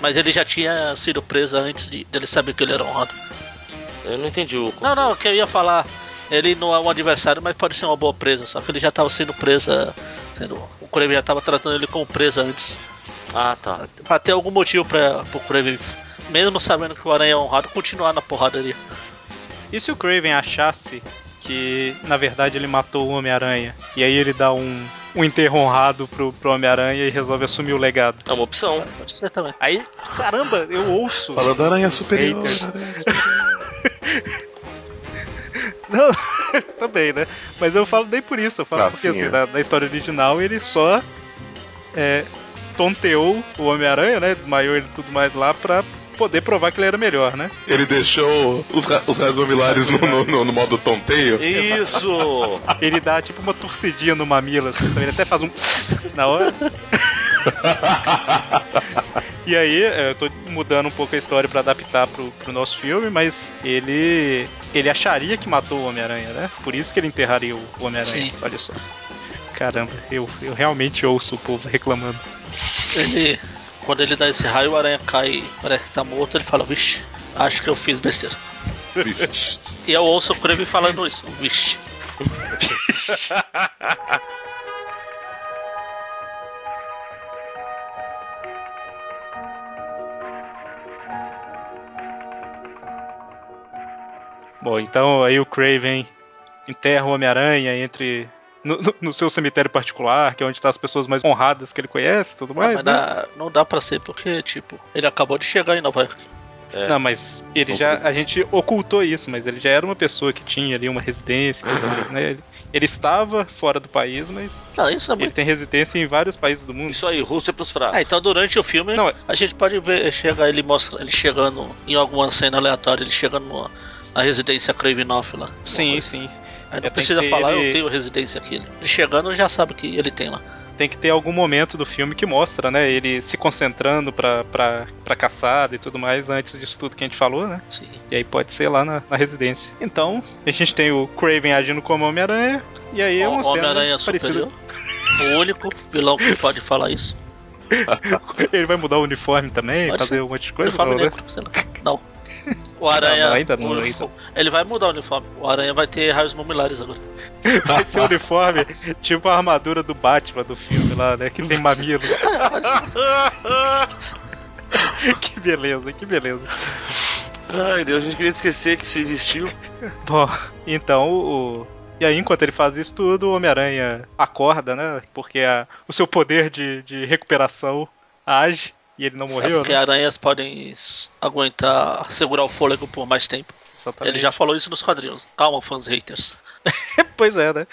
[SPEAKER 3] Mas ele já tinha sido preso antes de, dele saber que ele era honrado.
[SPEAKER 5] Eu não entendi o.
[SPEAKER 3] Não, não, o que eu ia falar. Ele não é um adversário, mas pode ser uma boa presa. Só que ele já tava sendo presa. Sendo, o Kraven já tava tratando ele como presa antes.
[SPEAKER 5] Ah, tá.
[SPEAKER 3] Pra ter algum motivo pra, pro Kraven, mesmo sabendo que o Aranha é honrado, continuar na porradaria.
[SPEAKER 2] E se o Craven achasse que, na verdade, ele matou o Homem-Aranha? E aí ele dá um, um enterro honrado pro, pro Homem-Aranha e resolve assumir o legado.
[SPEAKER 5] É uma opção.
[SPEAKER 3] Pode ser também.
[SPEAKER 2] Aí, caramba, eu ouço.
[SPEAKER 4] Falando aranha superior.
[SPEAKER 2] Não, também, né? Mas eu falo nem por isso, eu falo porque
[SPEAKER 4] sim,
[SPEAKER 2] assim,
[SPEAKER 4] é.
[SPEAKER 2] na, na história original ele só é, tonteou o Homem-Aranha, né? Desmaiou ele e tudo mais lá pra poder provar que ele era melhor, né?
[SPEAKER 4] Ele deixou os, os raios mamilares no, no, no- no modo tonteio.
[SPEAKER 5] Isso!
[SPEAKER 2] Ele dá tipo uma torcidinha no mamilo, assim, então ele até faz um na hora. E aí, é, eu tô mudando um pouco a história pra adaptar pro, pro nosso filme, mas ele ele acharia que matou o Homem-Aranha, né? Por isso que ele enterraria o Homem-Aranha.
[SPEAKER 3] Sim.
[SPEAKER 2] Olha só. Caramba, eu, eu realmente ouço o povo reclamando.
[SPEAKER 3] Ele. Quando ele dá esse raio, o aranha cai, parece que tá morto, ele fala, vixe, acho que eu fiz besteira.
[SPEAKER 4] Vixe.
[SPEAKER 3] E eu ouço o Kraven falando isso, vixe.
[SPEAKER 2] Bom, então aí o Craven enterra o Homem-Aranha entre. No, no- no seu cemitério particular, que é onde tá as pessoas mais honradas que ele conhece e tudo
[SPEAKER 3] Ah,
[SPEAKER 2] mais,
[SPEAKER 3] mas
[SPEAKER 2] né?
[SPEAKER 3] dá- não dá pra ser porque, tipo, ele acabou de chegar em Nova York.
[SPEAKER 5] É.
[SPEAKER 2] Não, mas ele já. A gente ocultou isso, mas ele já era uma pessoa que tinha ali uma residência e tudo mais, né? Ele, ele estava fora do país, mas
[SPEAKER 3] Não, isso é
[SPEAKER 2] ele
[SPEAKER 3] muito.
[SPEAKER 2] tem residência em vários países do mundo.
[SPEAKER 5] Isso aí, Rússia pros fracos.
[SPEAKER 3] Ah, então durante o filme
[SPEAKER 2] Não, é-
[SPEAKER 3] a gente pode ver chega ele mostra ele chegando em alguma cena aleatória, ele chegando numa- na residência Kravinoff lá.
[SPEAKER 2] Sim, sim.
[SPEAKER 3] Aí
[SPEAKER 2] É,
[SPEAKER 3] não precisa falar,
[SPEAKER 2] ele-
[SPEAKER 3] eu tenho residência aqui. Ele chegando já sabe que ele tem lá.
[SPEAKER 2] Tem que ter algum momento do filme que mostra, né? Ele se concentrando pra, pra, pra caçada e tudo mais, antes disso tudo que a gente falou, né?
[SPEAKER 3] Sim.
[SPEAKER 2] E aí pode ser lá na, na residência. Então, a gente tem o Craven agindo como Homem-Aranha, e aí é uma cena
[SPEAKER 3] Homem-Aranha superior. O único vilão que pode falar isso.
[SPEAKER 2] Ele vai mudar o uniforme também,
[SPEAKER 3] Pode
[SPEAKER 2] fazer
[SPEAKER 3] ser.
[SPEAKER 2] um monte de coisa.
[SPEAKER 3] uniforme
[SPEAKER 2] não, né?
[SPEAKER 3] negro, sei lá. Não. O Aranha.
[SPEAKER 2] Não, ainda não,
[SPEAKER 3] o-
[SPEAKER 2] ainda.
[SPEAKER 3] Ele vai mudar o uniforme. O Aranha vai ter raios mamilares agora.
[SPEAKER 2] Vai ser o uniforme, tipo a armadura do Batman do filme lá, né? Que tem mamilo. que beleza, que beleza.
[SPEAKER 5] Ai, Deus, a gente queria esquecer que isso existiu.
[SPEAKER 2] Bom, então o. E aí, enquanto ele faz isso tudo, o Homem-Aranha acorda, né? Porque a- o seu poder de, de recuperação age e ele não
[SPEAKER 3] É
[SPEAKER 2] morreu,
[SPEAKER 3] porque
[SPEAKER 2] né?
[SPEAKER 3] aranhas podem aguentar segurar o fôlego por mais tempo.
[SPEAKER 2] Exatamente.
[SPEAKER 3] Ele já falou isso nos quadrinhos. Calma, fãs haters.
[SPEAKER 2] pois é, né?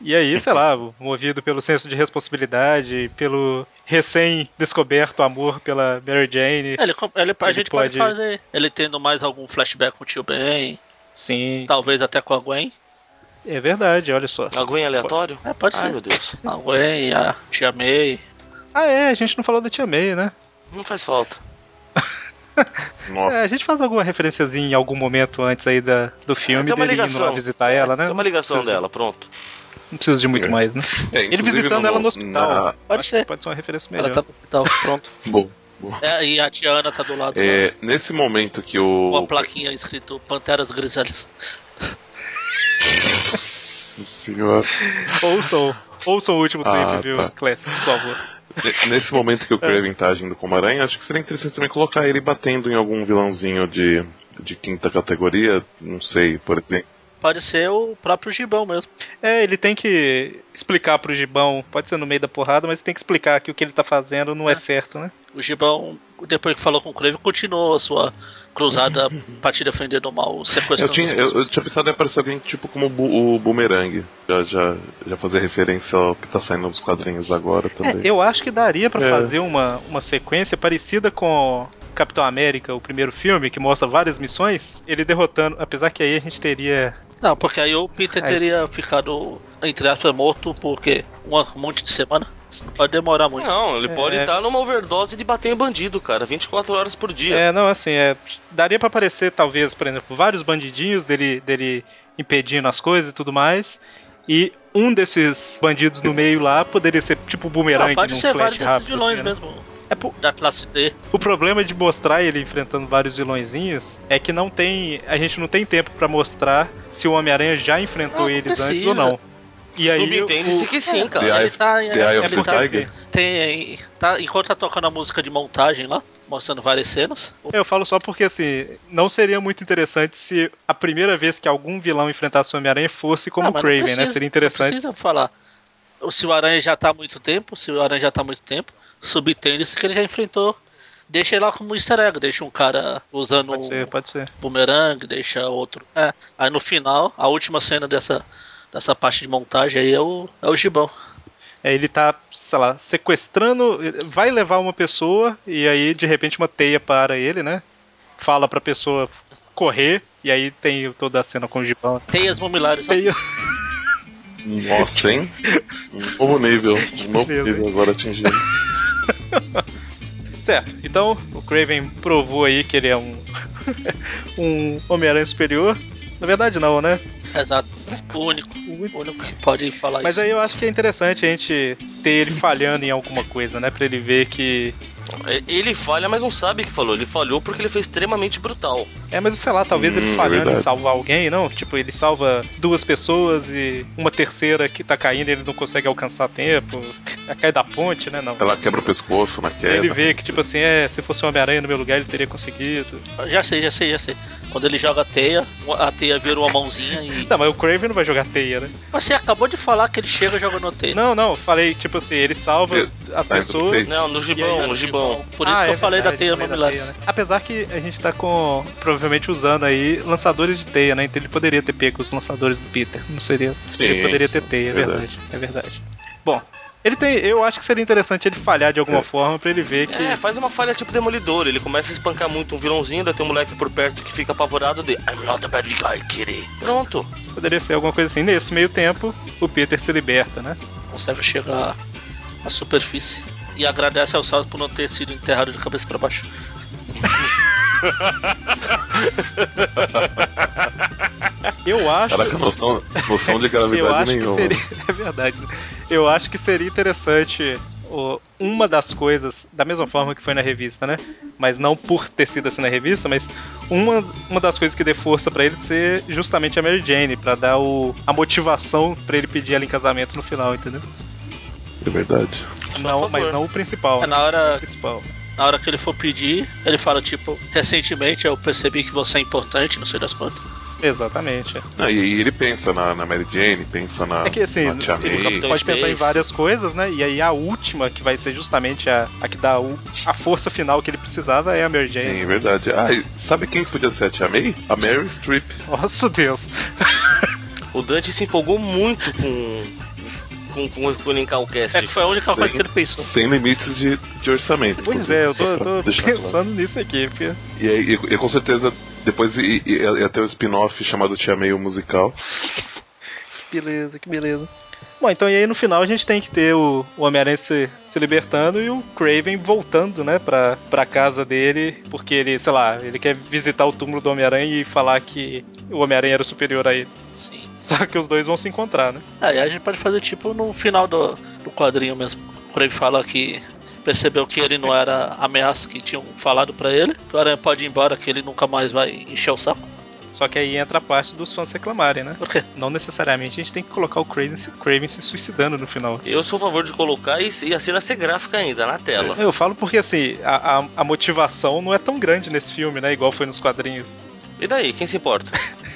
[SPEAKER 2] E aí, sei lá, movido pelo senso de responsabilidade, pelo recém-descoberto amor pela Mary Jane.
[SPEAKER 3] Ele, ele- a
[SPEAKER 2] Ele
[SPEAKER 3] gente pode...
[SPEAKER 2] pode-
[SPEAKER 3] fazer. Ele tendo mais algum flashback com o tio Ben,
[SPEAKER 2] Sim,
[SPEAKER 3] talvez até com a Gwen.
[SPEAKER 2] é verdade, olha só.
[SPEAKER 5] Alguém aleatório?
[SPEAKER 3] É, pode
[SPEAKER 5] Ai,
[SPEAKER 3] ser.
[SPEAKER 5] meu Deus.
[SPEAKER 3] A Gwen, a tia May.
[SPEAKER 2] Ah, é, a gente não falou da Tia May, né?
[SPEAKER 5] Não faz falta.
[SPEAKER 4] Nossa,
[SPEAKER 2] É, a gente faz alguma referenciazinha em algum momento antes aí da, do filme
[SPEAKER 5] uma
[SPEAKER 2] dele indo
[SPEAKER 5] ligação.
[SPEAKER 2] lá visitar ela, né?
[SPEAKER 5] Tem uma ligação
[SPEAKER 2] Não precisa-
[SPEAKER 5] dela, pronto.
[SPEAKER 2] Não precisa de muito
[SPEAKER 4] É.
[SPEAKER 2] mais, né?
[SPEAKER 4] é,
[SPEAKER 2] Ele visitando ela no hospital.
[SPEAKER 4] na-
[SPEAKER 3] Pode ser.
[SPEAKER 2] Pode ser uma referência
[SPEAKER 3] Ela
[SPEAKER 2] melhor.
[SPEAKER 3] tá no hospital, pronto.
[SPEAKER 4] Bom.
[SPEAKER 3] É, e a tia Ana tá do lado lá,
[SPEAKER 4] É, nesse momento que
[SPEAKER 3] com
[SPEAKER 4] o.
[SPEAKER 3] a plaquinha escrito Panteras Grisalhas.
[SPEAKER 4] Senhor,
[SPEAKER 2] Ouçam, ouçam o último clipe,
[SPEAKER 4] Ah,
[SPEAKER 2] viu,
[SPEAKER 4] tá.
[SPEAKER 2] Classic, por favor.
[SPEAKER 4] Ne- nesse momento que o Kraven tá agindo como aranha, acho que seria interessante também colocar ele batendo em algum vilãozinho de, de quinta categoria, não sei, por exemplo.
[SPEAKER 3] Pode ser o próprio Gibão mesmo.
[SPEAKER 2] É, ele tem que explicar pro Gibão, pode ser no meio da porrada, mas tem que explicar que o que ele tá fazendo não é,
[SPEAKER 3] É.
[SPEAKER 2] certo, né?
[SPEAKER 3] O Gibão, depois que falou com o Kraven, continuou a sua cruzada pra te defender do mal,
[SPEAKER 4] Eu
[SPEAKER 3] sequestrando
[SPEAKER 4] tinha,
[SPEAKER 3] as
[SPEAKER 4] eu, eu tinha pensado em aparecer alguém tipo como o o Boomerang. Já, já, já fazer referência ao que tá saindo nos quadrinhos agora também.
[SPEAKER 2] É, eu acho que daria pra
[SPEAKER 4] É.
[SPEAKER 2] fazer uma, uma sequência parecida com Capitão América, o primeiro filme, que mostra várias missões, ele derrotando, apesar que aí a gente teria
[SPEAKER 3] Não, porque aí o Peter
[SPEAKER 2] É,
[SPEAKER 3] teria ficado, entre aspas, morto por quê? Um monte de semana? Isso não pode demorar muito.
[SPEAKER 5] Não, ele pode
[SPEAKER 2] É.
[SPEAKER 5] estar numa overdose de bater em bandido, cara. 24 horas por dia.
[SPEAKER 2] É, não, assim, é, daria pra aparecer, talvez, por exemplo, vários bandidinhos dele, dele impedindo as coisas e tudo mais. E um desses bandidos no meio lá poderia ser tipo o
[SPEAKER 3] Não,
[SPEAKER 2] boomerang
[SPEAKER 3] pode
[SPEAKER 2] num
[SPEAKER 3] ser
[SPEAKER 2] flash
[SPEAKER 3] vários desses
[SPEAKER 2] rápido,
[SPEAKER 3] vilões
[SPEAKER 2] assim, né? É, po-
[SPEAKER 3] Da classe D.
[SPEAKER 2] o problema de mostrar ele enfrentando vários vilõezinhos é que não tem. A gente não tem tempo pra mostrar se o Homem-Aranha já enfrentou
[SPEAKER 3] Não, não
[SPEAKER 2] eles antes ou não. E aí.
[SPEAKER 5] Subentende-se
[SPEAKER 2] o-
[SPEAKER 5] que sim, cara.
[SPEAKER 4] The
[SPEAKER 3] Ele tá,
[SPEAKER 4] The
[SPEAKER 2] é
[SPEAKER 4] Tiger?
[SPEAKER 2] assim,
[SPEAKER 3] tem, tá, enquanto tá tocando a música de montagem lá, mostrando várias cenas.
[SPEAKER 2] Eu falo só porque, assim, não seria muito interessante se a primeira vez que algum vilão enfrentasse o Homem-Aranha fosse como
[SPEAKER 3] Ah,
[SPEAKER 2] o
[SPEAKER 3] não
[SPEAKER 2] Craven, né?
[SPEAKER 3] precisa,
[SPEAKER 2] Seria
[SPEAKER 3] Não
[SPEAKER 2] interessante.
[SPEAKER 3] precisa falar. Se o Aranha já tá há muito tempo, se o Aranha já tá há muito tempo, subtende-se que ele já enfrentou. Deixa ele lá como easter egg, deixa um cara usando
[SPEAKER 2] Pode ser,
[SPEAKER 3] o
[SPEAKER 2] pode ser.
[SPEAKER 3] boomerang, deixa outro. É. Aí no final, a última cena dessa, dessa parte de montagem aí é o, é o gibão.
[SPEAKER 2] É, ele tá, sei lá, sequestrando. Vai levar uma pessoa e aí de repente uma teia para ele, né? Fala pra pessoa correr e aí tem toda a cena com o Gibão.
[SPEAKER 3] Teias mamilares. ó.
[SPEAKER 2] Teia.
[SPEAKER 4] Nossa, hein? Um novo nível. Um novo nível agora atingido.
[SPEAKER 2] Certo, então o Craven provou aí que ele é um. um Homem-Aranha superior. Na verdade, não, né?
[SPEAKER 3] Exato. O único. O único que pode falar
[SPEAKER 2] Mas
[SPEAKER 3] isso.
[SPEAKER 2] aí eu acho que é interessante a gente ter ele falhando em alguma coisa, né? Pra ele ver que.
[SPEAKER 5] Ele falha, mas não sabe que falou. Ele falhou porque ele foi extremamente brutal.
[SPEAKER 2] É, mas sei lá, talvez ele
[SPEAKER 4] Hum, é
[SPEAKER 2] falhando em salvar alguém, não? Tipo, ele salva duas pessoas e uma terceira que tá caindo ele não consegue alcançar a tempo. Ela cai da ponte, né? Não.
[SPEAKER 4] Ela quebra o pescoço na queda.
[SPEAKER 2] Ele vê que, tipo assim, é, se fosse o Homem-Aranha no meu lugar, ele teria conseguido.
[SPEAKER 3] Já sei, já sei, já sei. Quando ele joga a teia, a teia vira uma mãozinha e.
[SPEAKER 2] Não, mas o Craven não vai jogar teia, né?
[SPEAKER 3] Você acabou de falar que ele chega jogando a teia.
[SPEAKER 2] Não, não, falei, tipo assim, ele salva
[SPEAKER 4] Eu-
[SPEAKER 2] as pessoas.
[SPEAKER 5] Não, no gibão, no gibão.
[SPEAKER 3] Por isso
[SPEAKER 2] Ah,
[SPEAKER 3] que eu
[SPEAKER 2] é
[SPEAKER 3] falei
[SPEAKER 2] verdade,
[SPEAKER 3] da teia
[SPEAKER 2] falei da
[SPEAKER 3] mamilares.
[SPEAKER 2] teia, né? Apesar que a gente tá com, provavelmente usando aí lançadores de teia, né? Então ele poderia ter pego os lançadores do Peter. Não seria. ele
[SPEAKER 4] Sim,
[SPEAKER 2] poderia ter teia, é
[SPEAKER 4] verdade.
[SPEAKER 2] verdade. É verdade. Bom, ele tem. Eu acho que seria interessante ele falhar de alguma
[SPEAKER 4] É.
[SPEAKER 2] forma pra ele ver que.
[SPEAKER 5] É, faz uma falha tipo demolidor. Ele começa a espancar muito um vilãozinho, daí tem um moleque por perto que fica apavorado de I'm not a bad guy, kitty. Pronto.
[SPEAKER 2] Poderia ser alguma coisa assim. Nesse meio tempo, o Peter se liberta, né?
[SPEAKER 3] Consegue chegar à superfície. E agradece ao Salto por não ter sido enterrado de cabeça pra baixo.
[SPEAKER 2] Eu acho.
[SPEAKER 4] Caraca, noção, noção de
[SPEAKER 2] Eu
[SPEAKER 4] gravidade nenhuma.
[SPEAKER 2] seria. É verdade. né? Eu acho que seria interessante. Uma das coisas, da mesma forma que foi na revista, né? Mas não por ter sido assim na revista, mas uma, uma das coisas que dê força pra ele ser justamente a Mary Jane, pra dar o, a motivação pra ele pedir ela em casamento no final, entendeu?
[SPEAKER 4] É verdade.
[SPEAKER 2] Não, mas não o principal.
[SPEAKER 3] É, na hora
[SPEAKER 2] O principal.
[SPEAKER 3] Na hora que ele for pedir, ele fala tipo, recentemente eu percebi que você é importante, não sei das quantas.
[SPEAKER 2] Exatamente.
[SPEAKER 4] Não, e, e ele pensa na, na Mary Jane, pensa na,
[SPEAKER 2] É que assim,
[SPEAKER 4] na Tia
[SPEAKER 2] ele pode pensar em
[SPEAKER 5] Space.
[SPEAKER 2] várias coisas, né? E aí a última, que vai ser justamente a, a que dá o- a força final que ele precisava, é a Mary Jane.
[SPEAKER 4] Sim, é verdade. Ah, e sabe quem podia ser a Tia May? A Mary Streep.
[SPEAKER 2] Nossa Deus.
[SPEAKER 5] O Dante se empolgou muito com. Com, com, com o Linkcast.
[SPEAKER 3] É que foi a única coisa que ele pensou.
[SPEAKER 4] Sem limites de, de orçamento.
[SPEAKER 2] Pois é, eu tô, eu tô pensando nisso aqui. porque-
[SPEAKER 4] E, aí, e, e com certeza depois ia, ia ter o spin-off chamado Tia May o musical.
[SPEAKER 2] Que beleza, que beleza. Bom, então e aí no final a gente tem que ter o, o Homem-Aranha se, se libertando e o Craven voltando, né, pra, pra casa dele, porque ele, sei lá, ele quer visitar o túmulo do Homem-Aranha e falar que o Homem-Aranha era superior a ele.
[SPEAKER 3] Sim.
[SPEAKER 2] Só que os dois vão se encontrar, né?
[SPEAKER 3] Aí a gente pode fazer tipo no final do, do quadrinho mesmo. O Crave fala que percebeu que ele não era a ameaça que tinham falado pra ele. Que o Aranha pode ir embora, que ele nunca mais vai encher o saco.
[SPEAKER 2] Só que aí entra a parte dos fãs reclamarem, né?
[SPEAKER 3] Por quê?
[SPEAKER 2] Não necessariamente a gente tem que colocar o Craven se, Craven se suicidando no final.
[SPEAKER 5] Eu sou a favor de colocar e, e a cena ser gráfica ainda na tela.
[SPEAKER 2] Eu falo porque, assim, a, a, a motivação não é tão grande nesse filme, né? Igual foi nos quadrinhos.
[SPEAKER 5] E daí, quem se importa?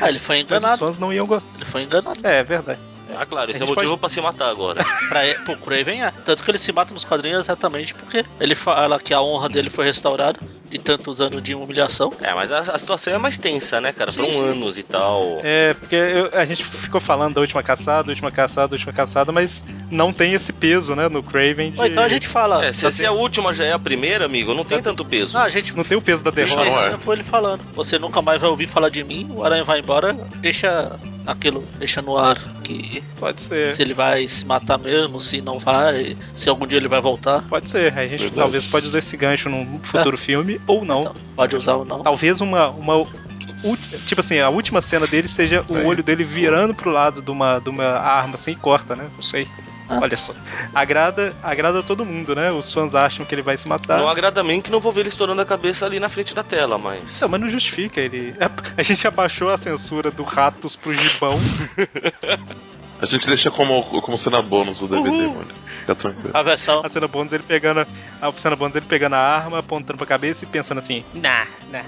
[SPEAKER 3] Ah, ele foi
[SPEAKER 2] Mas os
[SPEAKER 3] enganado.
[SPEAKER 2] fãs não iam gostar.
[SPEAKER 3] Ele foi enganado.
[SPEAKER 2] É, é verdade.
[SPEAKER 5] Ah, claro, esse é
[SPEAKER 2] gente
[SPEAKER 5] motivo
[SPEAKER 2] pode-
[SPEAKER 5] pra se matar agora.
[SPEAKER 3] Pra ele, pro Craven é. Tanto que ele se mata nos quadrinhos exatamente porque ele fala que a honra dele foi restaurada de tantos anos de humilhação.
[SPEAKER 5] É, mas a, a situação é mais tensa, né, cara?
[SPEAKER 3] Sim,
[SPEAKER 5] Foram
[SPEAKER 3] sim.
[SPEAKER 5] anos e tal.
[SPEAKER 2] É, porque eu- a gente ficou falando da última caçada, última caçada, última caçada, mas não tem esse peso, né, no Craven de...
[SPEAKER 3] Então a gente fala.
[SPEAKER 5] É, se, se a última já é a primeira, amigo, não tem tanto peso.
[SPEAKER 3] Não, a gente
[SPEAKER 2] Não tem o peso da derrota.
[SPEAKER 4] Não, é.
[SPEAKER 3] com ele falando. Você nunca mais vai ouvir falar de mim, o Aranha vai embora, deixa aquilo, deixa no ar que
[SPEAKER 2] Pode ser.
[SPEAKER 3] se ele vai se matar mesmo, se não vai, se algum dia ele vai voltar.
[SPEAKER 2] Pode ser. A gente
[SPEAKER 4] Verdade.
[SPEAKER 2] talvez pode usar esse gancho num futuro filme, ou não.
[SPEAKER 3] Então, pode usar ou não.
[SPEAKER 2] Talvez uma, uma tipo assim, a última cena dele seja o
[SPEAKER 4] Aí.
[SPEAKER 2] olho dele virando pro lado de uma, de uma arma assim e corta, né? Não sei.
[SPEAKER 3] Ah.
[SPEAKER 2] Olha só. Agrada, agrada todo mundo, né? Os fãs acham que ele vai se matar.
[SPEAKER 5] Não agrada a mim que não vou ver ele estourando a cabeça ali na frente da tela, mas.
[SPEAKER 2] Não, mas não justifica ele. A gente abaixou a censura do Ratos pro Gibão.
[SPEAKER 4] A gente deixa como, como cena bônus o DVD, mano. Fica tranquilo.
[SPEAKER 3] A versão.
[SPEAKER 2] A cena bônus ele pegando. A cena bônus ele pegando a arma, apontando pra cabeça e pensando assim, nah, nah.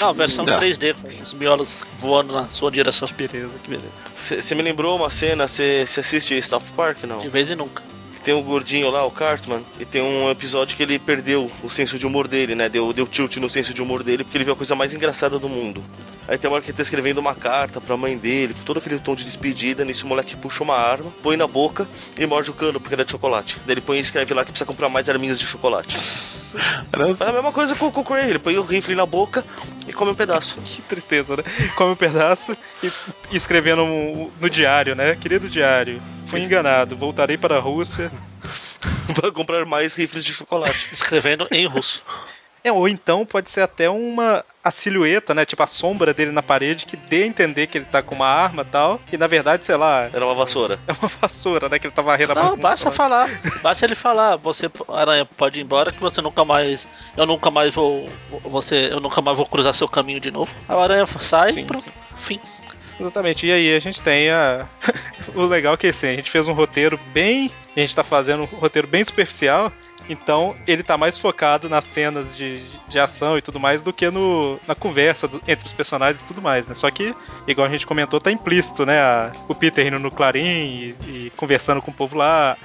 [SPEAKER 3] Não, a versão
[SPEAKER 4] Não.
[SPEAKER 3] 3D com os miolos voando na sua direção.
[SPEAKER 2] Beleza, que beleza.
[SPEAKER 5] Você me lembrou uma cena, você assiste South Park, não?
[SPEAKER 3] De vez em nunca.
[SPEAKER 5] Tem um gordinho lá, o Cartman, e tem um episódio que ele perdeu o senso de humor dele, né? Deu, deu tilt no senso de humor dele porque ele viu a coisa mais engraçada do mundo. Aí tem uma hora que ele tá escrevendo uma carta pra mãe dele, com todo aquele tom de despedida. Nisso o moleque puxa uma arma, põe na boca e morde o cano porque era de chocolate. Daí ele põe e escreve lá que precisa comprar mais arminhas de chocolate.
[SPEAKER 4] Era-
[SPEAKER 5] Faz a mesma coisa com, com o Craig, ele põe o rifle na boca e come um pedaço.
[SPEAKER 2] Que tristeza, né? Come um pedaço e, escrevendo um- no diário, né? Querido diário, fui enganado, voltarei para a Rússia.
[SPEAKER 5] pra comprar mais rifles de chocolate.
[SPEAKER 3] Escrevendo em russo.
[SPEAKER 2] É, ou então pode ser até uma a silhueta, né? Tipo a sombra dele na parede que dê a entender que ele tá com uma arma e tal. E na verdade, sei lá,
[SPEAKER 5] Era uma vassoura.
[SPEAKER 2] é uma vassoura, né? Que ele tá varrendo a
[SPEAKER 3] Não, basta falar. Basta ele falar. Você, Aranha, pode ir embora que você nunca mais. Eu nunca mais vou. Você, eu nunca mais vou cruzar seu caminho de novo. O Aranha sai
[SPEAKER 2] Sim,
[SPEAKER 3] pro
[SPEAKER 2] sim.
[SPEAKER 3] fim.
[SPEAKER 2] Exatamente. E aí a gente tem a. o legal é que assim, a gente fez um roteiro bem. A gente tá fazendo um roteiro bem superficial. Então ele tá mais focado nas cenas de, de ação e tudo mais do que no, na conversa do- entre os personagens e tudo mais, né? Só que, igual a gente comentou, tá implícito, né? A- o Peter indo no Clarim e, e conversando com o povo lá.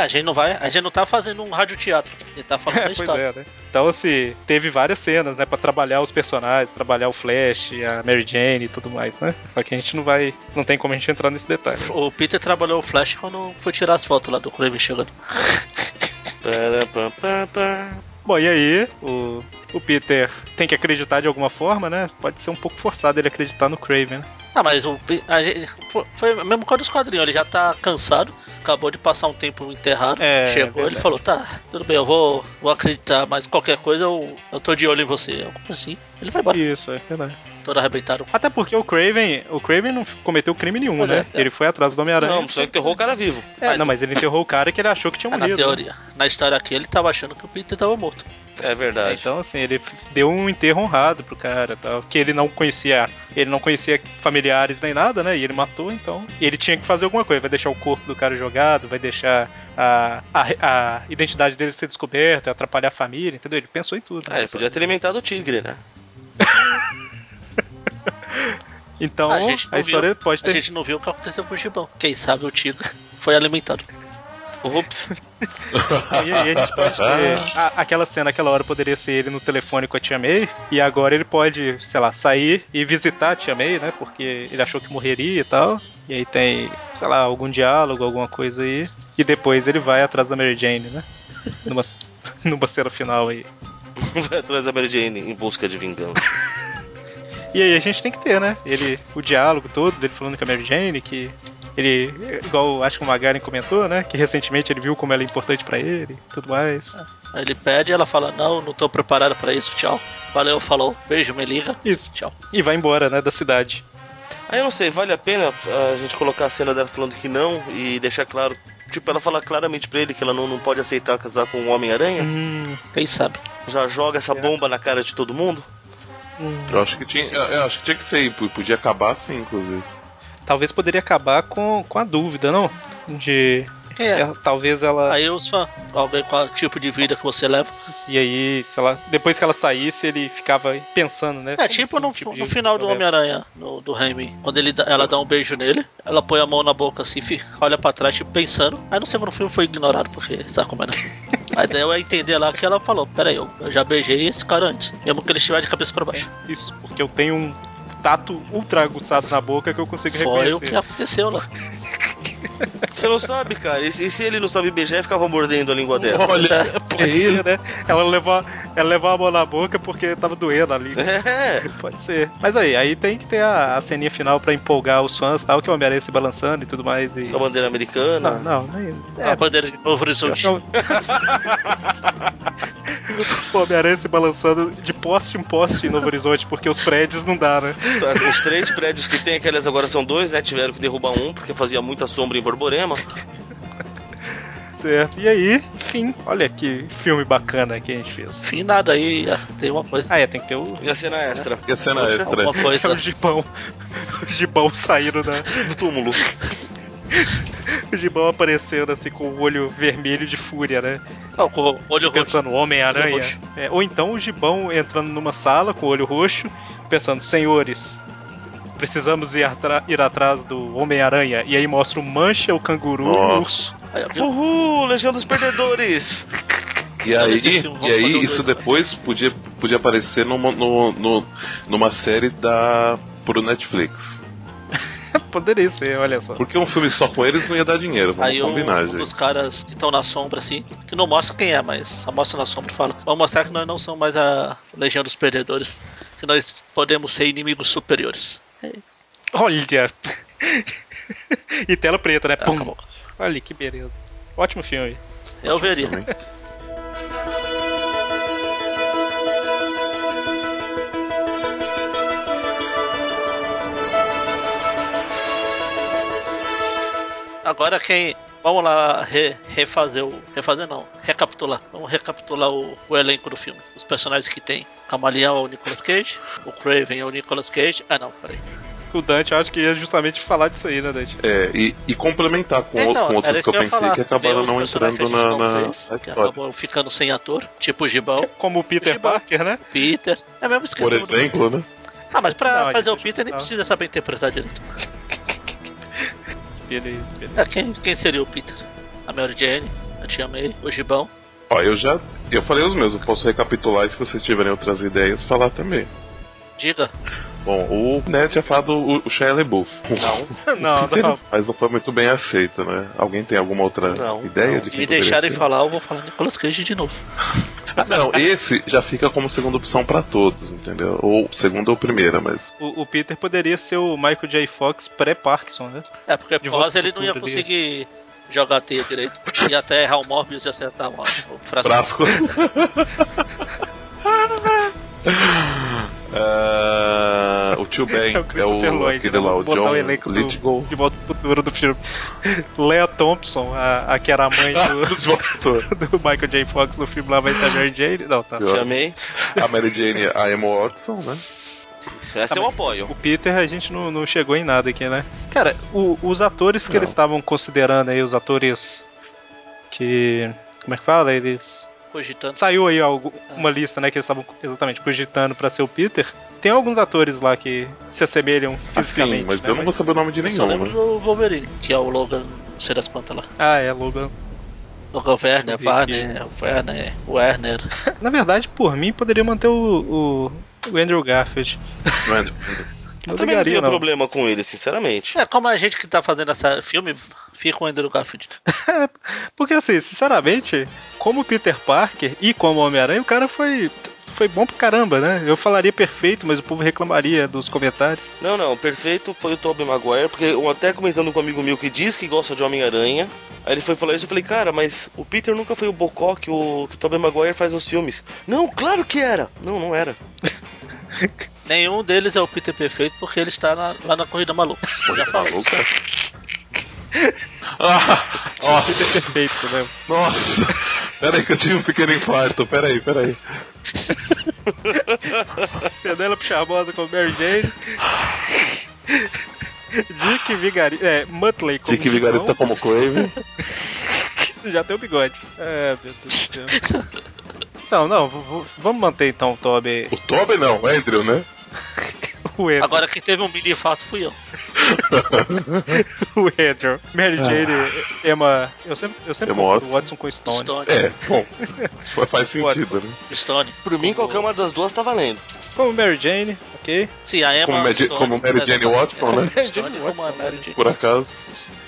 [SPEAKER 3] É, a gente não vai. A gente não tá fazendo um radioteatro. Ele tá falando a
[SPEAKER 2] pois
[SPEAKER 3] história.
[SPEAKER 2] é, né? Então, assim, teve várias cenas, né? Pra trabalhar os personagens, trabalhar o Flash, a Mary Jane e tudo mais, né? Só que a gente não vai. Não tem como a gente entrar nesse detalhe.
[SPEAKER 3] O Peter trabalhou o Flash quando foi tirar as fotos lá do Kraven chegando.
[SPEAKER 2] Bom, e aí, o, o Peter tem que acreditar de alguma forma, né? Pode ser um pouco forçado ele acreditar no Craven, né?
[SPEAKER 3] Ah, mas o, a gente, foi, foi mesmo com os quadrinhos, ele já tá cansado, acabou de passar um tempo enterrado,
[SPEAKER 2] É,
[SPEAKER 3] chegou, ele
[SPEAKER 2] verdade.
[SPEAKER 3] falou, tá, tudo bem, eu vou, vou acreditar, mas qualquer coisa eu, eu tô de olho em você. Algo assim, ele vai embora,
[SPEAKER 2] Isso, é verdade.
[SPEAKER 3] todo arrebentado.
[SPEAKER 2] Até porque o Craven, o Craven não cometeu crime nenhum,
[SPEAKER 3] Pois
[SPEAKER 2] né?
[SPEAKER 3] é, é.
[SPEAKER 2] Ele foi atrás do Homem-Aranha.
[SPEAKER 5] Não, só enterrou o cara vivo.
[SPEAKER 2] É, não, mas ele enterrou o cara que ele achou que tinha
[SPEAKER 3] na
[SPEAKER 2] morrido. né?
[SPEAKER 3] teoria, na história aqui, ele tava achando que o Peter tava morto.
[SPEAKER 5] É
[SPEAKER 2] É,
[SPEAKER 5] verdade.
[SPEAKER 2] Então, assim, ele deu um enterro honrado pro cara, tal, que ele não conhecia, ele não conhecia familiares nem nada, né? E ele matou, então. E ele tinha que fazer alguma coisa, vai deixar o corpo do cara jogado, vai deixar a, a, a identidade dele ser descoberta, atrapalhar a família, entendeu? Ele pensou em tudo.
[SPEAKER 5] Ah,
[SPEAKER 2] né?
[SPEAKER 5] ele podia ter alimentado o tigre, né?
[SPEAKER 2] Então,
[SPEAKER 3] A
[SPEAKER 2] a, história
[SPEAKER 3] viu.
[SPEAKER 2] pode
[SPEAKER 3] A
[SPEAKER 2] ter.
[SPEAKER 3] gente não viu o que aconteceu com o Gibão. Quem sabe o Tigre foi alimentado.
[SPEAKER 5] Ups.
[SPEAKER 2] E aí a gente pode ter. a- aquela cena, aquela hora poderia ser ele no telefone com a Tia May. E agora ele pode, sei lá, sair e visitar a Tia May, né? Porque ele achou que morreria e tal. E aí tem, sei lá, algum diálogo, alguma coisa aí. E depois ele vai atrás da Mary Jane, né? Numa, numa cena final aí.
[SPEAKER 5] Vai atrás da Mary Jane em busca de vingança.
[SPEAKER 2] E aí a gente tem que ter, né? Ele, o diálogo todo dele falando com a Mary Jane, que ele, igual acho que o Magaren comentou, né? Que recentemente ele viu como ela é importante pra ele e tudo mais.
[SPEAKER 3] Aí ele pede, ela fala, não, não tô preparada pra isso, tchau. Valeu, falou, beijo, me liga.
[SPEAKER 2] Isso.
[SPEAKER 3] Tchau.
[SPEAKER 2] E vai embora, né? Da cidade.
[SPEAKER 5] Aí eu não sei, vale a pena a gente colocar a cena dela falando que não e deixar claro. Tipo, ela fala claramente pra ele que ela não, não pode aceitar casar com um Homem-Aranha?
[SPEAKER 2] Hum,
[SPEAKER 3] Quem sabe?
[SPEAKER 5] Já joga essa bomba na cara de todo mundo?
[SPEAKER 4] Eu acho que tinha, eu, eu acho que tinha que ser, podia acabar assim, inclusive.
[SPEAKER 2] talvez poderia acabar com, com a dúvida, não? De.
[SPEAKER 3] É.
[SPEAKER 2] é, talvez ela.
[SPEAKER 3] Aí os fãs, ao ver qual tipo de vida que você leva.
[SPEAKER 2] E aí, sei lá, depois que ela saísse, ele ficava pensando, né?
[SPEAKER 3] É tipo
[SPEAKER 2] assim,
[SPEAKER 3] no,
[SPEAKER 2] tipo
[SPEAKER 3] no final do? Homem-Aranha, do Raimi. Quando ele, ela dá um beijo nele, ela põe a mão na boca assim, olha pra trás, tipo, pensando. Aí no segundo filme foi ignorado, porque sabe como é, né? Aí daí eu ia entender lá que ela falou, peraí, eu, eu já beijei esse cara antes. Mesmo que ele estiver de cabeça pra baixo.
[SPEAKER 2] Isso, porque eu tenho um tato ultra aguçado na boca que eu consigo
[SPEAKER 3] Foi
[SPEAKER 2] reconhecer.
[SPEAKER 3] o que aconteceu lá.
[SPEAKER 5] Você não sabe, cara. E se, ele não sabe beijar, ficava mordendo a língua dela.
[SPEAKER 4] Olha,
[SPEAKER 2] Pode
[SPEAKER 4] é
[SPEAKER 2] ser,
[SPEAKER 4] ele.
[SPEAKER 2] né? Ela levou, ela levou a mão na boca porque tava doendo ali.
[SPEAKER 5] É.
[SPEAKER 2] Pode ser. Mas aí, aí tem que ter a, a ceninha final pra empolgar os fãs tal, que o Homem-Aranha se balançando e tudo mais. E...
[SPEAKER 5] A bandeira americana.
[SPEAKER 2] Não, não, nem.
[SPEAKER 3] A bandeira de Novo Horizonte.
[SPEAKER 2] Não. o Homem-Aranha se balançando de poste em poste em Novo Horizonte, porque os prédios não dá, né?
[SPEAKER 5] Os três prédios que tem, aqueles agora são dois, né? Tiveram que derrubar um porque fazia muita sombra em Borborema.
[SPEAKER 2] Certo. E aí, enfim, olha que filme bacana que a gente fez.
[SPEAKER 3] Enfim, nada aí, ah, tem uma coisa.
[SPEAKER 2] Ah, é, tem que ter o.
[SPEAKER 5] E a cena extra.
[SPEAKER 4] E a cena extra?
[SPEAKER 3] Alguma
[SPEAKER 2] É
[SPEAKER 3] coisa.
[SPEAKER 2] o gibão. O gibão saindo da.
[SPEAKER 5] Do túmulo.
[SPEAKER 2] O gibão aparecendo assim com o olho vermelho de fúria, né?
[SPEAKER 3] Não, com o olho roxo.
[SPEAKER 2] Pensando Homem-Aranha. É, ou então o gibão entrando numa sala com o olho roxo, pensando, senhores. Precisamos ir, atra- ir atrás do Homem-Aranha. E aí mostra o Mancha, o canguru e o urso.
[SPEAKER 5] Uhul, Legião dos Perdedores!
[SPEAKER 4] E aí, e aí
[SPEAKER 3] um
[SPEAKER 4] isso
[SPEAKER 3] dois,
[SPEAKER 4] depois podia, podia aparecer numa, no, no- numa série da pro Netflix.
[SPEAKER 2] Poderia ser, olha só.
[SPEAKER 4] Porque um filme só com eles não ia dar dinheiro, vamos
[SPEAKER 3] Aí
[SPEAKER 4] combinar,
[SPEAKER 3] um
[SPEAKER 4] gente.
[SPEAKER 3] dos caras que estão na sombra, assim, que não mostra quem é, mas só mostra na sombra e fala: Vamos mostrar que nós não somos mais a Legião dos Perdedores, que nós podemos ser inimigos superiores.
[SPEAKER 2] Olha! e tela preta, né?
[SPEAKER 3] Ah,
[SPEAKER 2] Pum. Olha que beleza. Ótimo filme.
[SPEAKER 3] Eu Ótimo veria.
[SPEAKER 4] Filme.
[SPEAKER 3] Agora quem Vamos lá re- refazer o. Refazer não, recapitular. Vamos recapitular o, o elenco do filme. Os personagens que tem. Camaleão é o Nicolas Cage, o Craven é o Nicolas Cage. Ah não, peraí.
[SPEAKER 2] O Dante, eu acho que ia justamente falar disso aí, né, Dante?
[SPEAKER 4] É, e, e complementar com,
[SPEAKER 3] Então,
[SPEAKER 4] com outros que eu
[SPEAKER 3] que eu ia
[SPEAKER 4] pensei
[SPEAKER 3] falar.
[SPEAKER 4] que acabaram não entrando na,
[SPEAKER 3] não
[SPEAKER 4] na,
[SPEAKER 3] fez,
[SPEAKER 4] na
[SPEAKER 3] que acabou ficando sem ator, tipo o Gibão,
[SPEAKER 2] Como o Peter
[SPEAKER 3] Gibão.
[SPEAKER 2] Parker, né?
[SPEAKER 3] Peter. É mesmo
[SPEAKER 4] Por
[SPEAKER 3] esqueci.
[SPEAKER 4] exemplo, né?
[SPEAKER 3] Ah, mas pra
[SPEAKER 2] Não,
[SPEAKER 3] fazer o Peter nem
[SPEAKER 2] não.
[SPEAKER 3] precisa saber interpretar direito.
[SPEAKER 2] Ele, ele-
[SPEAKER 3] É, quem, quem seria o Peter? A Mary Jane, a Tia May, o Gibão.
[SPEAKER 4] Ó, eu já. Eu falei os meus, eu posso recapitular e se vocês tiverem outras ideias, falar também.
[SPEAKER 3] Diga.
[SPEAKER 4] Bom, o Ned tinha falado o, o Shia LaBeouf.
[SPEAKER 2] Não, não.
[SPEAKER 4] Mas não foi muito bem aceito, né? Alguém tem alguma outra
[SPEAKER 5] Não,
[SPEAKER 4] ideia
[SPEAKER 5] não.
[SPEAKER 4] de
[SPEAKER 3] Se
[SPEAKER 4] quem
[SPEAKER 3] me deixarem
[SPEAKER 4] ser?
[SPEAKER 3] falar, eu vou falar Nicolas Cage de novo.
[SPEAKER 4] Ah, Não, esse já fica como segunda opção pra todos, entendeu? Ou segunda ou primeira, mas
[SPEAKER 2] O, o Peter poderia ser o Michael J. Fox pré-Parkinson, né?
[SPEAKER 3] É, porque
[SPEAKER 2] De
[SPEAKER 3] pós
[SPEAKER 2] volta
[SPEAKER 3] ele não ia conseguir jogar a teia direito. E até errar o Morbius e acertar o, o frasco.
[SPEAKER 4] frasco. O tio Ben
[SPEAKER 2] É o
[SPEAKER 4] é
[SPEAKER 2] Christopher
[SPEAKER 4] o
[SPEAKER 2] Lloyd,
[SPEAKER 4] aquele
[SPEAKER 2] né?
[SPEAKER 4] lá, o John
[SPEAKER 2] o elenco do, de volta pro futuro do filme. Lea Thompson, a, a que era a mãe do, do Michael J. Fox no filme lá vai ser a Mary Jane. Não, tá.
[SPEAKER 5] Chamei.
[SPEAKER 4] A Mary Jane, a Emma Watson, né?
[SPEAKER 5] Essa eu apoio.
[SPEAKER 2] O Peter, a gente não, não chegou em nada aqui, né? Cara, o- os atores que
[SPEAKER 4] Não.
[SPEAKER 2] eles estavam considerando aí, os atores que. Como é que fala? Eles.
[SPEAKER 3] Cogitando.
[SPEAKER 2] Saiu aí algu- uma lista, né, que eles estavam exatamente cogitando pra ser o Peter. Tem alguns atores lá que se assemelham fisicamente.
[SPEAKER 4] Assim, mas
[SPEAKER 2] né,
[SPEAKER 4] eu não vou saber o nome de
[SPEAKER 3] Eu só
[SPEAKER 4] nenhum,
[SPEAKER 3] lembro
[SPEAKER 4] né?
[SPEAKER 3] do Wolverine, que é o Logan, não sei das quantas lá.
[SPEAKER 2] Ah, é, Logan.
[SPEAKER 3] Logan Werner. Warner, Werner, Werner.
[SPEAKER 2] Na verdade, por mim, poderia manter o, o, o Andrew Garfield.
[SPEAKER 4] Não é?
[SPEAKER 2] Não
[SPEAKER 5] Eu também não tenho
[SPEAKER 2] não.
[SPEAKER 5] problema com ele, sinceramente.
[SPEAKER 3] É, como a gente que tá fazendo essa filme, fica com o Andrew Garfield.
[SPEAKER 2] Porque assim, sinceramente, como Peter Parker e como Homem-Aranha, o cara foi. Foi bom pra caramba, né? Eu falaria perfeito, mas o povo reclamaria dos comentários.
[SPEAKER 5] Não, não, perfeito foi o Tobey Maguire, porque eu até comentando com um amigo meu que diz que gosta de Homem-Aranha, aí ele foi falar isso, eu falei, cara, mas o Peter nunca foi o bocó que o, que o Tobey Maguire faz nos filmes. Não, claro que era! Não, não era.
[SPEAKER 3] Nenhum deles é o Peter perfeito porque ele está na- lá na Corrida Maluca. Falei.
[SPEAKER 4] Maluca. Ah, nossa,
[SPEAKER 2] Peter perfeito, você lembra?
[SPEAKER 4] nossa. Pera aí que eu tive um pequeno infarto. Pera aí, pera aí.
[SPEAKER 2] Penélope Charmosa como Mary Jane. Dick Vigarista. É, Muttley como
[SPEAKER 4] Dick Vigarista
[SPEAKER 2] Gibão.
[SPEAKER 4] como Crave.
[SPEAKER 2] Já tem o bigode. É, meu Deus do céu. Não, não, vamos manter então o Toby.
[SPEAKER 4] O Toby não, o Andrew, né?
[SPEAKER 2] O Andrew.
[SPEAKER 3] Agora quem teve um mini infarto fui eu.
[SPEAKER 2] o Andrew. Mary Jane, Emma. Eu sempre, eu sempre
[SPEAKER 4] Emma Watson.
[SPEAKER 2] Watson com Stone.
[SPEAKER 3] Stone.
[SPEAKER 4] É, bom. Faz sentido,
[SPEAKER 2] Watson.
[SPEAKER 4] né?
[SPEAKER 3] Stone.
[SPEAKER 5] Por mim, qualquer uma das duas tá valendo.
[SPEAKER 2] Como Mary Jane, ok.
[SPEAKER 3] Sim, a Emma
[SPEAKER 4] Como, Mary-
[SPEAKER 3] Stone.
[SPEAKER 4] como Mary Jane Watson, né?
[SPEAKER 2] Mary
[SPEAKER 3] Stone
[SPEAKER 2] Jane
[SPEAKER 3] como a
[SPEAKER 2] Watson,
[SPEAKER 3] Mary Jane
[SPEAKER 4] Por acaso.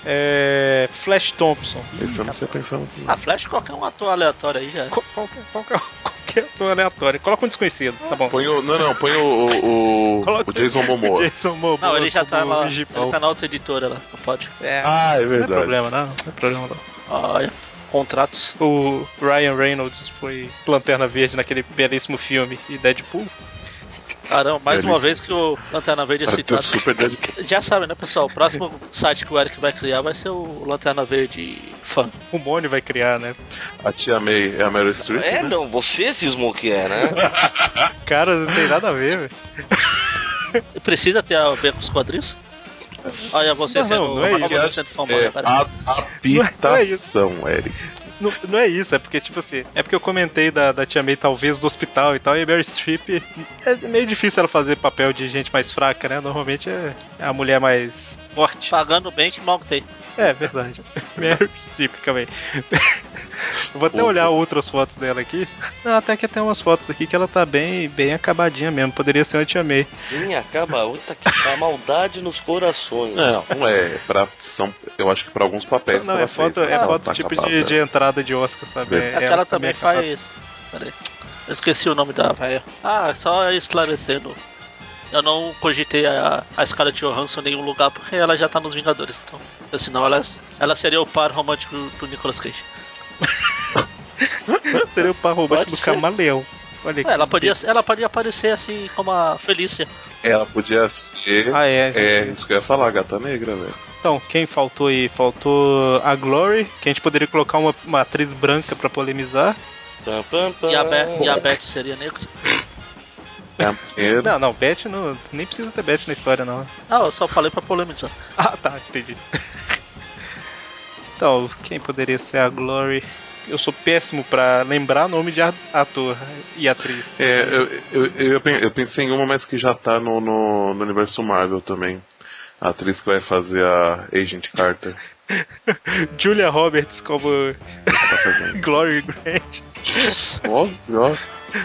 [SPEAKER 2] É. Flash Thompson.
[SPEAKER 4] Esse eu não tinha pensado.
[SPEAKER 3] A Flash, qualquer um ator aleatório aí já.
[SPEAKER 2] Qual- Qualquer, qualquer, qualquer ator aleatório. Coloca um desconhecido, tá bom.
[SPEAKER 4] Põe o. Não, não, põe o. O, o, Jason Momoa.
[SPEAKER 2] Jason Momoa
[SPEAKER 3] Não, ele já tá lá. Ele tá na outra editora lá, não pode.
[SPEAKER 2] É,
[SPEAKER 4] Ah, é
[SPEAKER 2] isso não é
[SPEAKER 4] verdade.
[SPEAKER 2] problema, não. Não é problema, não.
[SPEAKER 3] Olha, contratos.
[SPEAKER 2] O Ryan Reynolds foi Lanterna Verde naquele belíssimo filme e Deadpool.
[SPEAKER 3] Caramba, mais
[SPEAKER 4] Ele-
[SPEAKER 3] uma vez que o Lanterna Verde é citado. Já sabe, né, pessoal? O próximo site que o Eric vai criar vai ser o Lanterna Verde fã.
[SPEAKER 2] O Mone vai criar, né?
[SPEAKER 4] A tia May é a Meryl Streep.
[SPEAKER 5] É,
[SPEAKER 4] né?
[SPEAKER 5] não, você cismou que é, né?
[SPEAKER 2] Cara, não tem nada a ver, velho.
[SPEAKER 3] Precisa ter a ver com os quadrinhos? Olha, você
[SPEAKER 2] Não,
[SPEAKER 3] sendo,
[SPEAKER 2] não, não é isso.
[SPEAKER 3] você sendo famoso
[SPEAKER 4] É
[SPEAKER 3] agora.
[SPEAKER 4] a habitação, Eric.
[SPEAKER 2] Não, não é isso, é porque, tipo assim, é porque eu comentei da, da Tia May, talvez, do hospital e tal, e a Mary Streep é meio difícil ela fazer papel de gente mais fraca, né? Normalmente é é a mulher mais forte.
[SPEAKER 3] Pagando bem que mal tem.
[SPEAKER 2] É, verdade. Mary Streep, calma aí. Vou até
[SPEAKER 4] Opa.
[SPEAKER 2] olhar outras fotos dela aqui. Não, até que tem umas fotos aqui que ela tá bem, bem acabadinha mesmo. Poderia ser uma Tia May.
[SPEAKER 5] Sim, acaba. Puta que a maldade nos corações.
[SPEAKER 4] Não, não é. Pra, são, eu acho que pra alguns papéis.
[SPEAKER 2] Não, é foto,
[SPEAKER 4] fez,
[SPEAKER 2] é foto
[SPEAKER 4] tá
[SPEAKER 2] tipo de, de entrada de Oscar, sabe? É,
[SPEAKER 3] Aquela
[SPEAKER 2] ela
[SPEAKER 3] também
[SPEAKER 2] acabada.
[SPEAKER 3] faz. Peraí. Eu esqueci o nome da velha. Ah, só esclarecendo. Eu não cogitei a, a Scarlett Johansson em nenhum lugar porque ela já tá nos Vingadores. Então, senão ela, ela seria o par romântico do Nicolas Cage.
[SPEAKER 2] Seria o par romântico
[SPEAKER 3] Pode
[SPEAKER 2] do
[SPEAKER 3] ser.
[SPEAKER 2] camaleão. Olha.
[SPEAKER 3] É, ela, podia, ela podia aparecer assim como a Felícia.
[SPEAKER 4] Ela podia ser.
[SPEAKER 2] Ah, é.
[SPEAKER 4] É, isso que eu ia falar, gata negra, velho.
[SPEAKER 2] Então, quem faltou aí? Faltou a Glory, que a gente poderia colocar uma, uma atriz branca pra polemizar.
[SPEAKER 3] E a, Be e a Beth seria negra?
[SPEAKER 4] É,
[SPEAKER 2] Não, não, Beth não, nem precisa ter Beth na história, não.
[SPEAKER 3] Não, eu só falei pra polemizar.
[SPEAKER 2] Ah, tá, entendi. Então, quem poderia ser a Glory? Eu sou péssimo pra lembrar nome de ator e atriz.
[SPEAKER 4] É, eu, eu, eu, pen- eu pensei em uma, mas que já tá no, no, no universo Marvel também. A atriz que vai fazer a Agent Carter.
[SPEAKER 2] Julia Roberts como
[SPEAKER 4] Tá.
[SPEAKER 2] Glory Grant.
[SPEAKER 4] Nossa, nossa.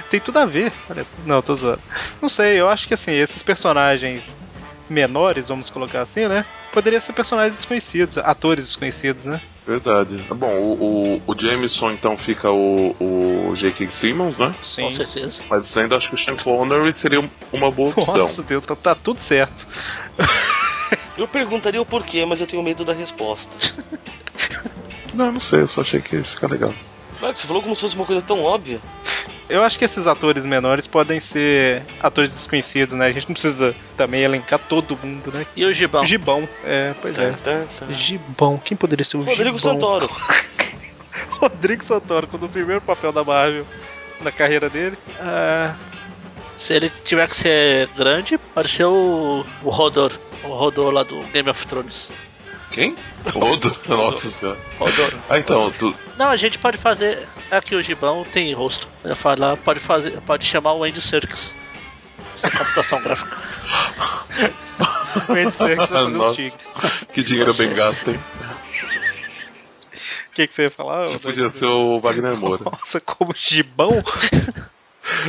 [SPEAKER 2] Tem tudo a ver, parece. Não, tô zoando. Não sei, eu acho que assim, esses personagens menores, vamos colocar assim, né? Poderiam ser personagens desconhecidos, atores desconhecidos, né?
[SPEAKER 4] Verdade. Bom, o, o, o Jameson então fica o, o J.K. Simmons, né?
[SPEAKER 2] Sim.
[SPEAKER 3] Com certeza.
[SPEAKER 4] Mas ainda acho que o Sean Connery seria um- uma boa opção.
[SPEAKER 2] Nossa, Deus, tá, tá tudo certo.
[SPEAKER 5] Eu perguntaria o porquê, mas eu tenho medo da resposta.
[SPEAKER 4] Não, não sei, eu só achei que ia ficar legal.
[SPEAKER 5] Claro que você falou como se fosse uma coisa tão óbvia.
[SPEAKER 2] Eu acho que esses atores menores podem ser atores desconhecidos, né? A gente não precisa também elencar todo mundo, né?
[SPEAKER 3] E o Gibão?
[SPEAKER 2] Gibão, é, pois é.
[SPEAKER 5] Tan, tan, tan.
[SPEAKER 2] Gibão, quem poderia ser o
[SPEAKER 5] Rodrigo
[SPEAKER 2] Gibão?
[SPEAKER 5] Santoro.
[SPEAKER 2] Rodrigo Santoro, quando o primeiro papel da Marvel na carreira dele. Ah,
[SPEAKER 3] Se ele tiver que ser grande, pode ser o, o Rodor. O Rodor lá do Game of Thrones.
[SPEAKER 4] Quem? Todo? Nossa senhora.
[SPEAKER 3] Rodor.
[SPEAKER 4] Ah, então, tu,
[SPEAKER 3] Não, a gente pode fazer. Aqui o Gibão tem rosto. Eu falar, pode fazer. Pode chamar o Andy Serkis. Essa computação gráfica.
[SPEAKER 2] o Andy Serkis vai fazer os tigres.
[SPEAKER 4] que dinheiro bem gasto, hein?
[SPEAKER 2] O que, que você ia falar? ô,
[SPEAKER 4] Podia ser o Wagner Moura.
[SPEAKER 2] Nossa, como Gibão?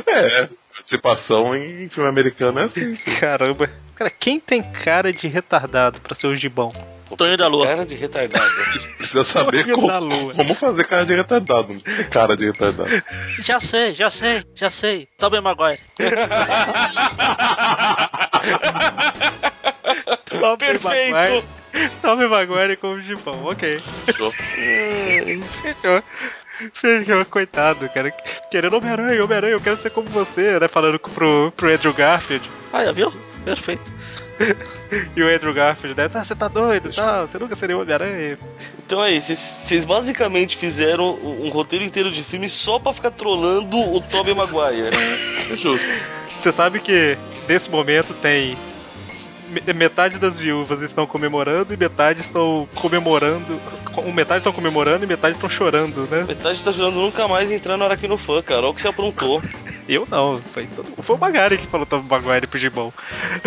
[SPEAKER 4] É, participação em filme americano é assim.
[SPEAKER 2] Caramba. Cara, quem tem cara de retardado pra ser o Gibão?
[SPEAKER 3] Tonho da Lua.
[SPEAKER 5] Cara de retardado.
[SPEAKER 4] Precisa saber como,
[SPEAKER 2] da lua.
[SPEAKER 4] como fazer cara de retardado. Não precisa ter cara de retardado.
[SPEAKER 3] Já sei, já sei, já sei. Tobey Maguire.
[SPEAKER 2] Tobey
[SPEAKER 5] Perfeito.
[SPEAKER 2] Maguire. Tobey Maguire como Gibão, ok.
[SPEAKER 4] Fechou?
[SPEAKER 2] Fechou. Fechou, coitado, cara. Querendo Homem-Aranha, Homem-Aranha, eu quero ser como você, né? Falando pro, pro Andrew Garfield.
[SPEAKER 3] Ah, já viu? Perfeito.
[SPEAKER 2] E o Andrew Garfield, né? Tá, você tá doido, tá? Você nunca seria o Homem-Aranha.
[SPEAKER 5] Então é isso, vocês- basicamente fizeram um um roteiro inteiro de filme só pra ficar trolando o Tobey Maguire.
[SPEAKER 4] É justo.
[SPEAKER 2] Você sabe que nesse momento tem. Me- Metade das viúvas estão comemorando e metade estão comemorando. com- Metade estão comemorando e metade estão chorando, né?
[SPEAKER 5] Metade tá jurando nunca mais entrar no Aracnofã, cara. Olha o que você aprontou.
[SPEAKER 2] Eu não, foi, todo- foi o Magari que falou Tobey Maguire pro Gibão.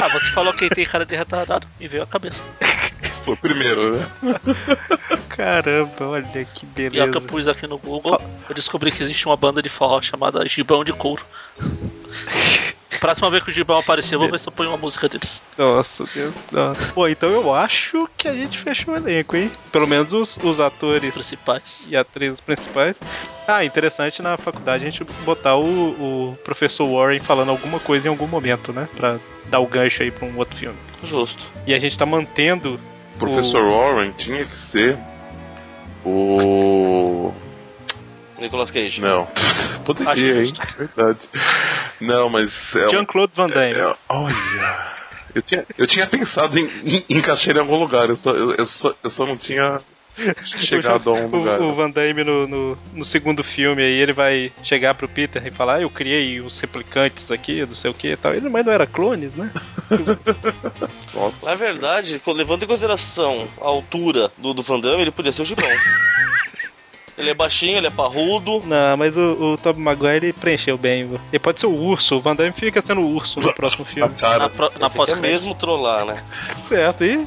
[SPEAKER 3] Ah, você falou que tem cara de retardado e veio a cabeça.
[SPEAKER 4] Foi o primeiro, né?
[SPEAKER 2] Caramba, olha que
[SPEAKER 3] E
[SPEAKER 2] beleza.
[SPEAKER 3] eu pus aqui no Google, eu descobri que existe uma banda de forró chamada Gibão de Couro. Próxima vez que o Gibão aparecer, eu vou ver se eu ponho uma música deles.
[SPEAKER 2] Nossa, Deus. Nossa. Bom, então eu acho que a gente fechou o elenco, hein? Pelo menos os, os atores
[SPEAKER 3] Principais.
[SPEAKER 2] e atrizes principais. Ah, interessante na faculdade a gente botar o, o professor Warren falando alguma coisa em algum momento, né? Pra dar o gancho aí pra um outro filme.
[SPEAKER 5] Justo.
[SPEAKER 2] E a gente tá mantendo.
[SPEAKER 4] O professor Warren tinha que ser o.
[SPEAKER 5] Nicolas Cage.
[SPEAKER 4] Não.
[SPEAKER 3] Acho
[SPEAKER 4] Poderia, hein?
[SPEAKER 3] justo.
[SPEAKER 4] Verdade. Não, mas. É,
[SPEAKER 2] Jean-Claude Van Damme.
[SPEAKER 4] é, olha. Eu tinha, eu tinha pensado em, em encaixar em algum lugar, eu só, eu, eu só, eu só não tinha chegado a um
[SPEAKER 2] O-
[SPEAKER 4] lugar.
[SPEAKER 2] O, Van Damme no, no, no segundo filme aí, ele vai chegar pro Peter e falar: ah, Eu criei os replicantes aqui, não sei o que e tal. Ele, mas não era clones, né?
[SPEAKER 5] Na verdade, levando em consideração a altura do, do Van Damme, ele podia ser o Gibão. ele é baixinho, ele é parrudo.
[SPEAKER 2] Não, mas o, o Tobey Maguire ele preencheu bem. viu? Ele pode ser o urso, o Van Damme fica sendo o urso no próximo
[SPEAKER 4] Na
[SPEAKER 2] filme.
[SPEAKER 4] cara.
[SPEAKER 3] Na, pro- na
[SPEAKER 5] é
[SPEAKER 3] pós
[SPEAKER 5] mesmo trollar, né?
[SPEAKER 2] Certo, e.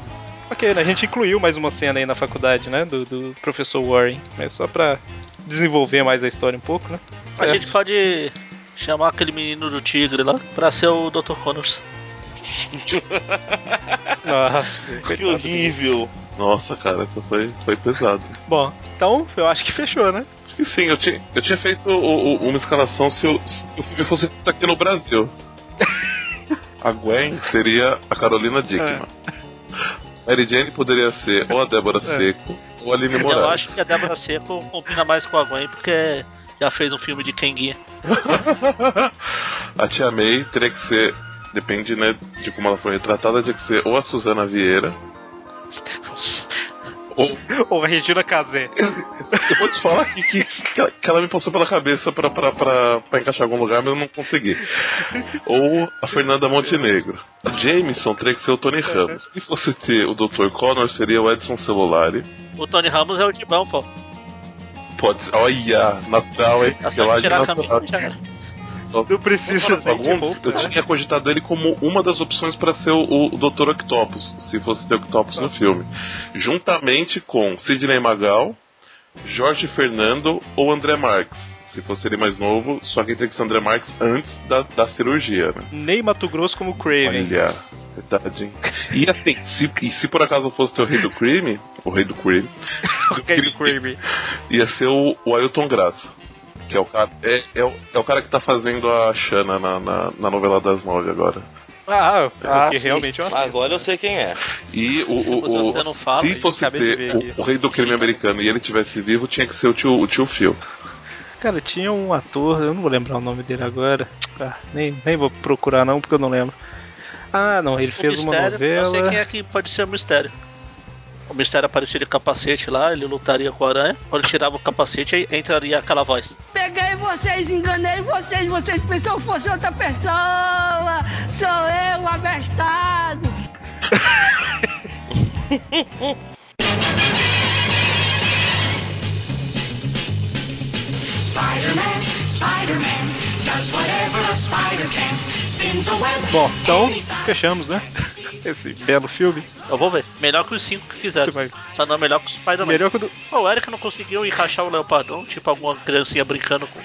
[SPEAKER 2] Ok, né? A gente incluiu mais uma cena aí na faculdade, né? Do, do professor Warren. Mas só pra desenvolver mais a história um pouco, né?
[SPEAKER 3] A
[SPEAKER 2] Certo.
[SPEAKER 3] gente pode chamar aquele menino do tigre lá pra ser o Dr. Connors.
[SPEAKER 2] Nossa,
[SPEAKER 5] Que horrível.
[SPEAKER 4] Nossa, cara, essa foi, foi pesado.
[SPEAKER 2] Bom, então eu acho que fechou, né?
[SPEAKER 4] Acho que sim, eu tinha, eu tinha feito o- o- uma escalação se o, se o filme fosse feito aqui no Brasil. A Gwen seria a Carolina Dickman. Mary Jane poderia ser ou a Débora
[SPEAKER 2] É.
[SPEAKER 4] Seco ou a Aline
[SPEAKER 3] Eu
[SPEAKER 4] Moraes.
[SPEAKER 3] acho que a Débora Seco combina mais com a Gwen porque já fez um filme de Kenguinha.
[SPEAKER 4] a Tia May teria que ser, depende né, de como ela foi retratada, teria que ser ou a Suzana Vieira Ou,
[SPEAKER 2] Ou a Regina Casé.
[SPEAKER 4] eu vou te falar que, que, que ela- me passou pela cabeça pra, pra, pra, pra encaixar em algum lugar, mas eu não consegui. Ou a Fernanda Montenegro. Jameson teria que ser o Tony Ramos. Se fosse ter o Dr. Connor, seria o Edson Celulari.
[SPEAKER 3] O Tony Ramos é o Dimão, pô.
[SPEAKER 4] Pode ser. Olha, hein?
[SPEAKER 3] É tirar a camisa já era.
[SPEAKER 2] Não precisa nem de
[SPEAKER 4] Alguns,
[SPEAKER 2] roupa.
[SPEAKER 4] eu tinha cogitado ele como uma das opções para ser o, o Dr. Octopus, se fosse ter Octopus no filme. Juntamente com Sidney Magal, Jorge Fernando ou André Marques. Se fosse ele mais novo, só que tem que ser André Marques antes da, da cirurgia, né?
[SPEAKER 2] Nem Mato Grosso como Craven.
[SPEAKER 4] Olha, verdade, hein? E assim, se, e se por acaso fosse ter o rei do crime, o rei do crime,
[SPEAKER 2] O rei do Craven.
[SPEAKER 4] ia ser o, o Ailton Graça. Que é o cara. É, é, o, é o cara que tá fazendo a Xana na, na, na novela das nove agora.
[SPEAKER 2] Ah,
[SPEAKER 3] Ah,
[SPEAKER 2] porque
[SPEAKER 3] sim.
[SPEAKER 2] realmente eu assisto.
[SPEAKER 5] Agora eu sei quem é.
[SPEAKER 4] E o,
[SPEAKER 3] Se
[SPEAKER 4] o, o-
[SPEAKER 3] você não fala,
[SPEAKER 4] se fosse ter
[SPEAKER 2] ver
[SPEAKER 4] o, o rei do crime americano e ele tivesse vivo, tinha que ser o tio, o tio Phil.
[SPEAKER 2] Cara, tinha um ator, eu não vou lembrar o nome dele agora. Ah, nem, nem vou procurar não, porque eu não lembro. Ah, não, ele
[SPEAKER 3] O
[SPEAKER 2] fez uma
[SPEAKER 3] mistério, eu sei
[SPEAKER 2] novela.
[SPEAKER 3] quem é que pode ser o mistério. O mistério aparecia de capacete lá, ele lutaria com a aranha. Quando tirava o capacete, aí entraria aquela voz.
[SPEAKER 7] Peguei vocês, enganei vocês, vocês pensam que fosse outra pessoa. Sou eu, abestado.
[SPEAKER 8] Spider-Man, Spider-Man, does whatever a spider can. Spins a web.
[SPEAKER 2] Bom, então fechamos, né? Esse belo filme.
[SPEAKER 3] Eu vou ver. Melhor que os cinco que fizeram.
[SPEAKER 2] Vai-
[SPEAKER 3] Só não melhor que o Spider-Man.
[SPEAKER 2] Melhor que o do.
[SPEAKER 3] Pô, o Eric não conseguiu encaixar o Leopardon, tipo alguma criancinha brincando com.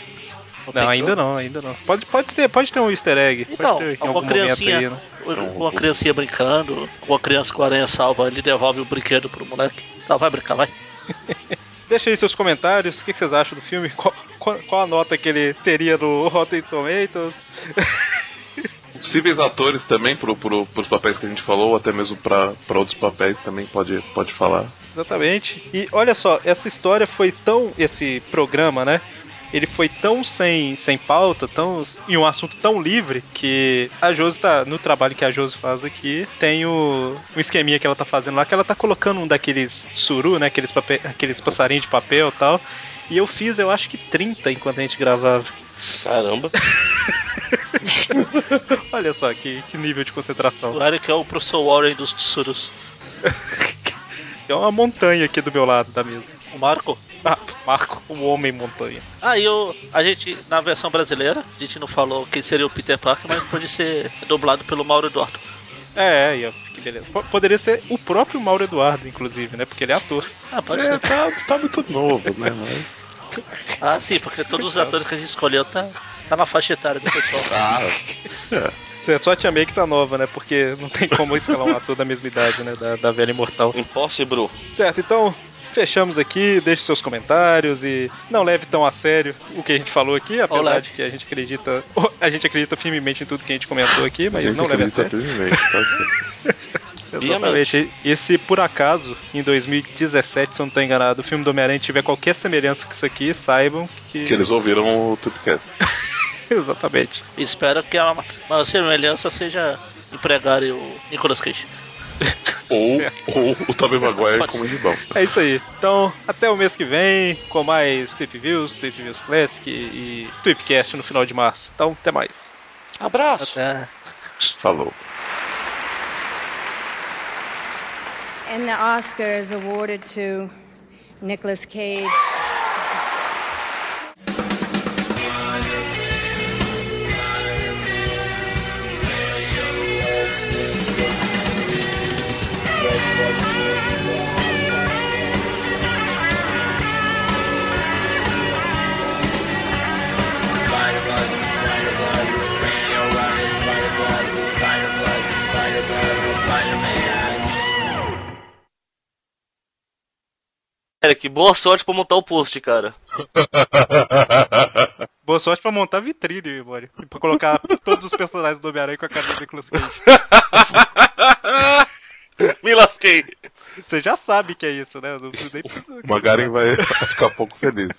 [SPEAKER 2] Não, ainda não, ainda não. Pode, pode, ter, pode ter um easter egg.
[SPEAKER 3] Então,
[SPEAKER 2] pode ter em
[SPEAKER 3] alguma
[SPEAKER 2] algum
[SPEAKER 3] criancinha,
[SPEAKER 2] aí, né?
[SPEAKER 3] uma criancinha brincando, uma criança com a aranha salva, ele devolve o brinquedo pro moleque. Tá, vai brincar, vai.
[SPEAKER 2] Deixa aí seus comentários. O que que vocês acham do filme? Qual, qual, qual a nota que ele teria no Rotten Tomatoes?
[SPEAKER 4] Possíveis atores também pro, pro, pros papéis que a gente falou, ou até mesmo pra, pra outros papéis também pode, pode falar.
[SPEAKER 2] Exatamente. E olha só, essa história foi tão. Esse programa, né? Ele foi tão sem, sem pauta, tão, e um assunto tão livre, que a Josi tá. No trabalho que a Josi faz aqui, tem o, um esqueminha que ela tá fazendo lá, que ela tá colocando um daqueles suru, né? Aqueles, papel, aqueles passarinhos de papel e tal. E eu fiz, eu acho que 30 enquanto a gente gravava.
[SPEAKER 5] Caramba.
[SPEAKER 2] Olha só que, que nível de concentração.
[SPEAKER 3] O Eric é o professor Warren dos Tsurus.
[SPEAKER 2] É uma montanha aqui do meu lado da mesa.
[SPEAKER 3] O Marco.
[SPEAKER 2] Ah, Marco, o homem montanha.
[SPEAKER 3] Ah, e o, a gente, na versão brasileira, a gente não falou quem seria o Peter Parker, mas pode ser dublado pelo Mauro Eduardo.
[SPEAKER 2] É, é, que beleza. P- poderia ser o próprio Mauro Eduardo, inclusive, né? Porque ele é ator.
[SPEAKER 3] Ah, pode
[SPEAKER 4] É,
[SPEAKER 3] ser.
[SPEAKER 4] tá, tá muito novo, né? Mas...
[SPEAKER 3] Ah, sim, porque todos os atores que a gente escolheu tá, tá na faixa etária do pessoal.
[SPEAKER 4] Ah, é.
[SPEAKER 2] É só a Tia May que tá nova, né? Porque não tem como escalar um ator da mesma idade, né? Da, da velha imortal.
[SPEAKER 5] Impossible.
[SPEAKER 2] Certo, então fechamos aqui, deixe seus comentários e não leve tão a sério o que a gente falou aqui, apesar
[SPEAKER 3] leve.
[SPEAKER 2] de que a gente acredita. A gente acredita firmemente em tudo que a gente comentou aqui, mas
[SPEAKER 4] Gente,
[SPEAKER 2] não leve a sério.
[SPEAKER 4] firmemente, tá certo.
[SPEAKER 2] Exatamente. E se por acaso, em 2017, se eu não tô enganado, o filme do Homem-Aranha tiver qualquer semelhança com isso aqui, saibam que.
[SPEAKER 4] Que eles ouviram o Tupcast.
[SPEAKER 2] Exatamente.
[SPEAKER 3] Espero que a maior semelhança seja empregarem o Nicolas Cage.
[SPEAKER 4] Ou, ou o Tobey Maguire como
[SPEAKER 3] ser.
[SPEAKER 4] Gibão.
[SPEAKER 2] É isso aí. Então, até o mês que vem, com mais Tweep Views, Tweep Views Classic e Tweepcast no final de março. Então, até mais.
[SPEAKER 5] Abraço.
[SPEAKER 3] Até.
[SPEAKER 4] Falou.
[SPEAKER 9] And the Oscar is awarded to Nicolas Cage.
[SPEAKER 5] Eric, boa sorte pra montar o post, cara.
[SPEAKER 2] Boa sorte pra montar vitrine, Mori. E pra colocar todos os personagens do Homem-Aranha com a cara do Nicolas Cage.
[SPEAKER 5] Me lasquei.
[SPEAKER 2] Você já sabe que é isso, né? Não, nem precisa...
[SPEAKER 4] O Magaren vai ficar pouco feliz.